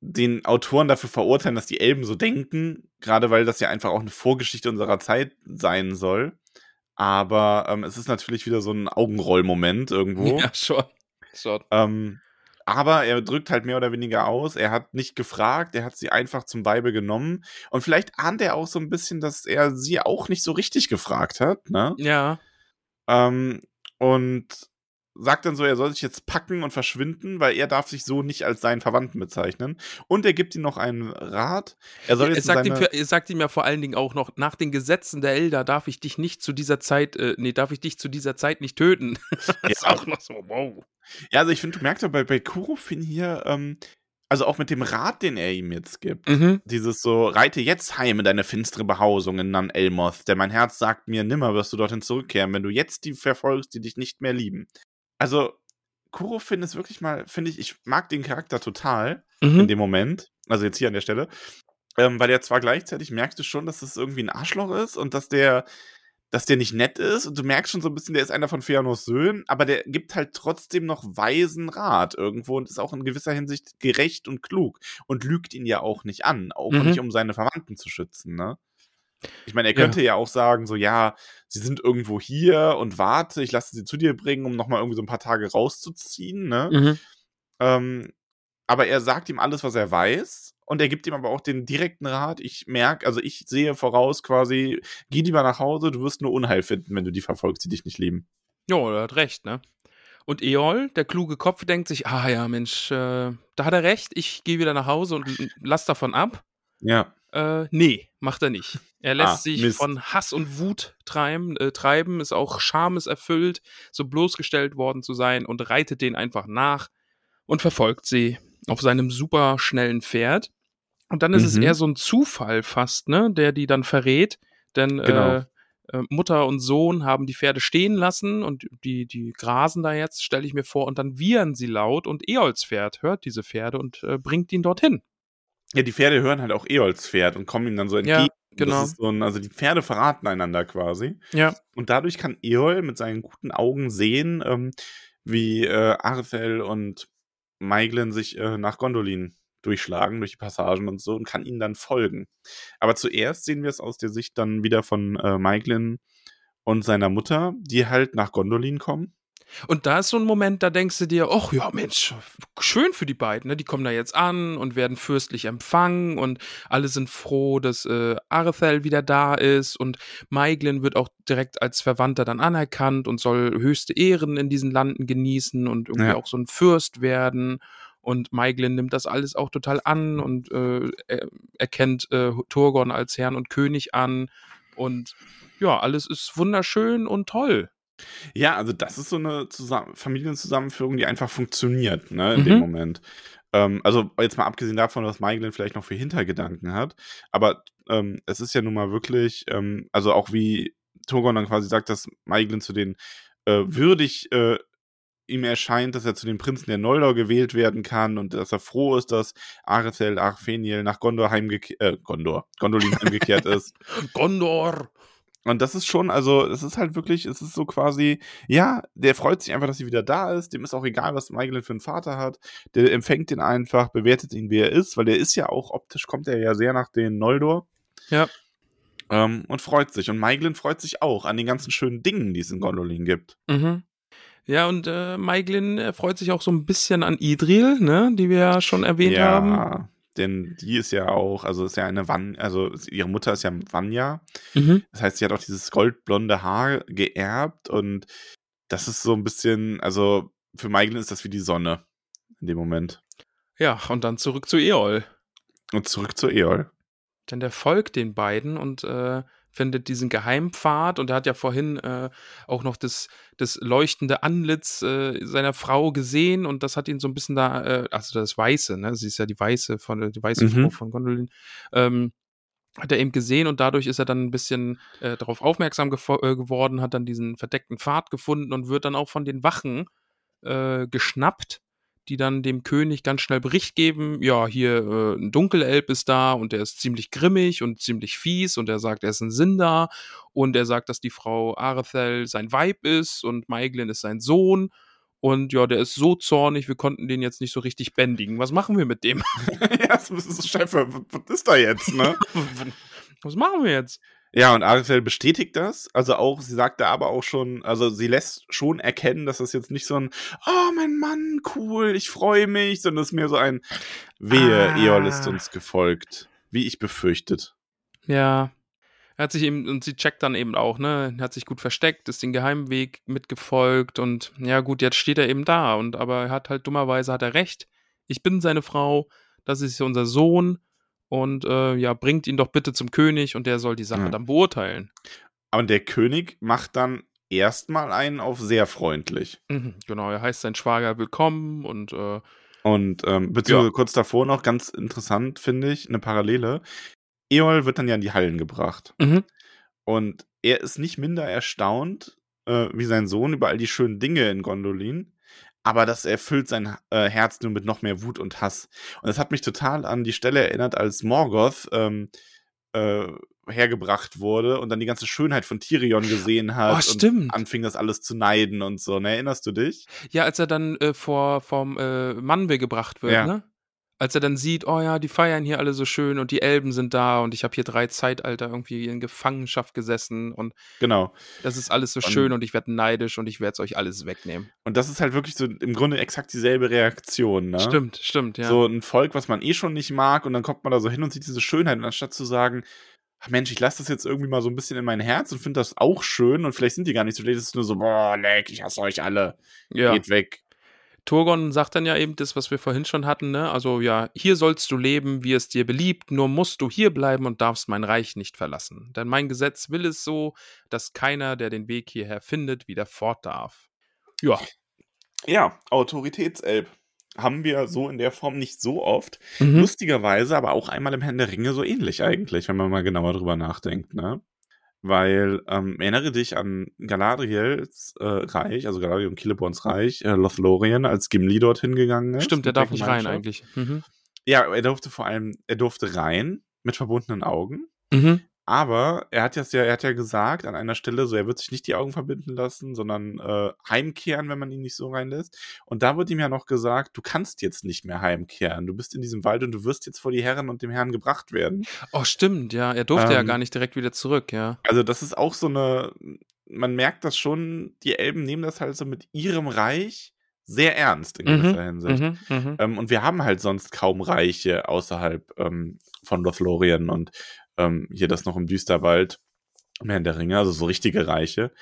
den Autoren dafür verurteilen, dass die Elben so denken, gerade weil das ja einfach auch eine Vorgeschichte unserer Zeit sein soll. Aber ähm, es ist natürlich wieder so ein Augenrollmoment irgendwo. Ja, schon. schon. Ähm, aber er drückt halt mehr oder weniger aus. Er hat nicht gefragt, er hat sie einfach zum Weibe genommen. Und vielleicht ahnt er auch so ein bisschen, dass er sie auch nicht so richtig gefragt hat. Ne? Ja. Ähm, und sagt dann so, er soll sich jetzt packen und verschwinden, weil er darf sich so nicht als seinen Verwandten bezeichnen. Und er gibt ihm noch einen Rat. Er soll Er jetzt sagt, in ihm, seine, für- er sagt ihm ja vor allen Dingen auch noch, nach den Gesetzen der Elder darf ich dich nicht zu dieser Zeit, äh, nee, darf ich dich zu dieser Zeit nicht töten. das ist Ja. auch noch so, wow. Ja, also ich finde, du merkst ja bei, bei Kurofin hier, ähm, also auch mit dem Rat, den er ihm jetzt gibt, Mhm. dieses so, reite jetzt heim in deine finstere Behausung in Nan Elmoth, denn mein Herz sagt mir, nimmer wirst du dorthin zurückkehren, wenn du jetzt die verfolgst, die dich nicht mehr lieben. Also, Kurofin ist wirklich mal, finde ich, ich mag den Charakter total in Mhm. dem Moment, also jetzt hier an der Stelle, ähm, weil er zwar gleichzeitig merkst du schon, dass das irgendwie ein Arschloch ist und dass der, dass der nicht nett ist und du merkst schon so ein bisschen, der ist einer von Feanos Söhnen, aber der gibt halt trotzdem noch weisen Rat irgendwo und ist auch in gewisser Hinsicht gerecht und klug und lügt ihn ja auch nicht an, auch Mhm. nicht um seine Verwandten zu schützen, ne? Ich meine, er Ja. könnte ja. auch sagen, so, ja, sie sind irgendwo hier und warte, ich lasse sie zu dir bringen, um nochmal irgendwie so ein paar Tage rauszuziehen, ne? Mhm. Ähm, aber er sagt ihm alles, was er weiß. Und er gibt ihm aber auch den direkten Rat. Ich merke, also ich sehe voraus quasi, geh lieber nach Hause, du wirst nur Unheil finden, wenn du die verfolgst, die dich nicht lieben. Ja, er hat recht, ne? Und Eol, der kluge Kopf, denkt sich, ah ja, Mensch, äh, da hat er recht, ich gehe wieder nach Hause und lass davon ab. Ja. Äh, nee, macht er nicht. Er lässt Ah, sich Mist. von Hass und Wut treiben, äh, treiben, ist auch schameserfüllt, so bloßgestellt worden zu sein und reitet den einfach nach und verfolgt sie auf seinem super schnellen Pferd. Und dann ist es Mhm. eher so ein Zufall fast, ne, der die dann verrät, denn Genau. äh, äh, Mutter und Sohn haben die Pferde stehen lassen und die, die grasen da jetzt, stelle ich mir vor, und dann wiehern sie laut und Eols Pferd hört diese Pferde und äh, bringt ihn dorthin. Ja, die Pferde hören halt auch Eols Pferd und kommen ihm dann so Ja, entgegen. genau. Das ist so ein, also die Pferde verraten einander quasi. Ja. Und dadurch kann Eol mit seinen guten Augen sehen, ähm, wie äh, Arthel und Maiglin sich äh, nach Gondolin durchschlagen, durch die Passagen und so, und kann ihnen dann folgen. Aber zuerst sehen wir es aus der Sicht dann wieder von äh, Maiglin und seiner Mutter, die halt nach Gondolin kommen. Und da ist so ein Moment, da denkst du dir, ach ja, Mensch, schön für die beiden, ne? Die kommen da jetzt an und werden fürstlich empfangen und alle sind froh, dass äh, Arthel wieder da ist und Maiglin wird auch direkt als Verwandter dann anerkannt und soll höchste Ehren in diesen Landen genießen und irgendwie Ja. auch so ein Fürst werden. Und Maiglin nimmt das alles auch total an und äh, er, erkennt äh, Turgon als Herrn und König an. Und ja, alles ist wunderschön und toll. Ja, also das ist so eine Zusammen Familienzusammenführung, die einfach funktioniert, ne, in dem Mhm. Moment. Ähm, also jetzt mal abgesehen davon, was Maiglin vielleicht noch für Hintergedanken hat, aber ähm, es ist ja nun mal wirklich, ähm, also auch wie Turgon dann quasi sagt, dass Maiglin zu den äh, würdig äh, ihm erscheint, dass er zu den Prinzen der Noldor gewählt werden kann und dass er froh ist, dass Arethel, Arfeniel nach Gondor heimgekehrt, äh, Gondor, Gondolin heimgekehrt ist. Gondor! Und das ist schon, also es ist halt wirklich, es ist so quasi, ja, der freut sich einfach, dass sie wieder da ist. Dem ist auch egal, was Michael für einen Vater hat. Der empfängt ihn einfach, bewertet ihn, wie er ist, weil der ist ja auch optisch, kommt er ja sehr nach den Noldor. Ja. Ähm, und freut sich. Und Maiglin freut sich auch an den ganzen schönen Dingen, die es in Gondolin gibt. Mhm. Ja, und äh, Maiglin äh, freut sich auch so ein bisschen an Idril, ne, die wir ja schon erwähnt ja, haben. Denn die ist ja auch, also ist ja eine Wan, also ihre Mutter ist ja Vanya. Mhm. Das heißt, sie hat auch dieses goldblonde Haar geerbt und das ist so ein bisschen, also für Maiglin ist das wie die Sonne in dem Moment. Ja, und dann zurück zu Eol. Und zurück zu Eol. Denn der folgt den beiden und äh, findet diesen Geheimpfad und er hat ja vorhin äh, auch noch das, das leuchtende Antlitz äh, seiner Frau gesehen und das hat ihn so ein bisschen da, äh, also das Weiße, ne? Sie ist ja die Weiße von die weiße Mhm. Frau von Gondolin. Ähm, hat er eben gesehen und dadurch ist er dann ein bisschen äh, darauf aufmerksam äh, geworden, hat dann diesen verdeckten Pfad gefunden und wird dann auch von den Wachen äh, geschnappt, die dann dem König ganz schnell Bericht geben, ja, hier äh, ein Dunkelelb ist da und der ist ziemlich grimmig und ziemlich fies und er sagt, er ist ein Sindar und er sagt, dass die Frau Arethel sein Weib ist und Maiglin ist sein Sohn und ja, der ist so zornig, wir konnten den jetzt nicht so richtig bändigen. Was machen wir mit dem? ja, das ist so Chef, was ist da jetzt, ne? Was machen wir jetzt? Ja, und Arifel bestätigt das. Also auch, sie sagt da aber auch schon, also sie lässt schon erkennen, dass das jetzt nicht so ein, oh mein Mann, cool, ich freue mich, sondern es ist mehr so ein, wehe, Ah. Eol ist uns gefolgt. Wie ich befürchtet. Ja. Er hat sich eben, und sie checkt dann eben auch, ne, hat sich gut versteckt, ist den Geheimweg mitgefolgt und ja gut, jetzt steht er eben da und aber er hat halt dummerweise hat er recht. Ich bin seine Frau, das ist unser Sohn und äh, ja, bringt ihn doch bitte zum König und der soll die Sache Ja. dann beurteilen. Aber der König macht dann erstmal einen auf sehr freundlich. Mhm, genau, er heißt sein Schwager willkommen und äh, Und ähm, beziehungsweise Ja. kurz davor noch, ganz interessant, finde ich, eine Parallele. Eol wird dann ja in die Hallen gebracht. mhm, Und er ist nicht minder erstaunt, äh, wie sein Sohn über all die schönen Dinge in Gondolin. Aber das erfüllt sein äh, Herz nur mit noch mehr Wut und Hass. Und das hat mich total an die Stelle erinnert, als Morgoth ähm, äh, hergebracht wurde und dann die ganze Schönheit von Tyrion gesehen hat Oh, und stimmt. anfing das alles zu neiden und so. Ne, erinnerst du dich? ja, als er dann äh, vor vom äh, Manwe gebracht wird, Ja. ne? Als er dann sieht, oh ja, die feiern hier alle so schön und die Elben sind da und ich habe hier drei Zeitalter irgendwie in Gefangenschaft gesessen und Genau. das ist alles so Und- schön und ich werde neidisch und ich werde es euch alles wegnehmen. Und das ist halt wirklich so im Grunde exakt dieselbe Reaktion, ne? Stimmt, stimmt, ja. So ein Volk, was man eh schon nicht mag, und dann kommt man da so hin und sieht diese Schönheit, und anstatt zu sagen, Mensch, ich lasse das jetzt irgendwie mal so ein bisschen in mein Herz und finde das auch schön und vielleicht sind die gar nicht so schlecht, es ist nur so, boah, leck, ich hasse euch alle. Ja. Geht weg. Turgon sagt dann ja eben das, was wir vorhin schon hatten, ne? Also ja, hier sollst du leben, wie es dir beliebt, nur musst du hier bleiben und darfst mein Reich nicht verlassen. Denn mein Gesetz will es so, dass keiner, der den Weg hierher findet, wieder fort darf. Ja. Ja, Autoritätselb haben wir so in der Form nicht so oft. Mhm. Lustigerweise aber auch einmal im Herrn der Ringe so ähnlich eigentlich, wenn man mal genauer drüber nachdenkt, ne? Weil, ähm, erinnere dich an Galadriels äh, Reich, also Galadriel und Celeborns Reich, äh, Lothlorien, als Gimli dorthin gegangen ist. Stimmt, der darf nicht rein eigentlich. Mhm. Ja, er durfte vor allem, er durfte rein mit verbundenen Augen. Mhm. Aber er hat ja, er hat ja gesagt an einer Stelle, so er wird sich nicht die Augen verbinden lassen, sondern äh, heimkehren, wenn man ihn nicht so reinlässt. Und da wird ihm ja noch gesagt, du kannst jetzt nicht mehr heimkehren. Du bist in diesem Wald und du wirst jetzt vor die Herren und dem Herrn gebracht werden. Oh, stimmt, ja. Er durfte ja Ähm, gar nicht direkt wieder zurück, ja. Also das ist auch so eine, man merkt das schon, die Elben nehmen das halt so mit ihrem Reich sehr ernst in gewisser Hinsicht. Mhm. Mhm. Ähm, und wir haben halt sonst kaum Reiche außerhalb ähm, von Lothlorien und ähm, hier das noch im Düsterwald, mehr in der Ringe, also so richtige Reiche.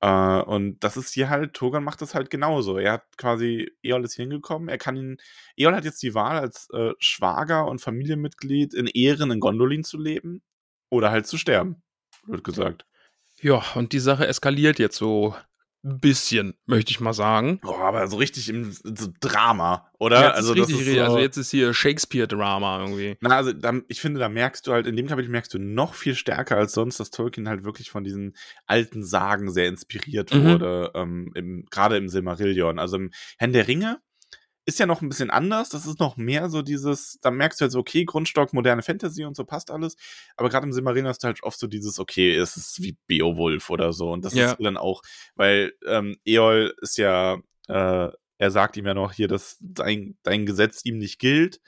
Äh, und das ist hier halt, Togan macht das halt genauso. Er hat quasi, Eol ist hier hingekommen, er kann ihn, Eol hat jetzt die Wahl, als äh, Schwager und Familienmitglied in Ehren in Gondolin zu leben oder halt zu sterben, wird gesagt. Ja, und die Sache eskaliert jetzt so ein bisschen, möchte ich mal sagen. Oh, aber so richtig im so Drama, oder? Ist also, das richtig, ist so, also jetzt ist hier Shakespeare-Drama irgendwie. Na, also da, ich finde, da merkst du halt, in dem Kapitel merkst du noch viel stärker als sonst, dass Tolkien halt wirklich von diesen alten Sagen sehr inspiriert Mhm. wurde, ähm, im, gerade im Silmarillion. Also im Herrn der Ringe ist ja noch ein bisschen anders. Das ist noch mehr so dieses, da merkst du halt so, okay, Grundstock, moderne Fantasy und so passt alles. Aber gerade im Silmarillion hast du halt oft so dieses, okay, es ist wie Beowulf oder so. Und das Ja. ist dann auch, weil ähm, Eol ist ja, äh, er sagt ihm ja noch hier, dass dein, dein Gesetz ihm nicht gilt.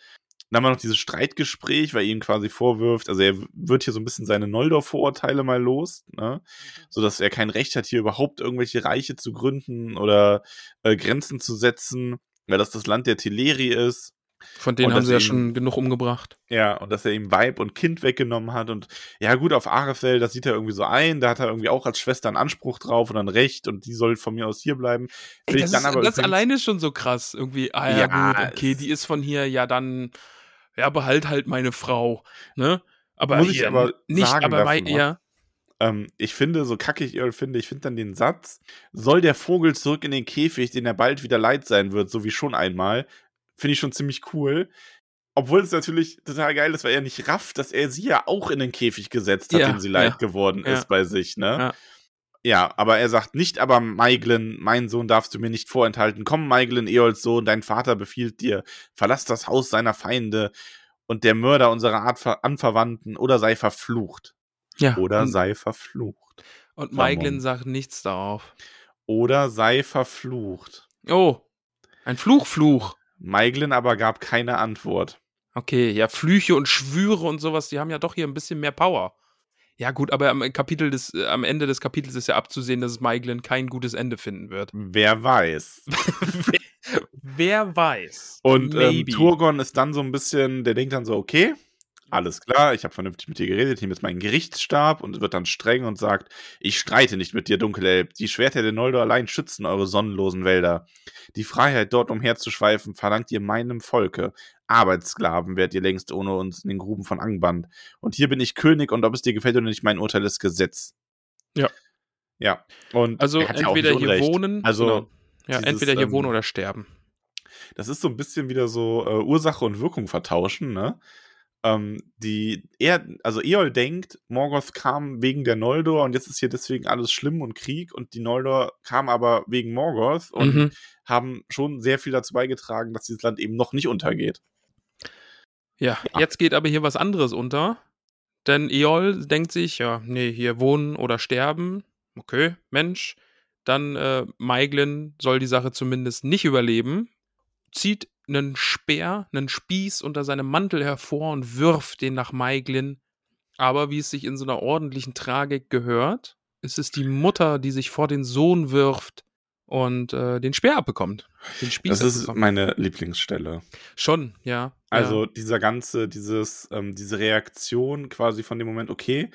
Dann haben wir noch dieses Streitgespräch, weil er ihm quasi vorwirft, also er wird hier so ein bisschen seine Noldor-Vorurteile mal los, ne? so dass er kein Recht hat, hier überhaupt irgendwelche Reiche zu gründen oder äh, Grenzen zu setzen, weil das das Land der Teleri ist. Von denen Und haben sie ja ihm- schon genug umgebracht. Ja, und dass er ihm Weib und Kind weggenommen hat. Und ja, gut, auf Arefell, das sieht er irgendwie so ein. Da hat er irgendwie auch als Schwester einen Anspruch drauf und ein Recht und die soll von mir aus hier bleiben. Ey, das ist, aber das alleine ist schon so krass. Irgendwie, ah ja, Ja, gut, okay, die ist von hier, ja dann, ja, behalt halt meine Frau, ne? Aber Muss ich aber nicht, sagen aber bei, ja, Ähm, ich finde, so kacke ich finde, ich finde dann den Satz, soll der Vogel zurück in den Käfig, den er bald wieder leid sein wird, so wie schon einmal, finde ich schon ziemlich cool. Obwohl es natürlich total geil ist, weil er nicht rafft, dass er sie ja auch in den Käfig gesetzt hat, Ja, den sie leid ja, geworden ja. ist bei sich, ne? Ja. Aber er sagt nicht, aber Maiglin, mein Sohn darfst du mir nicht vorenthalten. Komm, Maiglin, Eols Sohn, dein Vater befiehlt dir, verlass das Haus seiner Feinde und der Mörder unserer Art Ver Anverwandten oder sei verflucht. Ja. Oder sei verflucht. und Maiglin Ramon. sagt nichts darauf. Oder sei verflucht. Oh, ein Fluchfluch. Maiglin aber gab keine Antwort. Okay, ja, Flüche und Schwüre und sowas, die haben ja doch hier ein bisschen mehr Power. Ja, gut, aber am Kapitel des, äh, am Ende des Kapitels ist ja abzusehen, dass Maiglin kein gutes Ende finden wird. Wer weiß. wer, wer weiß. Und ähm. Turgon ist dann so ein bisschen, der denkt dann so, okay, alles klar, ich habe vernünftig mit dir geredet, nehme jetzt meinen Gerichtsstab und wird dann streng und sagt, ich streite nicht mit dir, Dunkelelb. Die Schwerter der Noldor allein schützen eure sonnenlosen Wälder. Die Freiheit, dort umherzuschweifen, verlangt ihr meinem Volke. Arbeitssklaven werdet ihr längst ohne uns in den Gruben von Angband. Und hier bin ich König und ob es dir gefällt oder nicht, mein Urteil ist Gesetz. Ja. Ja. Und Also er ja entweder nicht hier wohnen, Also, genau. ja, dieses, entweder hier ähm, wohnen oder sterben. das ist so ein bisschen wieder so äh, Ursache und Wirkung vertauschen, ne? Ähm, die, er, also Eol denkt, Morgoth kam wegen der Noldor und jetzt ist hier deswegen alles schlimm und Krieg und die Noldor kam aber wegen Morgoth und Mhm. haben schon sehr viel dazu beigetragen, dass dieses Land eben noch nicht untergeht. Ja, Ja. jetzt geht aber hier was anderes unter. Denn Eol denkt sich, ja, nee, hier wohnen oder sterben. Okay, Mensch. Dann äh, Maiglin soll die Sache zumindest nicht überleben. Zieht einen Speer, einen Spieß unter seinem Mantel hervor und wirft den nach Maiglin. Aber wie es sich in so einer ordentlichen Tragik gehört, ist es die Mutter, die sich vor den Sohn wirft und äh, den Speer abbekommt. Den Spieß Das ist abbekommt. meine Lieblingsstelle. Schon, ja. Also ja. dieser ganze, dieses, ähm, diese Reaktion quasi von dem Moment, okay,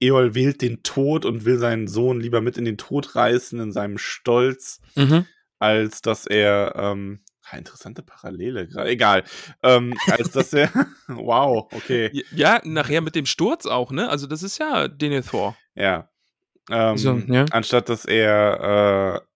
Eol wählt den Tod und will seinen Sohn lieber mit in den Tod reißen, in seinem Stolz, Mhm. als dass er, ähm, interessante Parallele, egal, ähm, als dass er, wow, okay, Ja, nachher mit dem Sturz auch, ne? Also das ist ja Denethor. ja. Ähm, So, ja. Anstatt dass er, äh,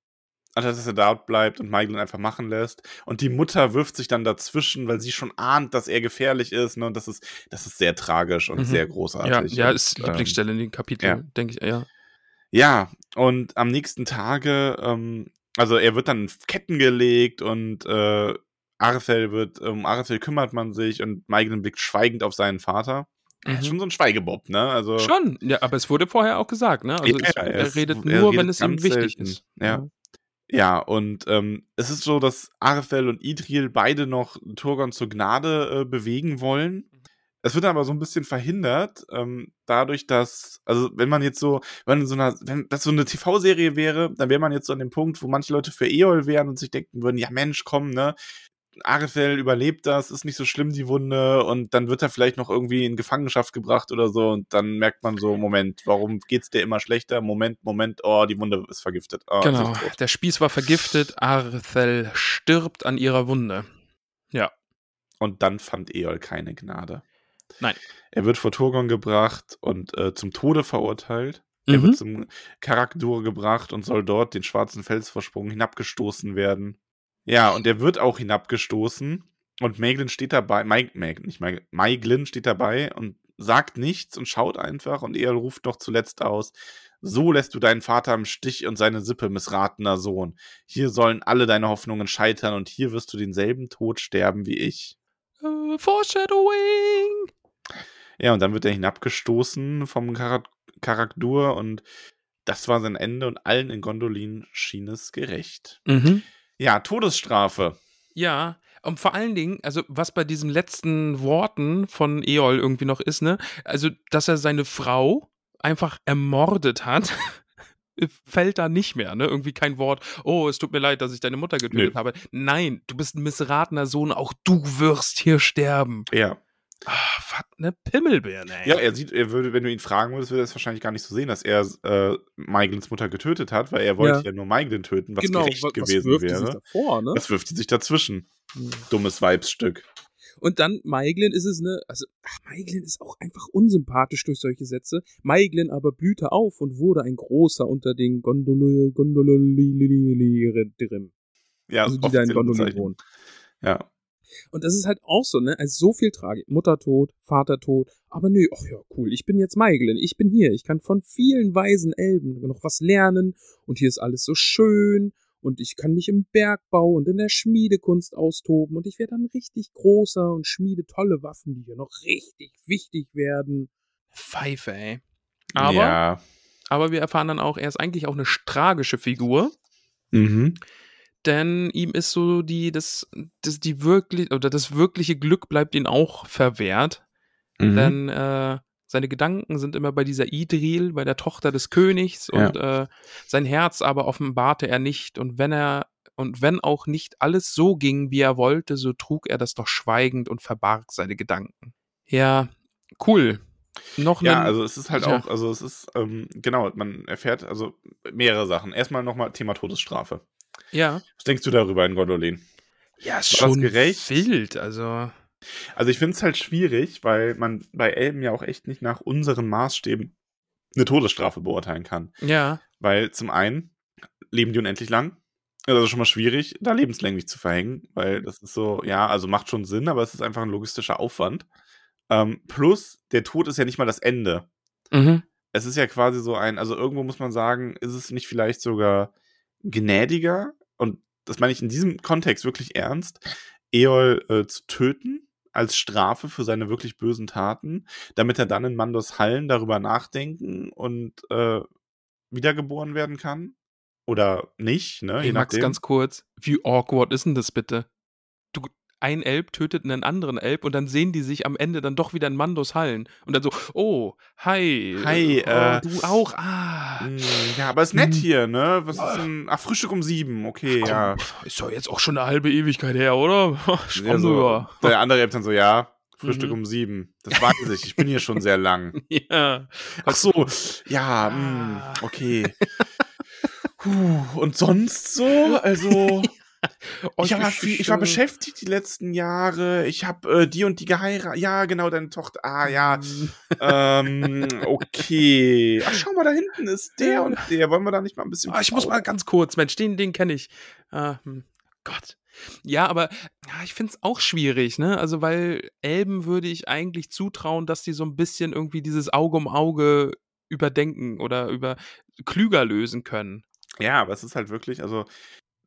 anstatt dass er dort bleibt und Michael einfach machen lässt. Und die Mutter wirft sich dann dazwischen, weil sie schon ahnt, dass er gefährlich ist. Ne? Und das ist, das ist sehr tragisch und Mhm. sehr Ja, großartig. ja, und, ist ähm, Lieblingsstelle in den Kapiteln, ja. denke ich, ja. Ja, und am nächsten Tage, ähm, also er wird dann in Ketten gelegt und äh, Arthel wird, um Arthel kümmert man sich und Michael blickt schweigend auf seinen Vater. Er ist Mhm. schon so ein Schweigebob, ne? Also, Schon, ja, aber es wurde vorher auch gesagt, ne? Also Ja, es, ja, er, ist- redet er nur, redet wenn es ihm wichtig selten. ist. Ja. Ja, und ähm, es ist so, dass Arthel und Idril beide noch Turgon zur Gnade äh, bewegen wollen. Es wird aber so ein bisschen verhindert, ähm, dadurch, dass, also wenn man jetzt so, wenn so einer, wenn das so eine TV-Serie wäre, dann wäre man jetzt so an dem Punkt, wo manche Leute für Eol wären und sich denken würden, ja Mensch, komm, ne, Arethel überlebt das, ist nicht so schlimm, die Wunde, und dann wird er vielleicht noch irgendwie in Gefangenschaft gebracht oder so, und dann merkt man so, Moment, warum geht's dir immer schlechter? Moment, Moment, oh, die Wunde ist vergiftet. Oh, Genau, ist der Spieß war vergiftet, Arthel stirbt an ihrer Wunde. Und dann fand Eol keine Gnade. Nein. Er wird vor Turgon gebracht und äh, zum Tode verurteilt. Er Mhm. wird zum Karakdur gebracht und soll dort den schwarzen Felsvorsprung hinabgestoßen werden. Ja, und er wird auch hinabgestoßen. Und Maeglin steht dabei, Maig, Maig, nicht Maeglin steht dabei und sagt nichts und schaut einfach. Und Eol ruft noch zuletzt aus: So lässt du deinen Vater im Stich und seine Sippe, missratener Sohn. Hier sollen alle deine Hoffnungen scheitern und hier wirst du denselben Tod sterben wie ich. Äh, Foreshadowing! Ja, und dann wird er hinabgestoßen vom Karak Karakdur und das war sein Ende und allen in Gondolin schien es gerecht. Mhm. Ja, Todesstrafe. Ja, und vor allen Dingen, also was bei diesen letzten Worten von Eol irgendwie noch ist, ne? Also, dass er seine Frau einfach ermordet hat, fällt da nicht mehr, ne? Irgendwie kein Wort, oh, es tut mir leid, dass ich deine Mutter getötet Nö. habe. Nein, du bist ein missratener Sohn, auch du wirst hier sterben. Ja. Ah, was ne Pimmelbirne, ey. Ja, er sieht, er würde, wenn du ihn fragen würdest, würde er es wahrscheinlich gar nicht so sehen, dass er äh, Maiglins Mutter getötet hat, weil er wollte ja, Ja. nur Maiglin töten, was genau, gerecht wa- was gewesen wirft sich wäre. davor, ne? Das wirft sie sich dazwischen. Hm. Dummes Weibsstück. Und dann Maiglin ist es, ne, also, ach, Maiglin ist auch einfach unsympathisch durch solche Sätze. Maiglin aber blühte auf und wurde ein großer unter den Gondolo Gondololieren, Ja, also die da in Gondolin wohnen. Ja. Und das ist halt auch so, ne, also so viel Tragik. Mutter tot, Vater tot, aber nö, ach ja, cool, ich bin jetzt Maiglin, ich bin hier, ich kann von vielen weisen Elben noch was lernen und hier ist alles so schön und ich kann mich im Bergbau und in der Schmiedekunst austoben und ich werde dann richtig großer und schmiede tolle Waffen, die hier noch richtig wichtig werden. Pfeife, ey. Aber, ja. aber wir erfahren dann auch, er ist eigentlich auch eine tragische Figur, Mhm. Denn ihm ist so die, das, das, die wirklich, oder das wirkliche Glück bleibt ihm auch verwehrt. Mhm. Denn äh, seine Gedanken sind immer bei dieser Idril, bei der Tochter des Königs und äh, sein Herz aber offenbarte er nicht. Und wenn er, und wenn auch nicht alles so ging, wie er wollte, so trug er das doch schweigend und verbarg seine Gedanken. Ja, cool. Noch Ja, also es ist halt Ja. auch, also es ist, ähm, genau, man erfährt also mehrere Sachen. Erstmal nochmal Thema Todesstrafe. Ja. Was denkst du darüber in Gondolin? Ja, ist War schon gerecht? wild, also. Also ich finde es halt schwierig, weil man bei Elben ja auch echt nicht nach unseren Maßstäben eine Todesstrafe beurteilen kann. Ja, Weil zum einen leben die unendlich lang. Also schon mal schwierig, da lebenslänglich zu verhängen, weil das ist so, ja, also macht schon Sinn, aber es ist einfach ein logistischer Aufwand. Ähm, plus, der Tod ist ja nicht mal das Ende. mhm. es ist ja quasi so ein, also irgendwo muss man sagen, ist es nicht vielleicht sogar gnädiger, und das meine ich in diesem Kontext wirklich ernst, Eol äh, zu töten als Strafe für seine wirklich bösen Taten, damit er dann in Mandos Hallen darüber nachdenken und äh, wiedergeboren werden kann? Oder nicht, ne? Ey, Max, ganz kurz, wie awkward ist denn das bitte? Du, ein Elb tötet einen anderen Elb und dann sehen die sich am Ende dann doch wieder in Mandos Hallen. Und dann so, oh, hi. Hi, oh, äh, du auch, ah. Hm, Ja, aber ist nett Hm. hier, ne? Was ist denn. Ach, Frühstück um sieben, okay, ja. Komm, Ist doch jetzt auch schon eine halbe Ewigkeit her, oder? Schwamm ja so, der andere Elb dann so, ja, Frühstück Mhm. um sieben. Das weiß ich, ich bin hier schon sehr lang. Ja. Ach so, ja, mh, Ah. okay. Puh, und sonst so? Also, ich, war viel, ich war beschäftigt die letzten Jahre. Ich habe äh, die und die geheiratet. Ja, genau, deine Tochter. Ah, ja. ähm, okay. Ach, schau mal, da hinten ist der und der. Wollen wir da nicht mal ein bisschen. Ah, ich muss mal ganz kurz, Mensch, den, den kenne ich. Ah, hm, Gott. Ja, aber ja, ich finde es auch schwierig, ne? Also, weil Elben würde ich eigentlich zutrauen, dass die so ein bisschen irgendwie dieses Auge um Auge überdenken oder über klüger lösen können. Ja, aber es ist halt wirklich, also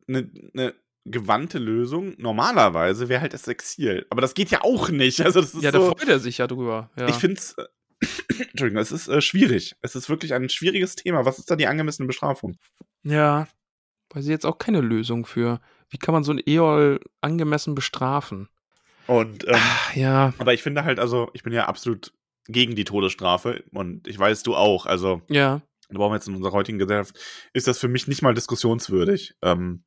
eine ne gewandte Lösung normalerweise wäre halt das Exil. Aber das geht ja auch nicht. Also das ist Ja, da so, freut er sich ja drüber. Ja. ich finde es, Entschuldigung, es ist äh, schwierig. Es ist wirklich ein schwieriges Thema. Was ist da die angemessene Bestrafung? ja, weiß ich jetzt auch keine Lösung für. Wie kann man so ein Eol angemessen bestrafen? Und, ähm, Ah, ja, aber ich finde halt, also ich bin ja absolut gegen die Todesstrafe und ich weiß, du auch. Also ja. da brauchen wir jetzt in unserer heutigen Gesellschaft, ist das für mich nicht mal diskussionswürdig. Ähm,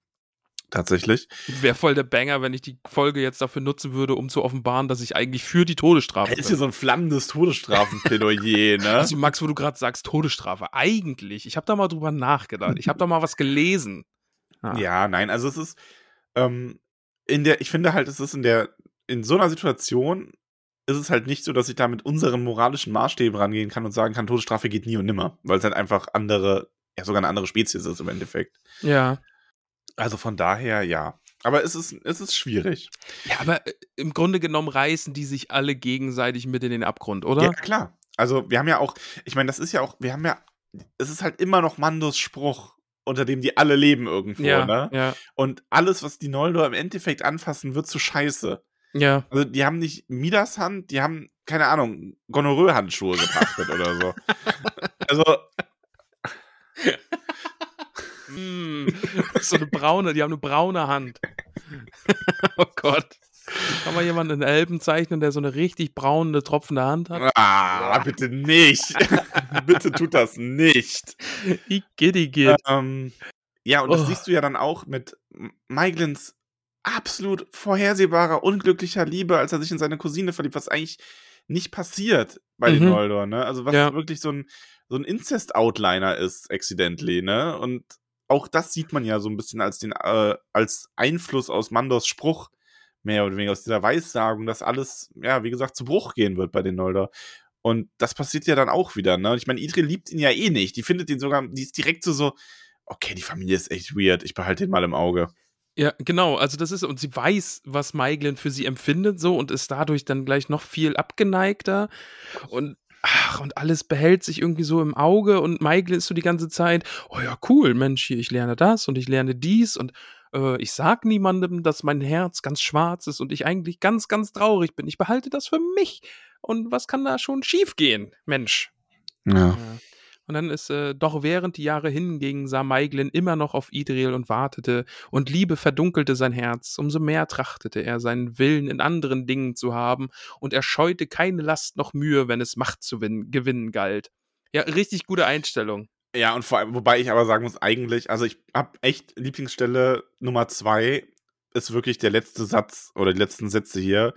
tatsächlich. Wäre voll der Banger, wenn ich die Folge jetzt dafür nutzen würde, um zu offenbaren, dass ich eigentlich für die Todesstrafe Das ist hier bin. so ein flammendes Todesstrafenplädoyer, ne? Also Max, wo du gerade sagst, Todesstrafe. Eigentlich, ich habe da mal drüber nachgedacht. Ich habe da mal was gelesen. Ah. Ja, nein, also es ist ähm, in der, ich finde halt, es ist in der, in so einer Situation ist es halt nicht so, dass ich da mit unseren moralischen Maßstäben rangehen kann und sagen kann, Todesstrafe geht nie und nimmer, weil es halt einfach andere, ja sogar eine andere Spezies ist im Endeffekt. Ja. Also von daher, ja. Aber es ist, es ist schwierig. Ja, aber äh, im Grunde genommen reißen die sich alle gegenseitig mit in den Abgrund, oder? Ja, klar. Also wir haben ja auch, ich meine, das ist ja auch, wir haben ja, es ist halt immer noch Mandos Spruch, unter dem die alle leben irgendwo, ja, ne? ja, Und alles, was die Noldor im Endeffekt anfassen, wird zu scheiße. ja. Also die haben nicht Midas Hand, die haben, keine Ahnung, Gonorrhoe-Handschuhe gepachtet oder so. Also, Mm, so eine braune, die haben eine braune Hand. oh Gott. Kann mal jemand einen Elben zeichnen, der so eine richtig braune, tropfende Hand hat? ah, bitte nicht. bitte tut das nicht. Geht. Ähm, ja, und das Oh. siehst du ja dann auch mit Maiglins absolut vorhersehbarer, unglücklicher Liebe, als er sich in seine Cousine verliebt, was eigentlich nicht passiert bei den Mhm. Noldor, ne? Also was Ja. wirklich so ein, so ein Incest-Outliner ist, accidentally, ne? Und auch das sieht man ja so ein bisschen als den, äh, als Einfluss aus Mandors Spruch, mehr oder weniger aus dieser Weissagung, dass alles, ja, wie gesagt, zu Bruch gehen wird bei den Noldor. Und das passiert ja dann auch wieder, ne? Ich meine, Idril liebt ihn ja eh nicht. Die findet ihn sogar, die ist direkt so so, okay, die Familie ist echt weird, ich behalte den mal im Auge. Ja, genau. Also das ist, und sie weiß, was Maiglin für sie empfindet, so und ist dadurch dann gleich noch viel abgeneigter. Und ach, und alles behält sich irgendwie so im Auge und Maiglin ist so die ganze Zeit, oh ja, cool, Mensch, hier, ich lerne das und ich lerne dies und äh, ich sag niemandem, dass mein Herz ganz schwarz ist und ich eigentlich ganz, ganz traurig bin. Ich behalte das für mich. Und was kann da schon schiefgehen, Mensch? Ja. Und dann ist äh, doch während die Jahre hingingen, sah Maiglin immer noch auf Idril und wartete, und Liebe verdunkelte sein Herz, umso mehr trachtete er, seinen Willen in anderen Dingen zu haben, und er scheute keine Last noch Mühe, wenn es Macht zu win- gewinnen galt. Ja, richtig gute Einstellung. Ja, und vor allem, wobei ich aber sagen muss, eigentlich, also ich hab echt Lieblingsstelle Nummer zwei ist wirklich der letzte Satz oder die letzten Sätze hier.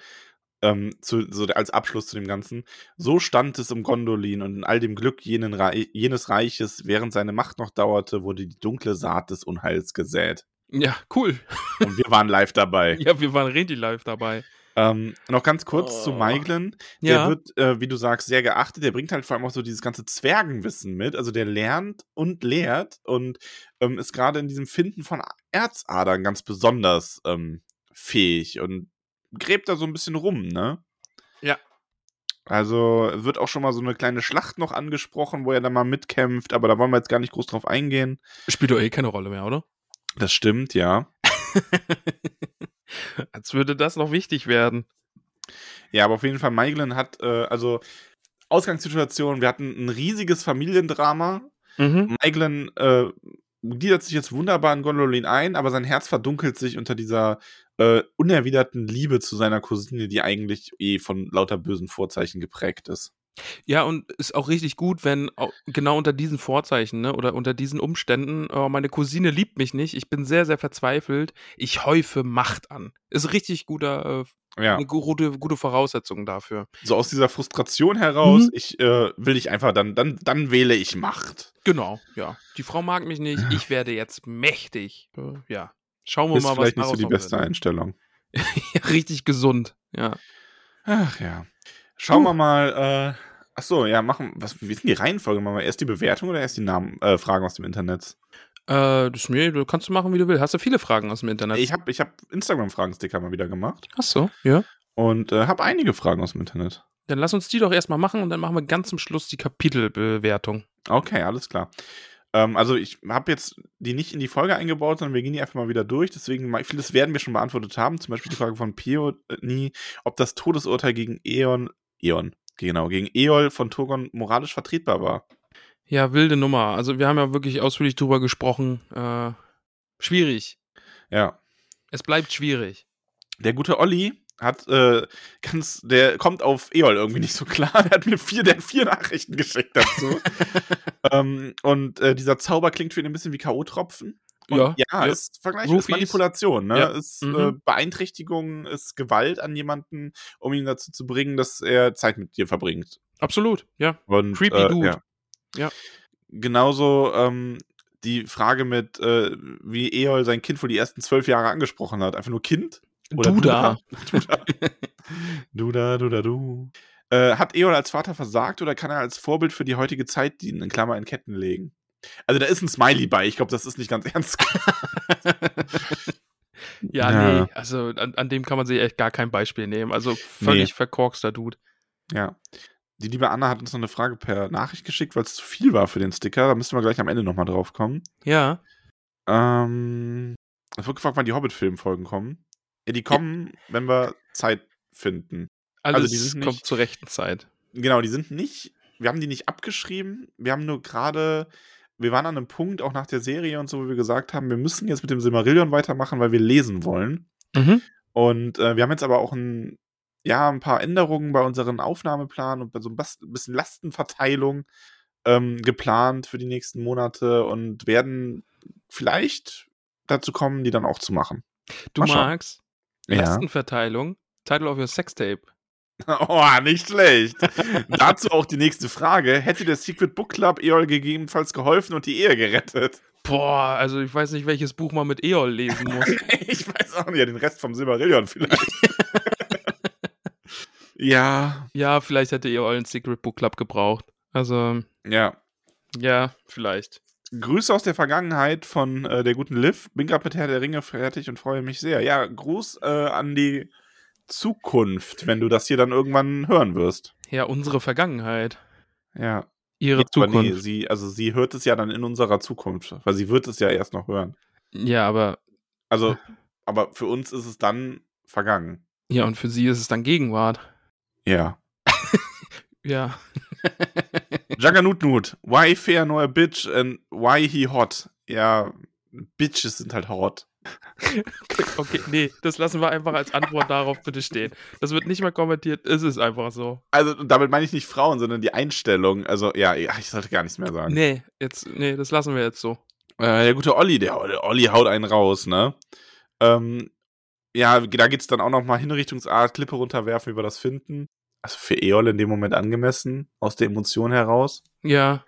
Ähm, zu, so als Abschluss zu dem Ganzen. So stand es um Gondolin und in all dem Glück jenen Rei jenes Reiches, während seine Macht noch dauerte, wurde die dunkle Saat des Unheils gesät. Ja, cool. Und wir waren live dabei. Ja, wir waren richtig live dabei. Ähm, noch ganz kurz zu Oh. Maiglin. Der Ja. wird, äh, wie du sagst, sehr geachtet. Der bringt halt vor allem auch so dieses ganze Zwergenwissen mit. Also der lernt und lehrt und ähm, ist gerade in diesem Finden von Erzadern ganz besonders ähm, fähig und gräbt da so ein bisschen rum, ne? Ja. Also wird auch schon mal so eine kleine Schlacht noch angesprochen, wo er dann mal mitkämpft, aber da wollen wir jetzt gar nicht groß drauf eingehen. Spielt doch eh keine Rolle mehr, oder? Das stimmt, ja. Als würde das noch wichtig werden. Ja, aber auf jeden Fall, Maiglin hat, äh, also Ausgangssituation, wir hatten ein riesiges Familiendrama. Mhm. Maiglin äh, gliedert sich jetzt wunderbar in Gondolin ein, aber sein Herz verdunkelt sich unter dieser äh, unerwiderten Liebe zu seiner Cousine, die eigentlich eh von lauter bösen Vorzeichen geprägt ist. Ja, und ist auch richtig gut, wenn au- genau unter diesen Vorzeichen ne, oder unter diesen Umständen, oh, meine Cousine liebt mich nicht, ich bin sehr, sehr verzweifelt, ich häufe Macht an. Ist richtig guter, äh, Ja, eine gute, gute Voraussetzung dafür. so aus dieser Frustration heraus, Mhm. ich äh, will ich einfach, dann, dann, dann wähle ich Macht. Genau, ja. Die Frau mag mich nicht, ich werde jetzt mächtig. Ja. Schauen wir Ist mal, was vielleicht nicht so die beste wird. Einstellung. Ja, richtig gesund, ja. Ach ja. Schauen wir mal, äh, ach so, ja, machen, was, wie ist denn die Reihenfolge? Machen wir erst die Bewertung oder erst die Namen, äh, Fragen aus dem Internet? Äh, das mir, du kannst du machen, wie du willst. Hast du viele Fragen aus dem Internet? Ich habe ich hab Instagram-Fragen-Sticker mal wieder gemacht Ach so, ja. und äh, habe einige Fragen aus dem Internet. Dann lass uns die doch erstmal machen und dann machen wir ganz zum Schluss die Kapitelbewertung. Okay, alles klar. Ähm, also ich habe jetzt die nicht in die Folge eingebaut, sondern wir gehen die einfach mal wieder durch. Deswegen, vieles werden wir schon beantwortet haben. Zum Beispiel die Frage von Peony, ob das Todesurteil gegen Eon, Eon, genau, gegen Eol von Turgon moralisch vertretbar war. Ja, wilde Nummer. Also wir haben ja wirklich ausführlich drüber gesprochen. Äh, schwierig. Ja. Es bleibt schwierig. Der gute Olli hat äh, ganz, der kommt auf Eol irgendwie nicht so klar. Der hat mir vier, der vier Nachrichten geschickt dazu. ähm, und äh, dieser Zauber klingt für ihn ein bisschen wie K.O.-Tropfen. Ja, ja, ist vergleichbar, ist. Manipulation, ne? Ja. Ist Mhm. äh, Beeinträchtigung, ist Gewalt an jemanden, um ihn dazu zu bringen, dass er Zeit mit dir verbringt. Absolut, ja. Und, Creepy äh, Dude. Ja. Ja. Genauso ähm, die Frage mit, äh, wie Eol sein Kind wohl die ersten zwölf Jahre angesprochen hat. Einfach nur Kind? Oder Duda. Duda. Duda, Duda, du. Äh, hat Eol als Vater versagt oder kann er als Vorbild für die heutige Zeit dienen? In Klammer in Ketten legen. Also da ist ein Smiley bei. Ich glaube, das ist nicht ganz ernst. Ja, Ja. nee, also an, an dem kann man sich echt gar kein Beispiel nehmen. Also völlig Nee. verkorkster Dude. ja. Die liebe Anna hat uns noch eine Frage per Nachricht geschickt, weil es zu viel war für den Sticker. Da müssen wir gleich am Ende nochmal drauf kommen. Ja. Ähm, es wird gefragt, wann die Hobbit-Filmfolgen kommen. Ja, die kommen, wenn wir Zeit finden. Alles Also die sind kommt nicht- zur rechten Zeit. Genau, die sind nicht, wir haben die nicht abgeschrieben. Wir haben nur gerade, wir waren an einem Punkt, auch nach der Serie und so, wo wir gesagt haben, wir müssen jetzt mit dem Silmarillion weitermachen, weil wir lesen wollen. Mhm. Und äh, wir haben jetzt aber auch ein, ja, ein paar Änderungen bei unseren Aufnahmeplan und bei so ein bisschen Lastenverteilung ähm, geplant für die nächsten Monate und werden vielleicht dazu kommen, die dann auch zu machen. Du magst Lastenverteilung, Title of your Sextape. Oh, nicht schlecht. Dazu auch die nächste Frage. Hätte der Secret Book Club Eol gegebenenfalls geholfen und die Ehe gerettet? Boah, also ich weiß nicht, welches Buch man mit Eol lesen muss. ich weiß auch nicht, ja, den Rest vom Silmarillion vielleicht. ja, ja, vielleicht hätte Eol einen Secret Book Club gebraucht. Also, ja. ja, vielleicht. Grüße aus der Vergangenheit von äh, der guten Liv. Bin gerade mit Herr der Ringe fertig und freue mich sehr. Ja, Gruß äh, an die Zukunft, wenn du das hier dann irgendwann hören wirst. Ja, unsere Vergangenheit. Ja. Ihre aber Zukunft. nee, sie, also sie hört es ja dann in unserer Zukunft, weil sie wird es ja erst noch hören. Ja, aber Also, aber für uns ist es dann vergangen. ja, und für sie ist es dann Gegenwart. Ja. Ja. Juggernoot Why fair no a bitch and why he hot? Ja, Bitches sind halt hot. Okay, nee, das lassen wir einfach als Antwort darauf bitte stehen. Das wird nicht mehr kommentiert, es ist einfach so. Also, damit meine ich nicht Frauen, sondern die Einstellung. Also, ja, ja, ich sollte gar nichts mehr sagen. Nee, jetzt, nee, das lassen wir jetzt so. Äh, der gute Olli, der, der Olli haut einen raus, ne? Ähm, ja, da geht's dann auch nochmal Hinrichtungsart, Klippe runterwerfen, wir das finden. Also für Eol in dem Moment angemessen, aus der Emotion heraus. Ja,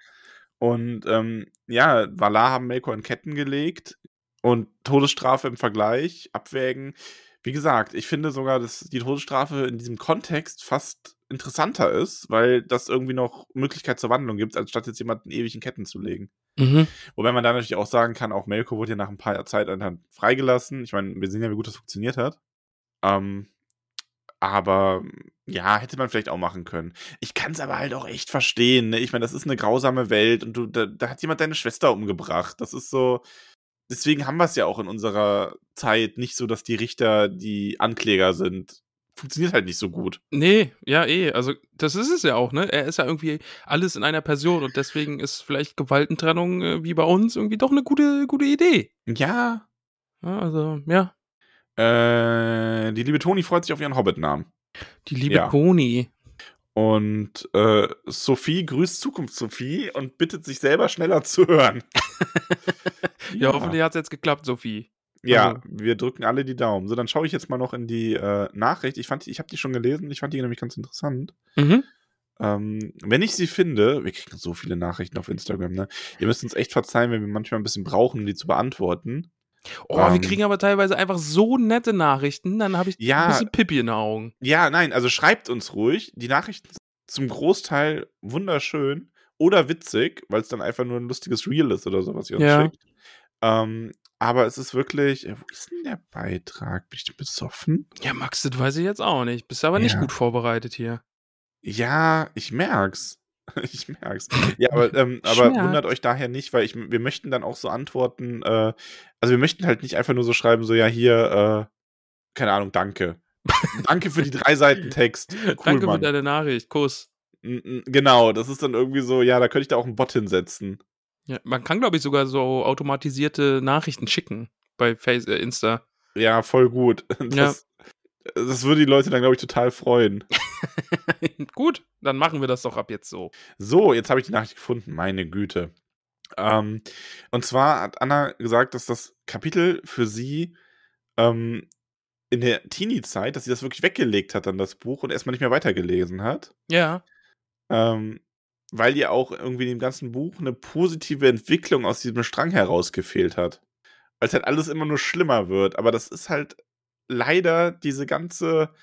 Und ähm, ja, Valar haben Melkor in Ketten gelegt und Todesstrafe im Vergleich abwägen. Wie gesagt, ich finde sogar, dass die Todesstrafe in diesem Kontext fast interessanter ist, weil das irgendwie noch Möglichkeit zur Wandlung gibt, anstatt jetzt jemanden ewig in Ketten zu legen. mhm. Wobei man da natürlich auch sagen kann, auch Melko wurde ja nach ein paar Zeit anhand freigelassen. Ich meine, wir sehen ja, wie gut das funktioniert hat. Ähm, aber ja, hätte man vielleicht auch machen können. Ich kann es aber halt auch echt verstehen. Ne? Ich meine, das ist eine grausame Welt und du, da, da hat jemand deine Schwester umgebracht. Das ist so. Deswegen haben wir es ja auch in unserer Zeit nicht so, dass die Richter die Ankläger sind funktioniert halt nicht so gut. Nee, ja, eh. Also, das ist es ja auch, ne? Er ist ja irgendwie alles in einer Person und deswegen ist vielleicht Gewaltentrennung äh, wie bei uns irgendwie doch eine gute, gute Idee. Ja. ja also, ja. Äh, die liebe Toni freut sich auf ihren Hobbit-Namen. Die liebe ja. Toni. Und äh, Sophie grüßt Zukunft Sophie und bittet sich selber schneller zu hören. ja, ja, hoffentlich hat es jetzt geklappt, Sophie. Ja, also. wir drücken alle die Daumen. So, dann schaue ich jetzt mal noch in die äh, Nachricht. Ich fand, ich habe die schon gelesen. Ich fand die nämlich ganz interessant. Mhm. Ähm, wenn ich sie finde, wir kriegen so viele Nachrichten auf Instagram, ne? Ihr müsst uns echt verzeihen, wenn wir manchmal ein bisschen brauchen, um die zu beantworten. Oh, ähm, wir kriegen aber teilweise einfach so nette Nachrichten, dann habe ich ja, ein bisschen Pippi in den Augen. Ja, nein, also schreibt uns ruhig. Die Nachrichten sind zum Großteil wunderschön oder witzig, weil es dann einfach nur ein lustiges Reel ist oder so, was ihr uns ja. schickt. Ähm, aber es ist wirklich, wo ist denn der Beitrag? Bin ich besoffen? Ja, Max, das weiß ich jetzt auch nicht. Bist aber nicht gut vorbereitet hier. Ja, ich merk's. Ich merk's. Ja, aber, ähm, aber wundert euch daher nicht, weil ich, wir möchten dann auch so antworten, äh, also wir möchten halt nicht einfach nur so schreiben, so ja, hier, äh, keine Ahnung, danke. danke für die drei Seiten Text. Cool, danke Mann. für deine Nachricht, Kuss. Genau, das ist dann irgendwie so, ja, da könnte ich da auch einen Bot hinsetzen. Ja, man kann, glaube ich, sogar so automatisierte Nachrichten schicken bei Face, äh, Insta. Ja, voll gut. Das, ja. das würde die Leute dann, glaube ich, total freuen. gut, dann machen wir das doch ab jetzt so. So, jetzt habe ich die Nachricht gefunden, meine Güte. Ähm, und zwar hat Anna gesagt, dass das Kapitel für sie ähm, in der Teenie-Zeit, dass sie das wirklich weggelegt hat, dann das Buch und erstmal nicht mehr weitergelesen hat. Ja. Ähm, weil ihr auch irgendwie in dem ganzen Buch eine positive Entwicklung aus diesem Strang herausgefehlt hat. Weil es halt alles immer nur schlimmer wird. Aber das ist halt leider diese ganze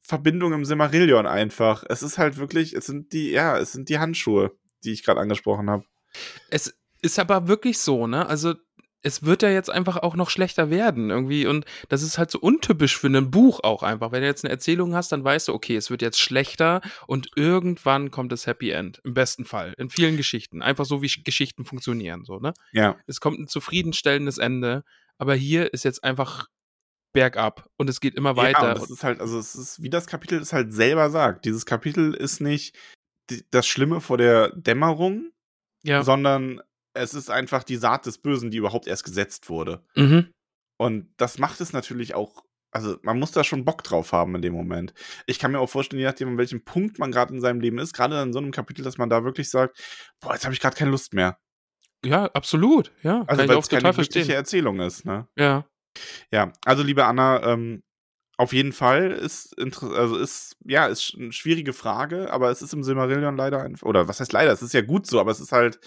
Verbindung im Simmerillion einfach. Es ist halt wirklich, es sind die, ja, es sind die Handschuhe, die ich gerade angesprochen habe. Es ist aber wirklich so, ne? Also es wird ja jetzt einfach auch noch schlechter werden irgendwie und das ist halt so untypisch für ein Buch auch einfach. Wenn du jetzt eine Erzählung hast, dann weißt du, okay, es wird jetzt schlechter und irgendwann kommt das Happy End. Im besten Fall. In vielen Geschichten. Einfach so, wie Geschichten funktionieren, so, ne? Ja. Es kommt ein zufriedenstellendes Ende, aber hier ist jetzt einfach bergab und es geht immer weiter. Ja, das ist halt, also es ist, wie das Kapitel es halt selber sagt. Dieses Kapitel ist nicht das Schlimme vor der Dämmerung, ja. sondern es ist einfach die Saat des Bösen, die überhaupt erst gesetzt wurde. Mhm. Und das macht es natürlich auch, also man muss da schon Bock drauf haben in dem Moment. Ich kann mir auch vorstellen, je nachdem, an welchem Punkt man gerade in seinem Leben ist, gerade in so einem Kapitel, dass man da wirklich sagt, boah, jetzt habe ich gerade keine Lust mehr. Ja, absolut. Ja, also weil es keine verstehen. Erzählung ist, ne? Ja. Ja, also liebe Anna, ähm, auf jeden Fall ist also ist ja ist eine schwierige Frage, aber es ist im Silmarillion leider einfach oder was heißt leider, es ist ja gut so, aber es ist halt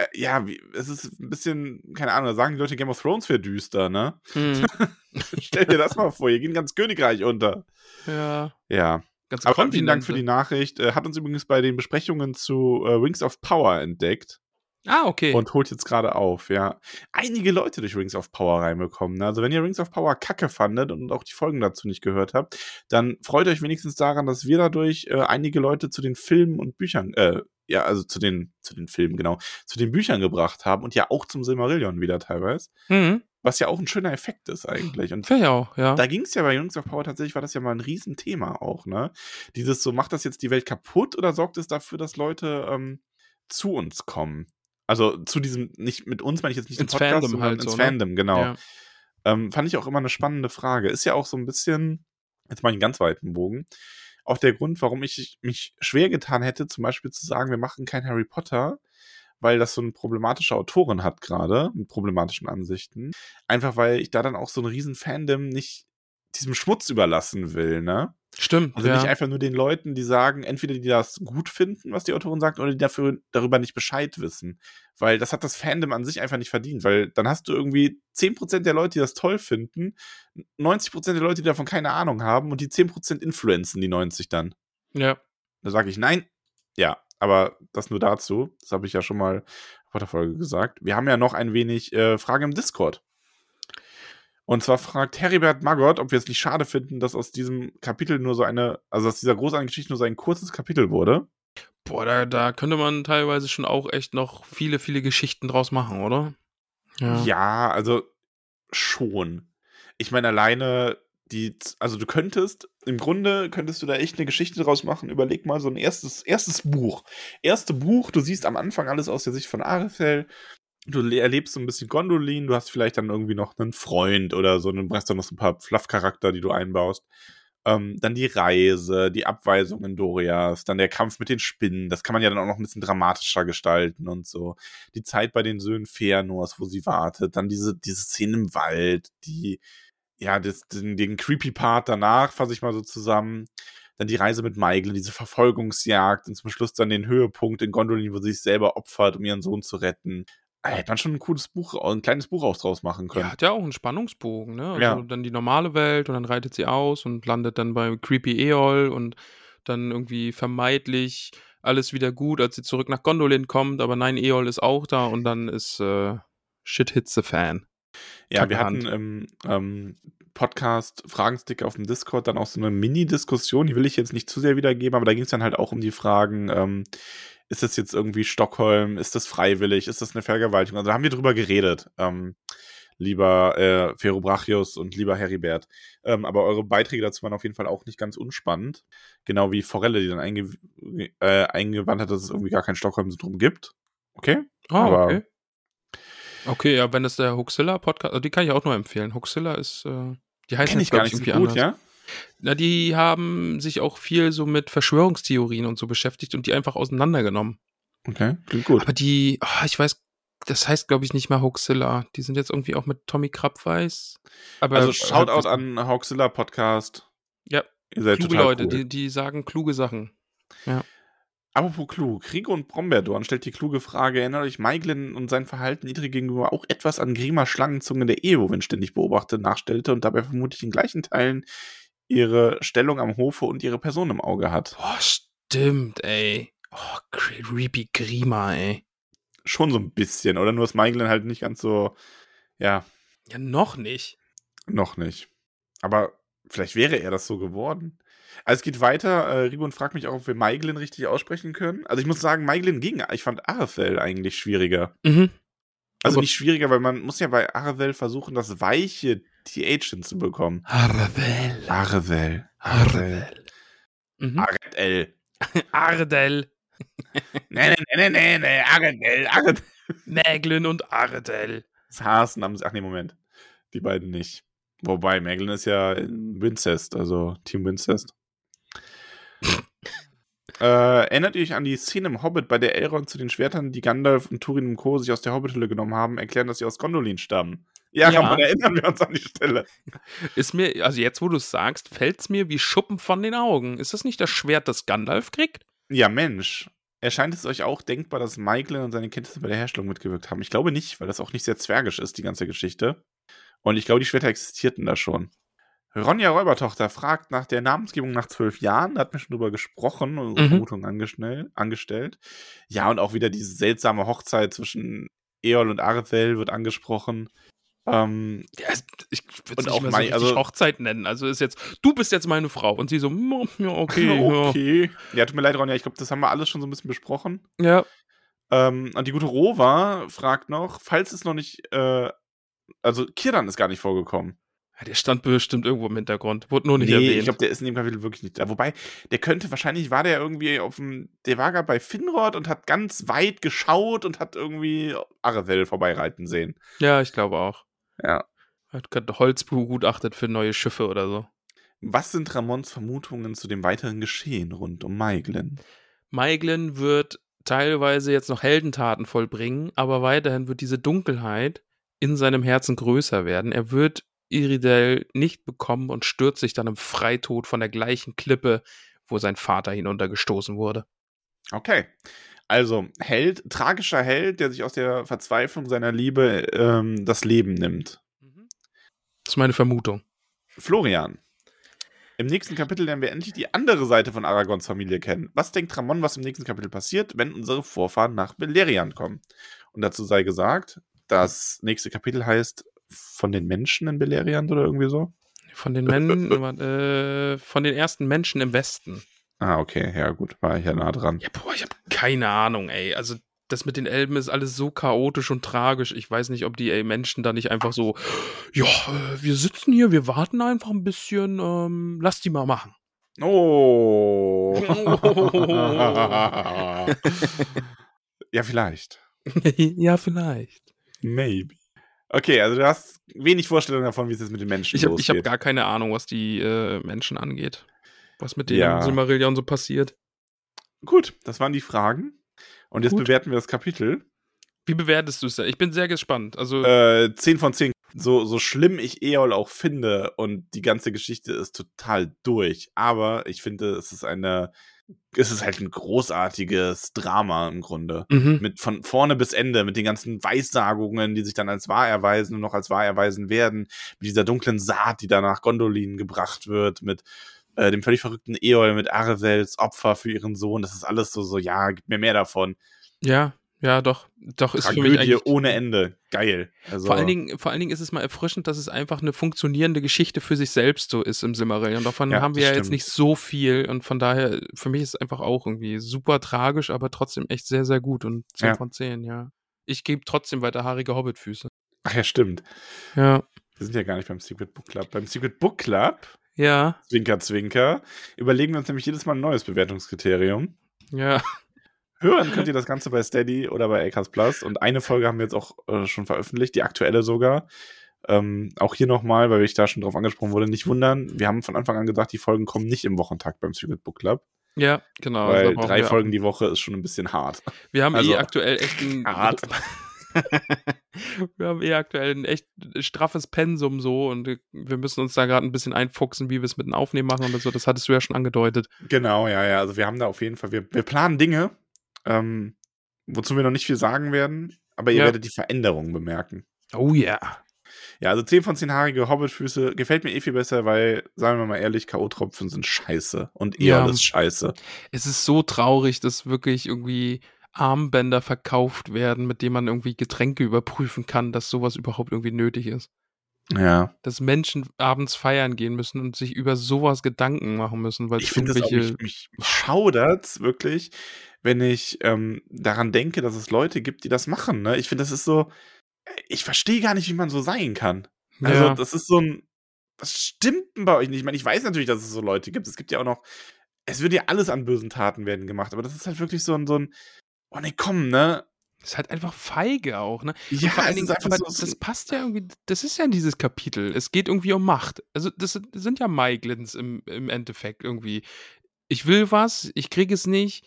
äh, ja, wie, es ist ein bisschen, keine Ahnung, sagen die Leute, Game of Thrones wäre düster, ne? Hm. Stell dir das mal vor, hier geht ganz Königreich unter. Ja. Ja. Ganz Aber vielen Dank für die Nachricht. Äh, hat uns übrigens bei den Besprechungen zu äh, Rings of Power entdeckt. Ah, okay. Und holt jetzt gerade auf, ja. Einige Leute durch Rings of Power reinbekommen. Ne? Also, wenn ihr Rings of Power kacke fandet und auch die Folgen dazu nicht gehört habt, dann freut euch wenigstens daran, dass wir dadurch äh, einige Leute zu den Filmen und Büchern, äh, ja, also zu den, zu den Filmen, genau, zu den Büchern gebracht haben und ja auch zum Silmarillion wieder teilweise. Mhm. Was ja auch ein schöner Effekt ist eigentlich. Und ja auch, ja. Da ging es ja bei Rings of Power tatsächlich, war das ja mal ein Riesenthema auch, ne? Dieses so, macht das jetzt die Welt kaputt oder sorgt es dafür, dass Leute ähm, zu uns kommen? Also zu diesem, nicht mit uns meine ich jetzt nicht ins Podcast, Fandom halt ins so, ne? Fandom, genau. Ja. Ähm, fand ich auch immer eine spannende Frage. Ist ja auch so ein bisschen, jetzt mache ich einen ganz weiten Bogen, auch der Grund, warum ich mich schwer getan hätte, zum Beispiel zu sagen, wir machen kein Harry Potter, weil das so eine problematische Autorin hat gerade, mit problematischen Ansichten. Einfach weil ich da dann auch so ein riesen Fandom nicht diesem Schmutz überlassen will, ne? Stimmt. Also ja. nicht einfach nur den Leuten, die sagen, entweder die das gut finden, was die Autorin sagt, oder die dafür darüber nicht Bescheid wissen. Weil das hat das Fandom an sich einfach nicht verdient, weil dann hast du irgendwie 10% der Leute, die das toll finden, 90% der Leute, die davon keine Ahnung haben und die 10% influenzen die 90 dann. Ja. Da sage ich nein. Ja, aber das nur dazu. Das habe ich ja schon mal vor der Folge gesagt. Wir haben ja noch ein wenig äh, Fragen im Discord. Und zwar fragt Heribert Maggot, ob wir es nicht schade finden, dass aus diesem Kapitel nur so eine, also aus dieser großartigen Geschichte nur so ein kurzes Kapitel wurde. Boah, da, da könnte man teilweise schon auch echt noch viele, viele Geschichten draus machen, oder? Ja, ja also schon. Ich meine, alleine die, also du könntest, im Grunde könntest du da echt eine Geschichte draus machen. Überleg mal so ein erstes, erstes Buch. Erste Buch, du siehst am Anfang alles aus der Sicht von Arefel. Du erlebst so ein bisschen Gondolin, du hast vielleicht dann irgendwie noch einen Freund oder so, dann brauchst du noch so ein paar Fluff-Charakter, die du einbaust. Ähm, dann die Reise, die Abweisung in Dorias, dann der Kampf mit den Spinnen. Das kann man ja dann auch noch ein bisschen dramatischer gestalten und so. Die Zeit bei den Söhnen Fëanors, wo sie wartet. Dann diese, diese Szene im Wald, die, ja, das, den, den creepy Part danach, fasse ich mal so zusammen. Dann die Reise mit Maigle, diese Verfolgungsjagd und zum Schluss dann den Höhepunkt in Gondolin, wo sie sich selber opfert, um ihren Sohn zu retten. Hätte man schon ein cooles Buch, ein kleines Buch auch draus machen können. Ja, hat ja auch einen Spannungsbogen, ne? Also Ja. dann die normale Welt und dann reitet sie aus und landet dann bei Creepy Eol und dann irgendwie vermeidlich alles wieder gut, als sie zurück nach Gondolin kommt, aber nein, Eol ist auch da und dann ist äh, Shit hits the fan. Ja, wir hatten im ähm, Podcast Fragenstick auf dem Discord dann auch so eine Mini-Diskussion, die will ich jetzt nicht zu sehr wiedergeben, aber da ging es dann halt auch um die Fragen, ähm, ist das jetzt irgendwie Stockholm, ist das freiwillig, ist das eine Vergewaltigung? Also da haben wir drüber geredet, ähm, lieber äh, Ferobrachius und lieber Heribert. Ähm, aber eure Beiträge dazu waren auf jeden Fall auch nicht ganz unspannend. Genau wie Forelle, die dann einge äh, eingewandt hat, dass es irgendwie gar kein Stockholm-Syndrom gibt. Okay? Ah, Aber- okay. Okay, ja, wenn das der Huxilla-Podcast, also die kann ich auch nur empfehlen. Huxilla ist, äh, die Kenn jetzt, ich gar nicht so gut, anders. ja? Na, die haben sich auch viel so mit Verschwörungstheorien und so beschäftigt und die einfach auseinandergenommen. Okay, klingt gut. Aber die, ah, ich weiß, das heißt, glaube ich, nicht mehr Hoaxilla. Die sind jetzt irgendwie auch mit Tommy Krabweis. Aber Also halt Shoutout was- an Hawkzilla Podcast. Ja, Ihr seid kluge total Leute, cool. die, die sagen kluge Sachen. Apropos klug, Rico und Brombeerdorn stellt die kluge Frage, erinnert euch Maiglin und sein Verhalten Idri gegenüber auch etwas an Grima Schlangenzunge der Eowyn ständig beobachtete, nachstellte und dabei vermutlich in gleichen Teilen ihre Stellung am Hofe und ihre Person im Auge hat. Boah, stimmt, ey. Oh, creepy Grima, ey. Schon so ein bisschen, oder? Nur ist Maiglin halt nicht ganz so, ja, Ja, noch nicht. noch nicht. Aber vielleicht wäre er das so geworden. Also es geht weiter. Äh, Rigon fragt mich auch, ob wir Maiglin richtig aussprechen können. Also ich muss sagen, Maiglin ging. Ich fand Arafel eigentlich schwieriger. Mhm. Also Aber- nicht schwieriger, weil man muss ja bei Arvel versuchen, das weiche TH hinzubekommen. Arvel. Arvel. Arvel. Mhm. Arvel. Ardel. Nee, nee, nee, nee, nee, Arvel. Arvel. Mäglin und Ardel. Das Hasen haben sie. Ach nee, Moment. Die beiden nicht. Wobei, Meglin ist ja in Wincest, also Team Wincest. äh, erinnert ihr euch an die Szene im Hobbit, bei der Elrond zu den Schwertern, die Gandalf und Turin und Co. sich aus der Hobbithülle genommen haben, erklären, dass sie aus Gondolin stammen? Ja, Ja. Erinnern wir uns an die Stelle. Ist mir, also jetzt, wo du es sagst, fällt es mir wie Schuppen von den Augen. Ist das nicht das Schwert, das Gandalf kriegt? Ja, Mensch. Erscheint es euch auch denkbar, dass Maiglin und seine Kenntnisse bei der Herstellung mitgewirkt haben? Ich glaube nicht, weil das auch nicht sehr zwergisch ist, die ganze Geschichte. Und ich glaube, die Schwerter existierten da schon. Ronja Räubertochter fragt nach der Namensgebung nach zwölf Jahren, da hat mir schon drüber gesprochen und Mhm. Vermutungen angeschnell- angestellt. Ja, und auch wieder diese seltsame Hochzeit zwischen Eol und Arthel wird angesprochen. Ähm, Ja, ich würde Und es auch nicht mal so also- Hochzeit nennen. Also ist jetzt, du bist jetzt meine Frau. Und sie so, "Mm, ja, okay. okay. Ja, tut mir leid, Ronja, ich glaube, das haben wir alles schon so ein bisschen besprochen. Ja. ja. Ähm, und die gute Rova fragt noch, falls es noch nicht, äh, also Kiran ist gar nicht vorgekommen. Ja, Der stand bestimmt irgendwo im Hintergrund. Wurde nur nicht nee, erwähnt. ich glaube, der ist in dem Kapitel wirklich nicht da. Wobei, der könnte, wahrscheinlich war der irgendwie auf dem, der war gerade bei Finrod und hat ganz weit geschaut und hat irgendwie Arvel vorbeireiten sehen. ja, ich glaube auch. Ja. Hat gerade Holz begutachtet für neue Schiffe oder so. Was sind Ramons Vermutungen zu dem weiteren Geschehen rund um Maiglin? Maiglin wird teilweise jetzt noch Heldentaten vollbringen, aber weiterhin wird diese Dunkelheit in seinem Herzen größer werden. Er wird Iridel nicht bekommen und stürzt sich dann im Freitod von der gleichen Klippe, wo sein Vater hinuntergestoßen wurde. Okay. Also, Held, tragischer Held, der sich aus der Verzweiflung seiner Liebe ähm, das Leben nimmt. Das ist meine Vermutung. Florian. Im nächsten Kapitel lernen wir endlich die andere Seite von Aragons Familie kennen. Was denkt Ramon, was im nächsten Kapitel passiert, wenn unsere Vorfahren nach Beleriand kommen? Und dazu sei gesagt, das nächste Kapitel heißt von den Menschen in Beleriand oder irgendwie so. Von den Männern, äh, von den ersten Menschen im Westen. Ah, okay, ja gut, war ich ja nah dran. Ja, boah, ich habe keine Ahnung, ey. Also das mit den Elben ist alles so chaotisch und tragisch. Ich weiß nicht, ob die ey, Menschen da nicht einfach so, ja, äh, wir sitzen hier, wir warten einfach ein bisschen, ähm, lass die mal machen. Oh. ja, vielleicht. ja, vielleicht. Maybe. Okay, also du hast wenig Vorstellung davon, wie es jetzt mit den Menschen Ich habe losgeht. hab gar keine Ahnung, was die äh, Menschen angeht. Was mit denen Ja. Silmarillion so passiert. Gut, das waren die Fragen. Und jetzt Gut. bewerten wir das Kapitel. Wie bewertest du es denn? Ich bin sehr gespannt. Also, Äh, 10 von 10. So, so schlimm ich Eol auch finde und die ganze Geschichte ist total durch. Aber ich finde, es ist eine, es ist halt ein großartiges Drama im Grunde. mhm. Mit von vorne bis Ende, mit den ganzen Weissagungen, die sich dann als wahr erweisen und noch als wahr erweisen werden, mit dieser dunklen Saat, die da nach Gondolin gebracht wird, mit äh, dem völlig verrückten Eol, mit Aresels Opfer für ihren Sohn. Das ist alles so, so, ja, gib mir mehr davon. ja, ja, doch. Doch, ist für mich Tragödie eigentlich. ohne Ende. Geil. Also, Vor allen, Dingen, vor allen Dingen ist es mal erfrischend, dass es einfach eine funktionierende Geschichte für sich selbst so ist im Silmarillion. Davon Ja, haben wir ja jetzt stimmt. nicht so viel und von daher, für mich ist es einfach auch irgendwie super tragisch, aber trotzdem echt sehr, sehr gut und 10 Ja. von 10, ja. Ich gebe trotzdem weiter haarige Hobbitfüße. Ach ja, stimmt. Ja. Wir sind ja gar nicht beim Secret Book Club. Beim Secret Book Club, Ja, Zwinker, Zwinker, überlegen wir uns nämlich jedes Mal ein neues Bewertungskriterium. ja. Hören könnt ihr das Ganze bei Steady oder bei Acast Plus. Und eine Folge haben wir jetzt auch äh, schon veröffentlicht, die aktuelle sogar. Ähm, auch hier nochmal, weil ich da schon drauf angesprochen wurde, nicht wundern. Wir haben von Anfang an gesagt, die Folgen kommen nicht im Wochentakt beim Secret Book Club. Ja, genau. weil da brauchen drei Folgen die Woche ist schon ein bisschen hart. Wir haben also- eh aktuell echt ein. Hart. wir haben eh aktuell ein echt straffes Pensum so und wir müssen uns da gerade ein bisschen einfuchsen, wie wir es mit dem Aufnehmen machen oder so. Das hattest du ja schon angedeutet. Genau, ja, ja. Also wir haben da auf jeden Fall, wir, wir planen Dinge, ähm, wozu wir noch nicht viel sagen werden, aber ihr Ja. werdet die Veränderungen bemerken. Oh ja. Ja, also 10 von 10 haarige Hobbitfüße gefällt mir eh viel besser, weil, sagen wir mal ehrlich, K.O.-Tropfen sind scheiße und Eol Ja. ist scheiße. Es ist so traurig, dass wirklich irgendwie Armbänder verkauft werden, mit denen man irgendwie Getränke überprüfen kann, dass sowas überhaupt irgendwie nötig ist. Ja. Dass Menschen abends feiern gehen müssen und sich über sowas Gedanken machen müssen, weil Ich finde das auch, irgendwelche. mich, mich, schaudert's wirklich, wenn ich ähm, daran denke, dass es Leute gibt, die das machen. Ne? Ich finde, das ist so, ich verstehe gar nicht, wie man so sein kann. Also, ja. das ist so ein, das stimmt denn bei euch nicht. Ich meine, ich weiß natürlich, dass es so Leute gibt. Es gibt ja auch noch, es wird ja alles an bösen Taten werden gemacht, aber das ist halt wirklich so ein, so ein, oh ne, komm, ne? ist halt einfach feige auch, ne? Und Ja, vor allen Dingen, so, das passt ja irgendwie, das ist ja dieses Kapitel. Es geht irgendwie um Macht. Also, das sind- ja Maiglins im, im Endeffekt irgendwie. Ich will was, ich kriege es nicht.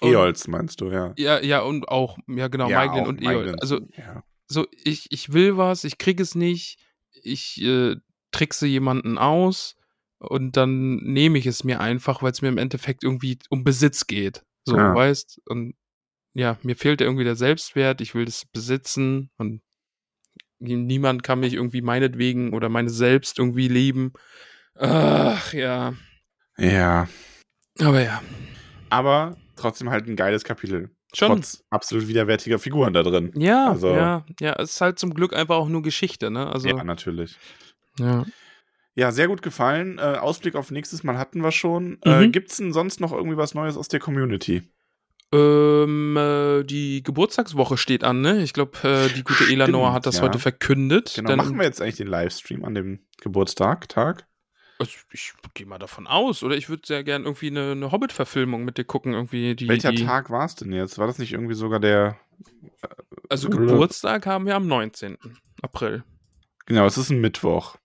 und- Eols meinst du, ja. Ja, ja, und auch, ja, genau, ja, Maiglin und Eol. Maiglins, Also, ja. so, ich, ich will was, ich kriege es nicht, ich äh, trickse jemanden aus und dann nehme ich es mir einfach, weil es mir im Endeffekt irgendwie um Besitz geht. So, Ja. weißt? Und ja, mir fehlt irgendwie der Selbstwert, ich will das besitzen und niemand kann mich irgendwie meinetwegen oder meine selbst irgendwie lieben. Ach ja, ja. aber ja. Aber trotzdem halt ein geiles Kapitel. Schon. Trotz absolut widerwärtiger Figuren da drin. Ja, Also- ja, ja, es ist halt zum Glück einfach auch nur Geschichte, ne? Also, ja, natürlich. ja. Ja, sehr gut gefallen. Äh, Ausblick auf nächstes Mal hatten wir schon. Äh, Mhm. Gibt's denn sonst noch irgendwie was Neues aus der Community? Ähm, äh, die Geburtstagswoche steht an, ne? Ich glaube, äh, die gute Stimmt, Eleanor hat das ja. heute verkündet. Genau, Dann- machen wir jetzt eigentlich den Livestream an dem Geburtstag, Tag? Also, ich gehe mal davon aus, oder? Ich würde sehr gern irgendwie eine, eine Hobbit-Verfilmung mit dir gucken, irgendwie. Die, Welcher die, Tag war es denn jetzt? War das nicht irgendwie sogar der. Also, Blö. Geburtstag haben wir am 19. April. Genau, es ist ein Mittwoch.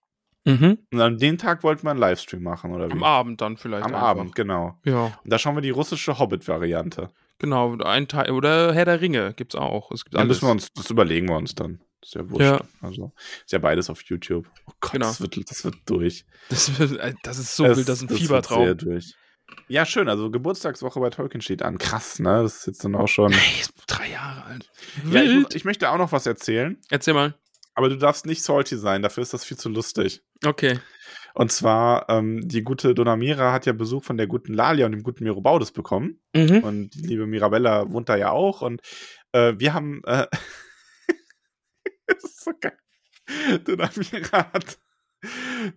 Mhm. Und an dem Tag wollten wir einen Livestream machen, oder wie? Am Abend dann vielleicht. Am einfach. Abend, genau. Ja, Und da schauen wir die russische Hobbit-Variante. Genau. Ein Teil, oder Herr der Ringe gibt's auch. Es gibt Da alles. müssen wir uns, das überlegen wir uns dann. Ist ja wurscht. Ja. Also, ist ja beides auf YouTube. Oh Gott, Genau. das, wird, das wird durch. das, wird, äh, das ist so Es- wild, das ist ein wird sehr Fiebertraum. durch. Ja, schön. Also Geburtstagswoche bei Tolkien steht an. Krass, ne? Das ist jetzt dann auch schon. Ey, ist drei Jahre alt. Ja, ich, muss, ich möchte auch noch was erzählen, Erzähl mal. aber du darfst nicht salty sein. Dafür ist das viel zu lustig. Okay. Und zwar, ähm, die gute Donamira hat ja Besuch von der guten Lalia und dem guten Mirobaudes bekommen. Mhm. Und die liebe Mirabella wohnt da ja auch. Und äh, wir haben. Äh, das ist so geil. Donamira hat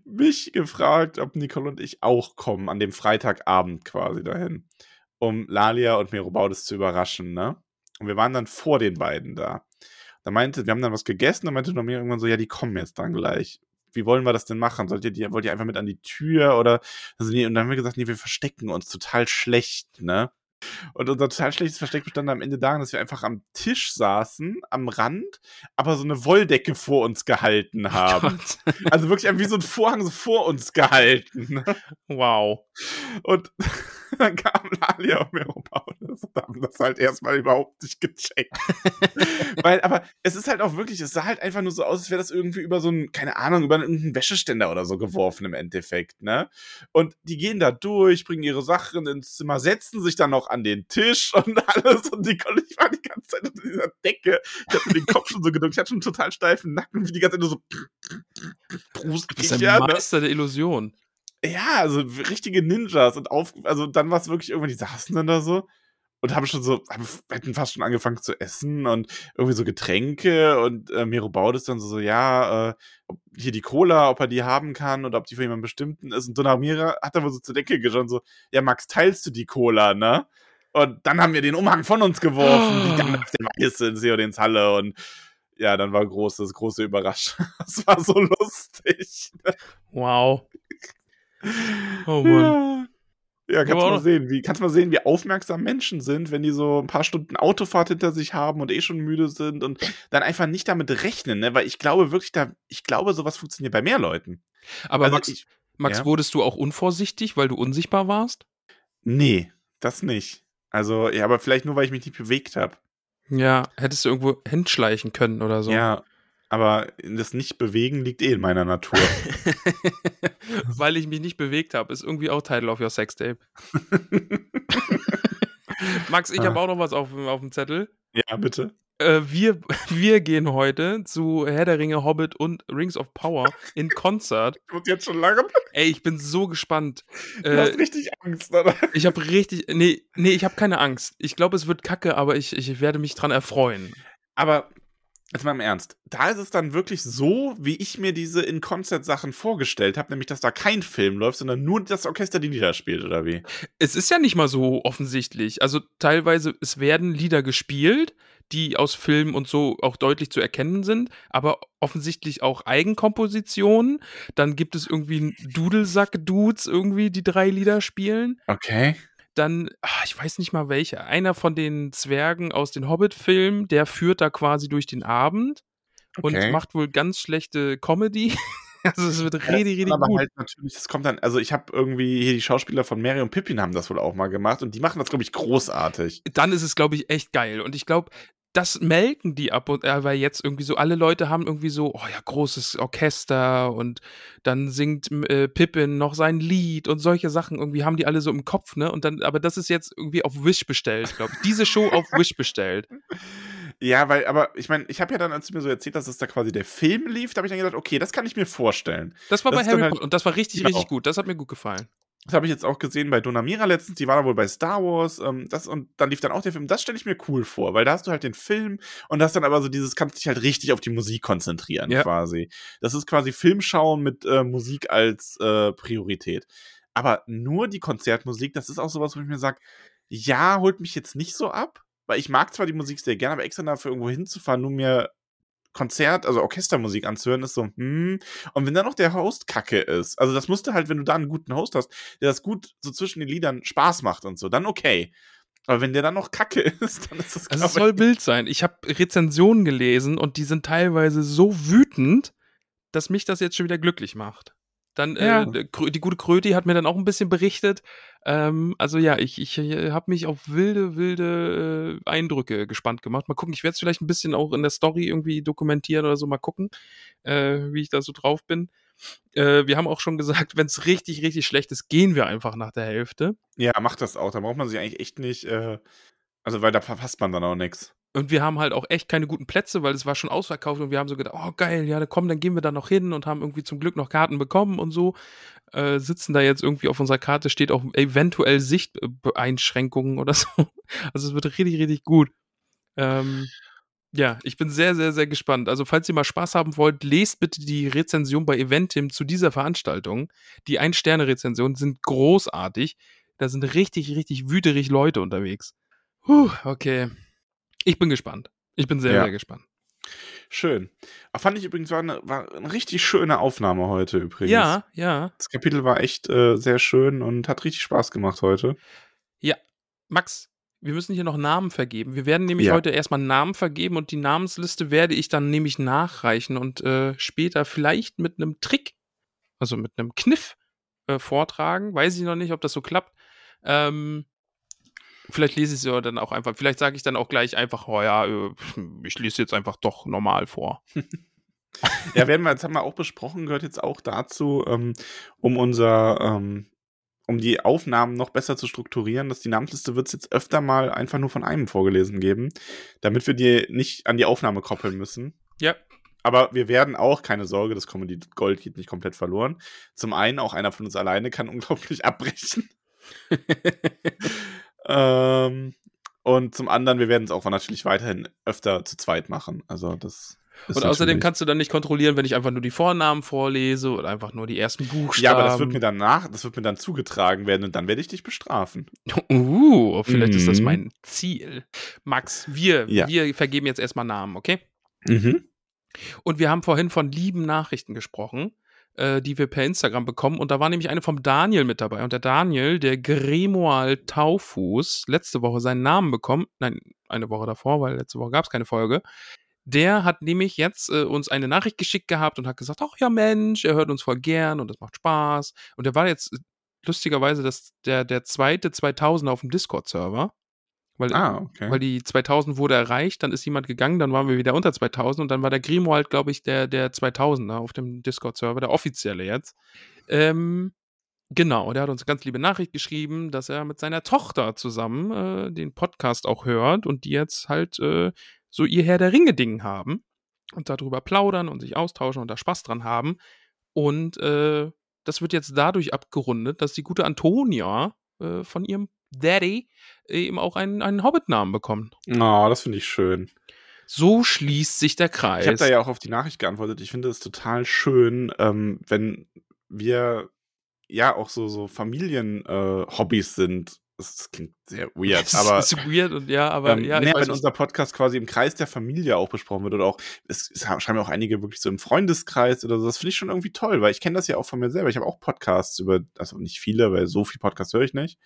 mich gefragt, ob Nicole und ich auch kommen an dem Freitagabend quasi dahin, um Lalia und Mirobaudes zu überraschen, ne? Und wir waren dann vor den beiden da. Da meinte, wir haben dann was gegessen und meinte Nomira irgendwann so, ja, die kommen jetzt dann gleich. Wie wollen wir das denn machen? Sollt ihr die, wollt ihr einfach mit an die Tür oder? Also, nee, und dann haben wir gesagt, nee, wir verstecken uns total schlecht, ne? Und unser total schlechtes Versteck bestand am Ende darin, dass wir einfach am Tisch saßen, am Rand, aber so eine Wolldecke vor uns gehalten Oh haben. also wirklich wie so ein Vorhang so vor uns gehalten. Wow. Und dann kam Lalia und Meropaulus und haben das halt erstmal überhaupt nicht gecheckt. Weil, aber es ist halt auch wirklich, es sah halt einfach nur so aus, als wäre das irgendwie über so einen, keine Ahnung, über einen Wäscheständer oder so geworfen im Endeffekt, ne? Und die gehen da durch, bringen ihre Sachen ins Zimmer, setzen sich dann noch an den Tisch und alles und die, und ich war die ganze Zeit unter dieser Decke. Ich hatte den Kopf schon so gedrückt, ich hatte schon einen total steifen Nacken, wie die ganze Zeit nur so Du bist ich, der ja, ne? Meister der Illusion. Ja, also richtige Ninjas und auf, also dann war es wirklich irgendwann, die saßen dann da so und haben schon so, haben, hätten fast schon angefangen zu essen und irgendwie so Getränke und äh, Mero Baudes dann so, so ja, äh, ob hier die Cola, ob er die haben kann oder ob die für jemanden bestimmten ist. Und Donamira hat dann wohl so zur Decke geschaut, so, ja, Max, teilst du die Cola, ne? Und dann haben wir den Umhang von uns geworfen, die dann auf der Weiße in Seodens Halle und ja, dann war großes, große Überraschung. Das war so lustig. Wow. Oh Mann. Ja, ja kannst du mal sehen, wie, kannst mal sehen, wie aufmerksam Menschen sind, wenn die so ein paar Stunden Autofahrt hinter sich haben und eh schon müde sind und dann einfach nicht damit rechnen, ne? Weil ich glaube wirklich, da, ich glaube, sowas funktioniert bei mehr Leuten. Aber Also Max, ich- Max ja. wurdest du auch unvorsichtig, weil du unsichtbar warst? Nee, das nicht. Also, ja, aber vielleicht nur, weil ich mich nicht bewegt habe. Ja, hättest du irgendwo hinschleichen können oder so. Ja, aber das Nicht-Bewegen liegt eh in meiner Natur. weil ich mich nicht bewegt habe, ist irgendwie auch Title of your Sextape. Max, ich Ah. habe auch noch was auf, auf dem Zettel. ja, bitte. Äh, wir, wir gehen heute zu Herr der Ringe, Hobbit und Rings of Power in Konzert. Ich muss jetzt schon lachen. Ey, ich bin so gespannt. Du Äh, hast richtig Angst, oder? ich habe richtig. Nee, nee, ich habe keine Angst. Ich glaube, es wird kacke, aber ich, ich werde mich dran erfreuen. Aber jetzt mal im Ernst, da ist es dann wirklich so, wie ich mir diese In-Concert-Sachen vorgestellt habe, nämlich, dass da kein Film läuft, sondern nur das Orchester die Lieder spielt, oder wie? Es ist ja nicht mal so offensichtlich. Also teilweise, es werden Lieder gespielt, die aus Filmen und so auch deutlich zu erkennen sind, aber offensichtlich auch Eigenkompositionen. Dann gibt es irgendwie einen Dudelsack-Dudes irgendwie, die drei Lieder spielen. Okay. Dann, ah, ich weiß nicht mal welche, einer von den Zwergen aus den Hobbit-Filmen, der führt da quasi durch den Abend und Okay. macht wohl ganz schlechte Comedy. also es wird richtig, richtig aber gut. halt natürlich, das kommt dann, also ich habe irgendwie hier die Schauspieler von Mary und Pippin haben das wohl auch mal gemacht und die machen das, glaube ich, großartig. dann ist es, glaube ich, echt geil. Und ich glaube, das melken die ab und äh, weil jetzt irgendwie so alle Leute haben irgendwie so, oh ja, großes Orchester und dann singt äh, Pippin noch sein Lied und solche Sachen irgendwie haben die alle so im Kopf, ne? Und dann, aber das ist jetzt irgendwie auf Wish bestellt, glaube ich. Diese Show auf Wish bestellt. Ja, weil, aber ich meine, ich habe ja dann, als du mir so erzählt hast, dass da quasi der Film lief, da habe ich dann gedacht, okay, das kann ich mir vorstellen. Das war Das bei Harry halt- und das war richtig, Genau. richtig gut. Das hat mir gut gefallen. Das habe ich jetzt auch gesehen bei Donamira letztens, die war da wohl bei Star Wars, ähm, das und dann lief dann auch der Film. Das stelle ich mir cool vor, weil da hast du halt den Film und hast dann aber so dieses, kannst dich halt richtig auf die Musik konzentrieren, Ja. quasi. Das ist quasi Filmschauen mit äh, Musik als äh, Priorität. Aber nur die Konzertmusik, das ist auch sowas, wo ich mir sage, ja, holt mich jetzt nicht so ab, weil ich mag zwar die Musik sehr gerne, aber extra dafür irgendwo hinzufahren, nur mir Konzert, also Orchestermusik anzuhören, ist so, hm. Und wenn dann noch der Host kacke ist, also das musste halt, wenn du da einen guten Host hast, der das gut so zwischen den Liedern Spaß macht und so, dann okay. Aber wenn der dann noch kacke ist, dann ist das, Also es soll wild sein. Ich habe Rezensionen gelesen und die sind teilweise so wütend, dass mich das jetzt schon wieder glücklich macht. Dann, Ja. äh, die gute Kröti hat mir dann auch ein bisschen berichtet. Ähm, also ja, ich, ich habe mich auf wilde, wilde äh, Eindrücke gespannt gemacht. Mal gucken, ich werde es vielleicht ein bisschen auch in der Story irgendwie dokumentieren oder so. Mal gucken, äh, wie ich da so drauf bin. Äh, wir haben auch schon gesagt, wenn es richtig, richtig schlecht ist, gehen wir einfach nach der Hälfte. ja, macht das auch. Da braucht man sich eigentlich echt nicht, äh, also weil da verpasst man dann auch nichts. Und wir haben halt auch echt keine guten Plätze, weil es war schon ausverkauft und wir haben so gedacht, oh geil, ja, komm, dann gehen wir da noch hin und haben irgendwie zum Glück noch Karten bekommen und so. Äh, sitzen da jetzt irgendwie auf unserer Karte, steht auch eventuell Sichteinschränkungen oder so. Also es wird richtig, richtig gut. Ähm, ja, ich bin sehr, sehr, sehr gespannt. Also, falls ihr mal Spaß haben wollt, lest bitte die Rezension bei Eventim zu dieser Veranstaltung. Die Ein-Sterne-Rezensionen sind großartig. Da sind richtig, richtig wüterig Leute unterwegs. Puh, okay. Ich bin gespannt. Ich bin sehr, Ja. sehr gespannt. Schön. Ah, Fand ich übrigens, war eine, war eine richtig schöne Aufnahme heute übrigens. Ja, ja. Das Kapitel war echt äh, sehr schön und hat richtig Spaß gemacht heute. Ja. Max, wir müssen hier noch Namen vergeben. Wir werden nämlich Ja. heute erstmal Namen vergeben und die Namensliste werde ich dann nämlich nachreichen und äh, später vielleicht mit einem Trick, also mit einem Kniff äh, vortragen. Weiß ich noch nicht, ob das so klappt. Ähm, vielleicht lese ich es ja dann auch einfach. Vielleicht sage ich dann auch gleich einfach, oh ja, äh, ich lese jetzt einfach doch normal vor. Ja, werden wir, jetzt haben wir auch besprochen, gehört jetzt auch dazu, ähm, um unser, ähm, um die Aufnahmen noch besser zu strukturieren, dass die Namensliste wird es jetzt öfter mal einfach nur von einem vorgelesen geben, damit wir die nicht an die Aufnahme koppeln müssen. Ja. Aber wir werden auch, keine Sorge, das Comedy Gold geht nicht komplett verloren. Zum einen, auch einer von uns alleine kann unglaublich abbrechen. ähm, und zum anderen, wir werden es auch natürlich weiterhin öfter zu zweit machen. Also das Und außerdem kannst du dann nicht kontrollieren, wenn ich einfach nur die Vornamen vorlese oder einfach nur die ersten Buchstaben. Ja, aber das wird mir dann nach, das wird mir dann zugetragen werden und dann werde ich dich bestrafen. Uh, vielleicht ist das Mhm. mein Ziel. Max, wir, Ja. wir vergeben jetzt erstmal Namen, okay? Mhm. Und wir haben vorhin von lieben Nachrichten gesprochen, äh, die wir per Instagram bekommen. Und da war nämlich eine vom Daniel mit dabei. Und der Daniel, der Grimoal Taufuß, letzte Woche seinen Namen bekommen. Nein, eine Woche davor, weil letzte Woche gab es keine Folge. Der hat nämlich jetzt äh, uns eine Nachricht geschickt gehabt und hat gesagt, ach ja Mensch, er hört uns voll gern und das macht Spaß. Und der war jetzt äh, lustigerweise das, der, der zweite 2000 auf dem Discord-Server. Weil, Ah, okay. weil die 2000 wurde erreicht, dann ist jemand gegangen, dann waren wir wieder unter 2000 und dann war der Grimoald, glaube ich, der, der 2000er auf dem Discord-Server, der offizielle jetzt. Ähm, genau, der hat uns eine ganz liebe Nachricht geschrieben, dass er mit seiner Tochter zusammen äh, den Podcast auch hört und die jetzt halt äh, so ihr Herr der Ringe-Ding haben und darüber plaudern und sich austauschen und da Spaß dran haben. Und äh, das wird jetzt dadurch abgerundet, dass die gute Antonia äh, von ihrem Daddy eben auch einen, einen Hobbit-Namen bekommt. Oh, das finde ich schön. So schließt sich der Kreis. Ich habe da ja auch auf die Nachricht geantwortet. Ich finde es total schön, ähm, wenn wir ja auch so, so Familien-Hobbys sind. Das, klingt sehr weird, Das aber. ist weird und ja, aber ähm, ja, nee, wenn unser Podcast quasi im Kreis der Familie auch besprochen wird oder auch, es, es ja auch einige wirklich so im Freundeskreis oder so, das finde ich schon irgendwie toll, weil ich kenne das ja auch von mir selber. Ich habe auch Podcasts über, also nicht viele, weil so viel Podcasts höre ich nicht.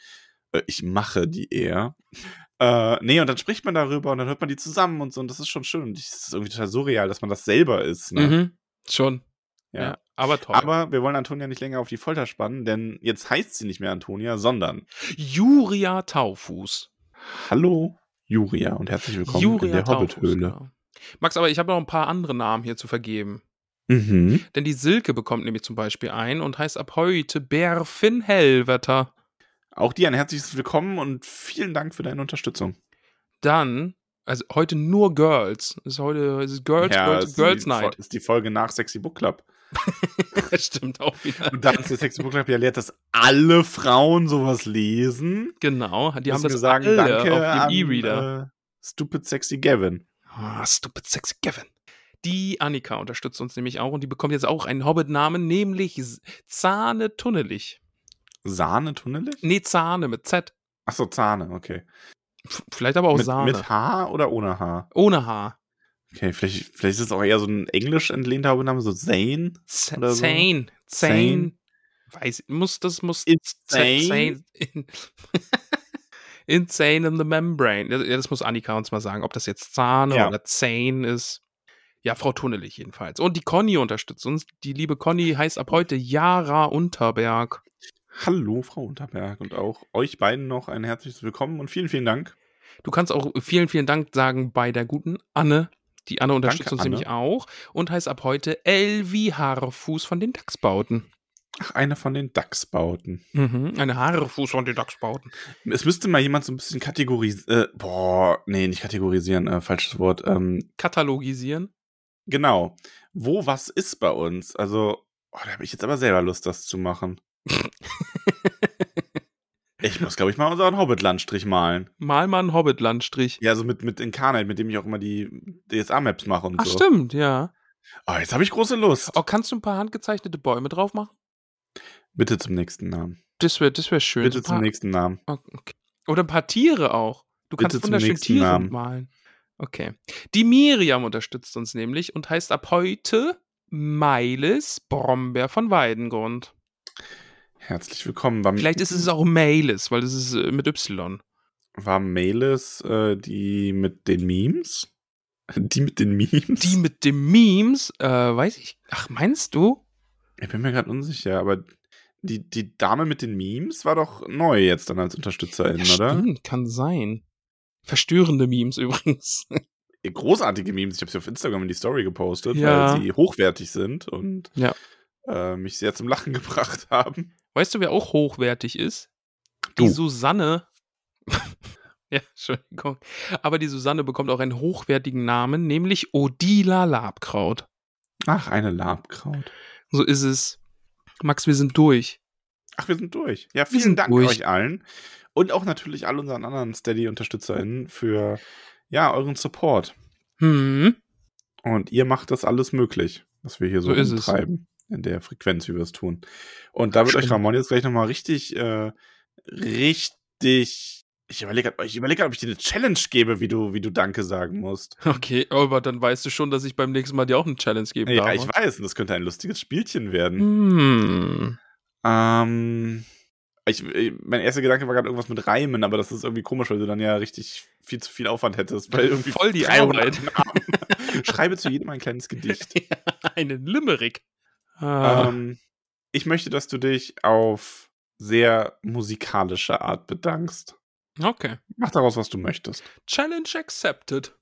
Äh, Ich mache die eher. Äh, nee, und dann spricht man darüber und dann hört man die zusammen und so, und das ist schon schön. Und es ist irgendwie total surreal, dass man das selber ist. Ne? Mhm, schon. Ja. Ja. aber toll. Aber wir wollen Antonia nicht länger auf die Folter spannen, denn jetzt heißt sie nicht mehr Antonia, sondern Juria Taufuß. Hallo Juria und herzlich willkommen Juria in der. Hobbithöhle. Genau. Max, aber ich habe noch ein paar andere Namen hier zu vergeben. Mhm. Denn die Silke bekommt nämlich zum Beispiel ein und heißt ab heute Berfin Hellwetter. Auch dir ein herzliches Willkommen und vielen Dank für deine Unterstützung. Dann, also heute nur Girls. Es ist heute es ist Girls, Girls, ist Girls die, Night. ist die Folge nach Sexy Book Club. Stimmt auch wieder. Und da uns der Sexy Book Club ja lehrt, dass alle Frauen sowas lesen, Genau, die haben das sagen, alle danke auf ihrem E-Reader. äh, Stupid Sexy Gavin. Ah, stupid sexy Gavin. Die Annika unterstützt uns nämlich auch und die bekommt jetzt auch einen Hobbit-Namen, nämlich Zahne Tunnelich. Sahne tunnelig? Nee, Zahne mit Z. Achso, Zahne, okay. F- Vielleicht aber auch Mit, Sahne. mit H oder ohne H? Ohne H. Okay, vielleicht, vielleicht ist es auch eher so ein englisch entlehnter Hobbitname, so Zane. Z Oder so. Zane. Zane. Weiß, muss, das muss Insane? Zane- in- Insane in the Membrane. Ja, das muss Annika uns mal sagen, ob das jetzt Zahne Ja. oder Zane ist. Ja, Frau Tunnelig jedenfalls. Und die Conny unterstützt uns. Die liebe Conny heißt ab heute Jara Unterberg. Hallo, Frau Unterberg. Und auch euch beiden noch ein herzliches Willkommen und vielen, vielen Dank. Du kannst auch vielen, vielen Dank sagen bei der guten Anne. Die Anne unterstützt Danke, uns Anne. nämlich auch und heißt ab heute Elvi Haarfuß von den Dachsbauten. Ach, eine von den DAX-Bauten. Mhm, eine Haarfuß von den Dachsbauten. Es müsste mal jemand so ein bisschen kategorisieren. Äh, boah, nee, nicht kategorisieren, äh, falsches Wort. Ähm, Katalogisieren. genau. Wo was ist bei uns? Also, oh, da habe ich jetzt aber selber Lust, das zu machen. Ich muss, glaube ich, mal unseren Hobbit-Landstrich malen. Mal mal einen Hobbit-Landstrich. Ja, so mit, mit Incarnate, mit dem ich auch immer die DSA-Maps mache und Ach, so. stimmt, ja. Oh, jetzt habe ich große Lust. Oh, kannst du ein paar handgezeichnete Bäume drauf machen? Bitte zum nächsten Namen. Das wäre das wär schön. Bitte zum nächsten Namen. Okay. Oder ein paar Tiere auch. Du Bitte kannst zum wunderschön nächsten Tiere Namen. malen. Okay. Die Miriam unterstützt uns nämlich und heißt ab heute Meiles Brombeer von Weidengrund. Herzlich willkommen. War, Vielleicht ist es auch Meiles, weil das ist äh, mit Y. war Melis äh, die mit den Memes? Die mit den Memes? Die mit den Memes, äh, weiß ich. Ach, meinst du? Ich bin mir gerade unsicher, aber die, die Dame mit den Memes war doch neu jetzt dann als Unterstützerin, Ja, oder? stimmt, kann sein. Verstörende Memes übrigens. Großartige Memes. Ich habe sie auf Instagram in die Story gepostet, Ja. weil sie hochwertig sind und Ja. Äh, mich sehr zum Lachen gebracht haben. Weißt du, wer auch hochwertig ist? Die Du. Susanne. ja, Entschuldigung. Aber die Susanne bekommt auch einen hochwertigen Namen, nämlich Odila Labkraut. Ach, eine Labkraut. So ist es. Max, wir sind durch. Ach, wir sind durch. Ja, Wir vielen sind Dank durch. euch allen. Und auch natürlich all unseren anderen Steady-UnterstützerInnen für ja, euren Support. Hm. Und ihr macht das alles möglich, was wir hier so, So ist es. treiben. In der Frequenz, wie wir es tun. Und da wird euch. Ramon jetzt gleich nochmal richtig, äh, richtig. Ich überlege ich überlege, ob ich dir eine Challenge gebe, wie du, wie du Danke sagen musst. Okay, aber dann weißt du schon, dass ich beim nächsten Mal dir auch eine Challenge geben Ja, darf. ich weiß, und das könnte ein lustiges Spielchen werden. Hm. Ähm, ich, ich- mein erster Gedanke war gerade irgendwas mit Reimen, aber das ist irgendwie komisch, weil du dann ja richtig viel zu viel Aufwand hättest. Weil irgendwie Voll die 300 Arbeit. Namen. Schreibe zu jedem ein kleines Gedicht. Einen Limerick. Ah. ähm, ich möchte, dass du dich auf sehr musikalische Art bedankst. okay. Mach daraus, was du möchtest. Challenge accepted.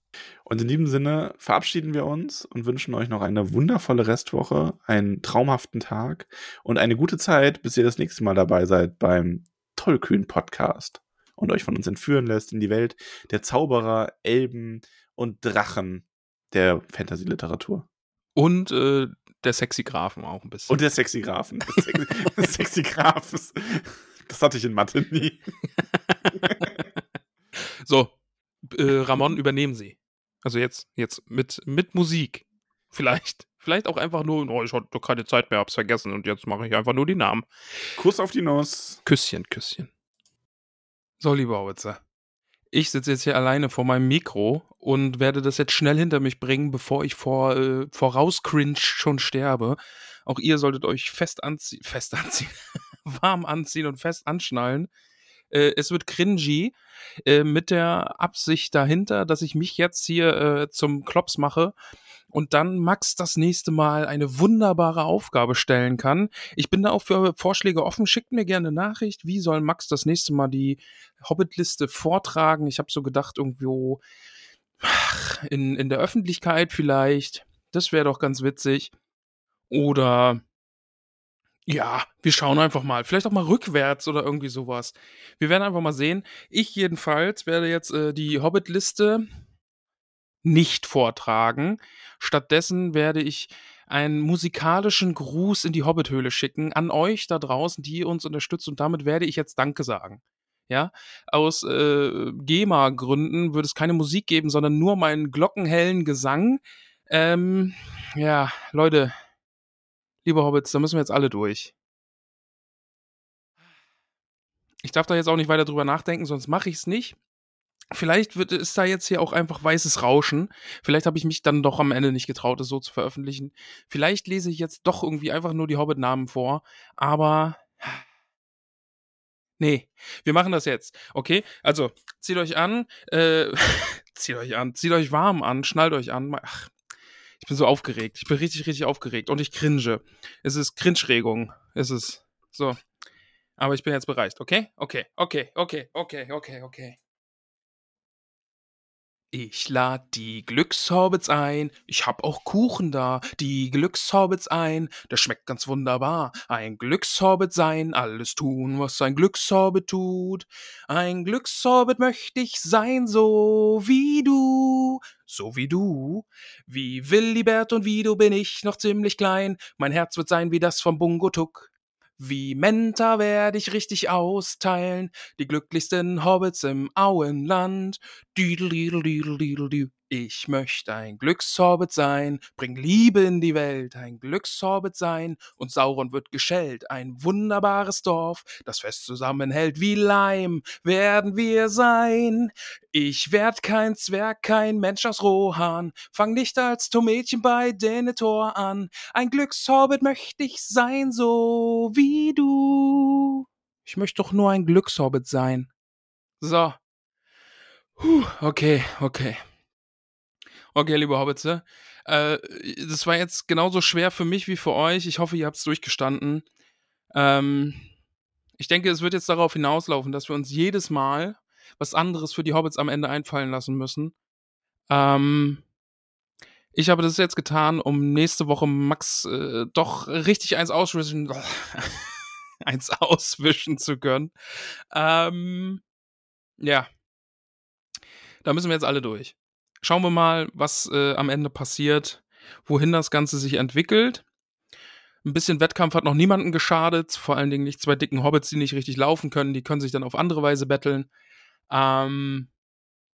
Und in diesem Sinne verabschieden wir uns und wünschen euch noch eine wundervolle Restwoche, einen traumhaften Tag und eine gute Zeit, bis ihr das nächste Mal dabei seid beim Tollkühn Podcast und euch von uns entführen lässt in die Welt der Zauberer, Elben und Drachen der Fantasy-Literatur. Und äh, der sexy Grafen auch ein bisschen. Und der Sexy Grafen. Das Sexy, das Sexy Graf, ist- das hatte ich in Mathe nie. so, äh, Ramon, übernehmen Sie. Also jetzt, jetzt mit, mit Musik. Vielleicht. Vielleicht auch einfach nur, oh, ich hatte keine Zeit mehr, hab's vergessen und jetzt mache ich einfach nur die Namen. Kuss auf die Nuss. Küsschen, Küsschen. So, lieber Howitzer. Ich sitze jetzt hier alleine vor meinem Mikro und werde das jetzt schnell hinter mich bringen, bevor ich vor äh, vorauscringe schon sterbe. Auch ihr solltet euch fest anziehen, fest anziehen, warm anziehen und fest anschnallen. Äh, es wird cringy äh, mit der Absicht dahinter, dass ich mich jetzt hier äh, zum Klops mache und dann Max das nächste Mal eine wunderbare Aufgabe stellen kann. Ich bin da auch für Vorschläge offen. Schickt mir gerne Nachricht. Wie soll Max das nächste Mal die Hobbit-Liste vortragen? Ich habe so gedacht, irgendwo ach, in, in der Öffentlichkeit vielleicht. Das wäre doch ganz witzig. Oder ja, wir schauen einfach mal. Vielleicht auch mal rückwärts oder irgendwie sowas. Wir werden einfach mal sehen. Ich jedenfalls werde jetzt äh, die Hobbit-Liste nicht vortragen. Stattdessen werde ich einen musikalischen Gruß in die Hobbithöhle schicken an euch da draußen, die uns unterstützt. Und damit werde ich jetzt Danke sagen. Ja, aus äh, GEMA-Gründen würde es keine Musik geben, sondern nur meinen glockenhellen Gesang. Ähm, ja, Leute, liebe Hobbits, da müssen wir jetzt alle durch. Ich darf da jetzt auch nicht weiter drüber nachdenken, sonst mache ich es nicht. Vielleicht wird, ist da jetzt hier auch einfach weißes Rauschen. Vielleicht habe ich mich dann doch am Ende nicht getraut, es so zu veröffentlichen. Vielleicht lese ich jetzt doch irgendwie einfach nur die Hobbit-Namen vor. Aber. Nee, wir machen das jetzt. Okay? Also, zieht euch an. Äh, zieht euch an. Zieht euch warm an. Schnallt euch an. Ach, ich bin so aufgeregt. Ich bin richtig, richtig aufgeregt. Und ich cringe. Es ist Cringe-Regung. Es ist. So. Aber ich bin jetzt bereit, okay? Okay, okay, okay, okay, okay, okay. Ich lad die Glückshobbits ein. Ich hab auch Kuchen da. Die Glückshobbits ein. Das schmeckt ganz wunderbar. Ein Glückshobbit sein. Alles tun, was ein Glückshobbit tut. Ein Glückshobbit möchte ich sein, so wie du. So wie du. Wie Willibert und wie du bin ich noch ziemlich klein. Mein Herz wird sein wie das vom Bungo Tuck. Wie Menta werde ich richtig austeilen, die glücklichsten Hobbits im Auenland. Ich möchte ein Glücksorbit sein, bring Liebe in die Welt, ein Glücksorbit sein, und Sauron wird geschellt, ein wunderbares Dorf, das fest zusammenhält wie Leim, werden wir sein. Ich werd kein Zwerg, kein Mensch aus Rohan, fang nicht als Tomädchen bei Denethor an, ein Glücksorbit möchte ich sein, so wie du. Ich möchte doch nur ein Glücksorbit sein. So. Puh, okay, okay. Okay, liebe Hobbitze. Äh, das war jetzt genauso schwer für mich wie für euch. Ich hoffe, ihr habt es durchgestanden. Ähm, ich denke, es wird jetzt darauf hinauslaufen, dass wir uns jedes Mal was anderes für die Hobbits am Ende einfallen lassen müssen. Ähm, ich habe das jetzt getan, um nächste Woche Max äh, doch richtig eins auswischen, eins auswischen zu können. Ähm, ja. Da müssen wir jetzt alle durch schauen wir mal, was äh, am Ende passiert, wohin das Ganze sich entwickelt. Ein bisschen Wettkampf hat noch niemanden geschadet, vor allen Dingen nicht zwei dicken Hobbits, die nicht richtig laufen können, die können sich dann auf andere Weise betteln. Ähm,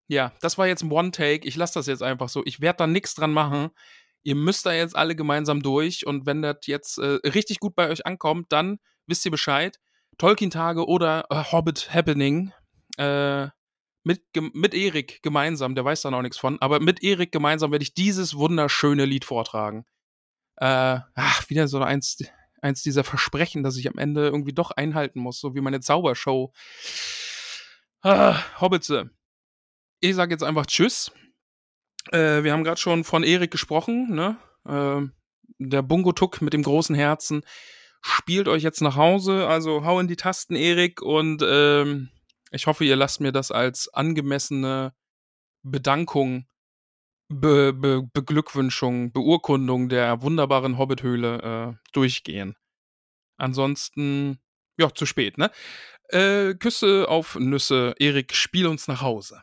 ja, das war jetzt ein One-Take. Ich lasse das jetzt einfach so. Ich werde da nichts dran machen. Ihr müsst da jetzt alle gemeinsam durch und wenn das jetzt äh, richtig gut bei euch ankommt, dann wisst ihr Bescheid. Tolkien-Tage oder äh, Hobbit Happening. Äh, mit, mit Erik gemeinsam, der weiß da noch nichts von, aber mit Erik gemeinsam werde ich dieses wunderschöne Lied vortragen. Äh, ach, wieder so eins, eins dieser Versprechen, dass ich am Ende irgendwie doch einhalten muss, so wie meine Zaubershow. Ah, Hobbitze. Ich sage jetzt einfach Tschüss. Äh, wir haben gerade schon von Erik gesprochen, ne? Äh, der Bungo-Tuck mit dem großen Herzen spielt euch jetzt nach Hause, also hau in die Tasten, Erik, und ähm, ich hoffe, ihr lasst mir das als angemessene Bedankung, Be Be Beglückwünschung, Beurkundung der wunderbaren Hobbithöhle äh, durchgehen. Ansonsten, ja, zu spät, ne? Äh, Küsse auf Nüsse. Erik, spiel uns nach Hause.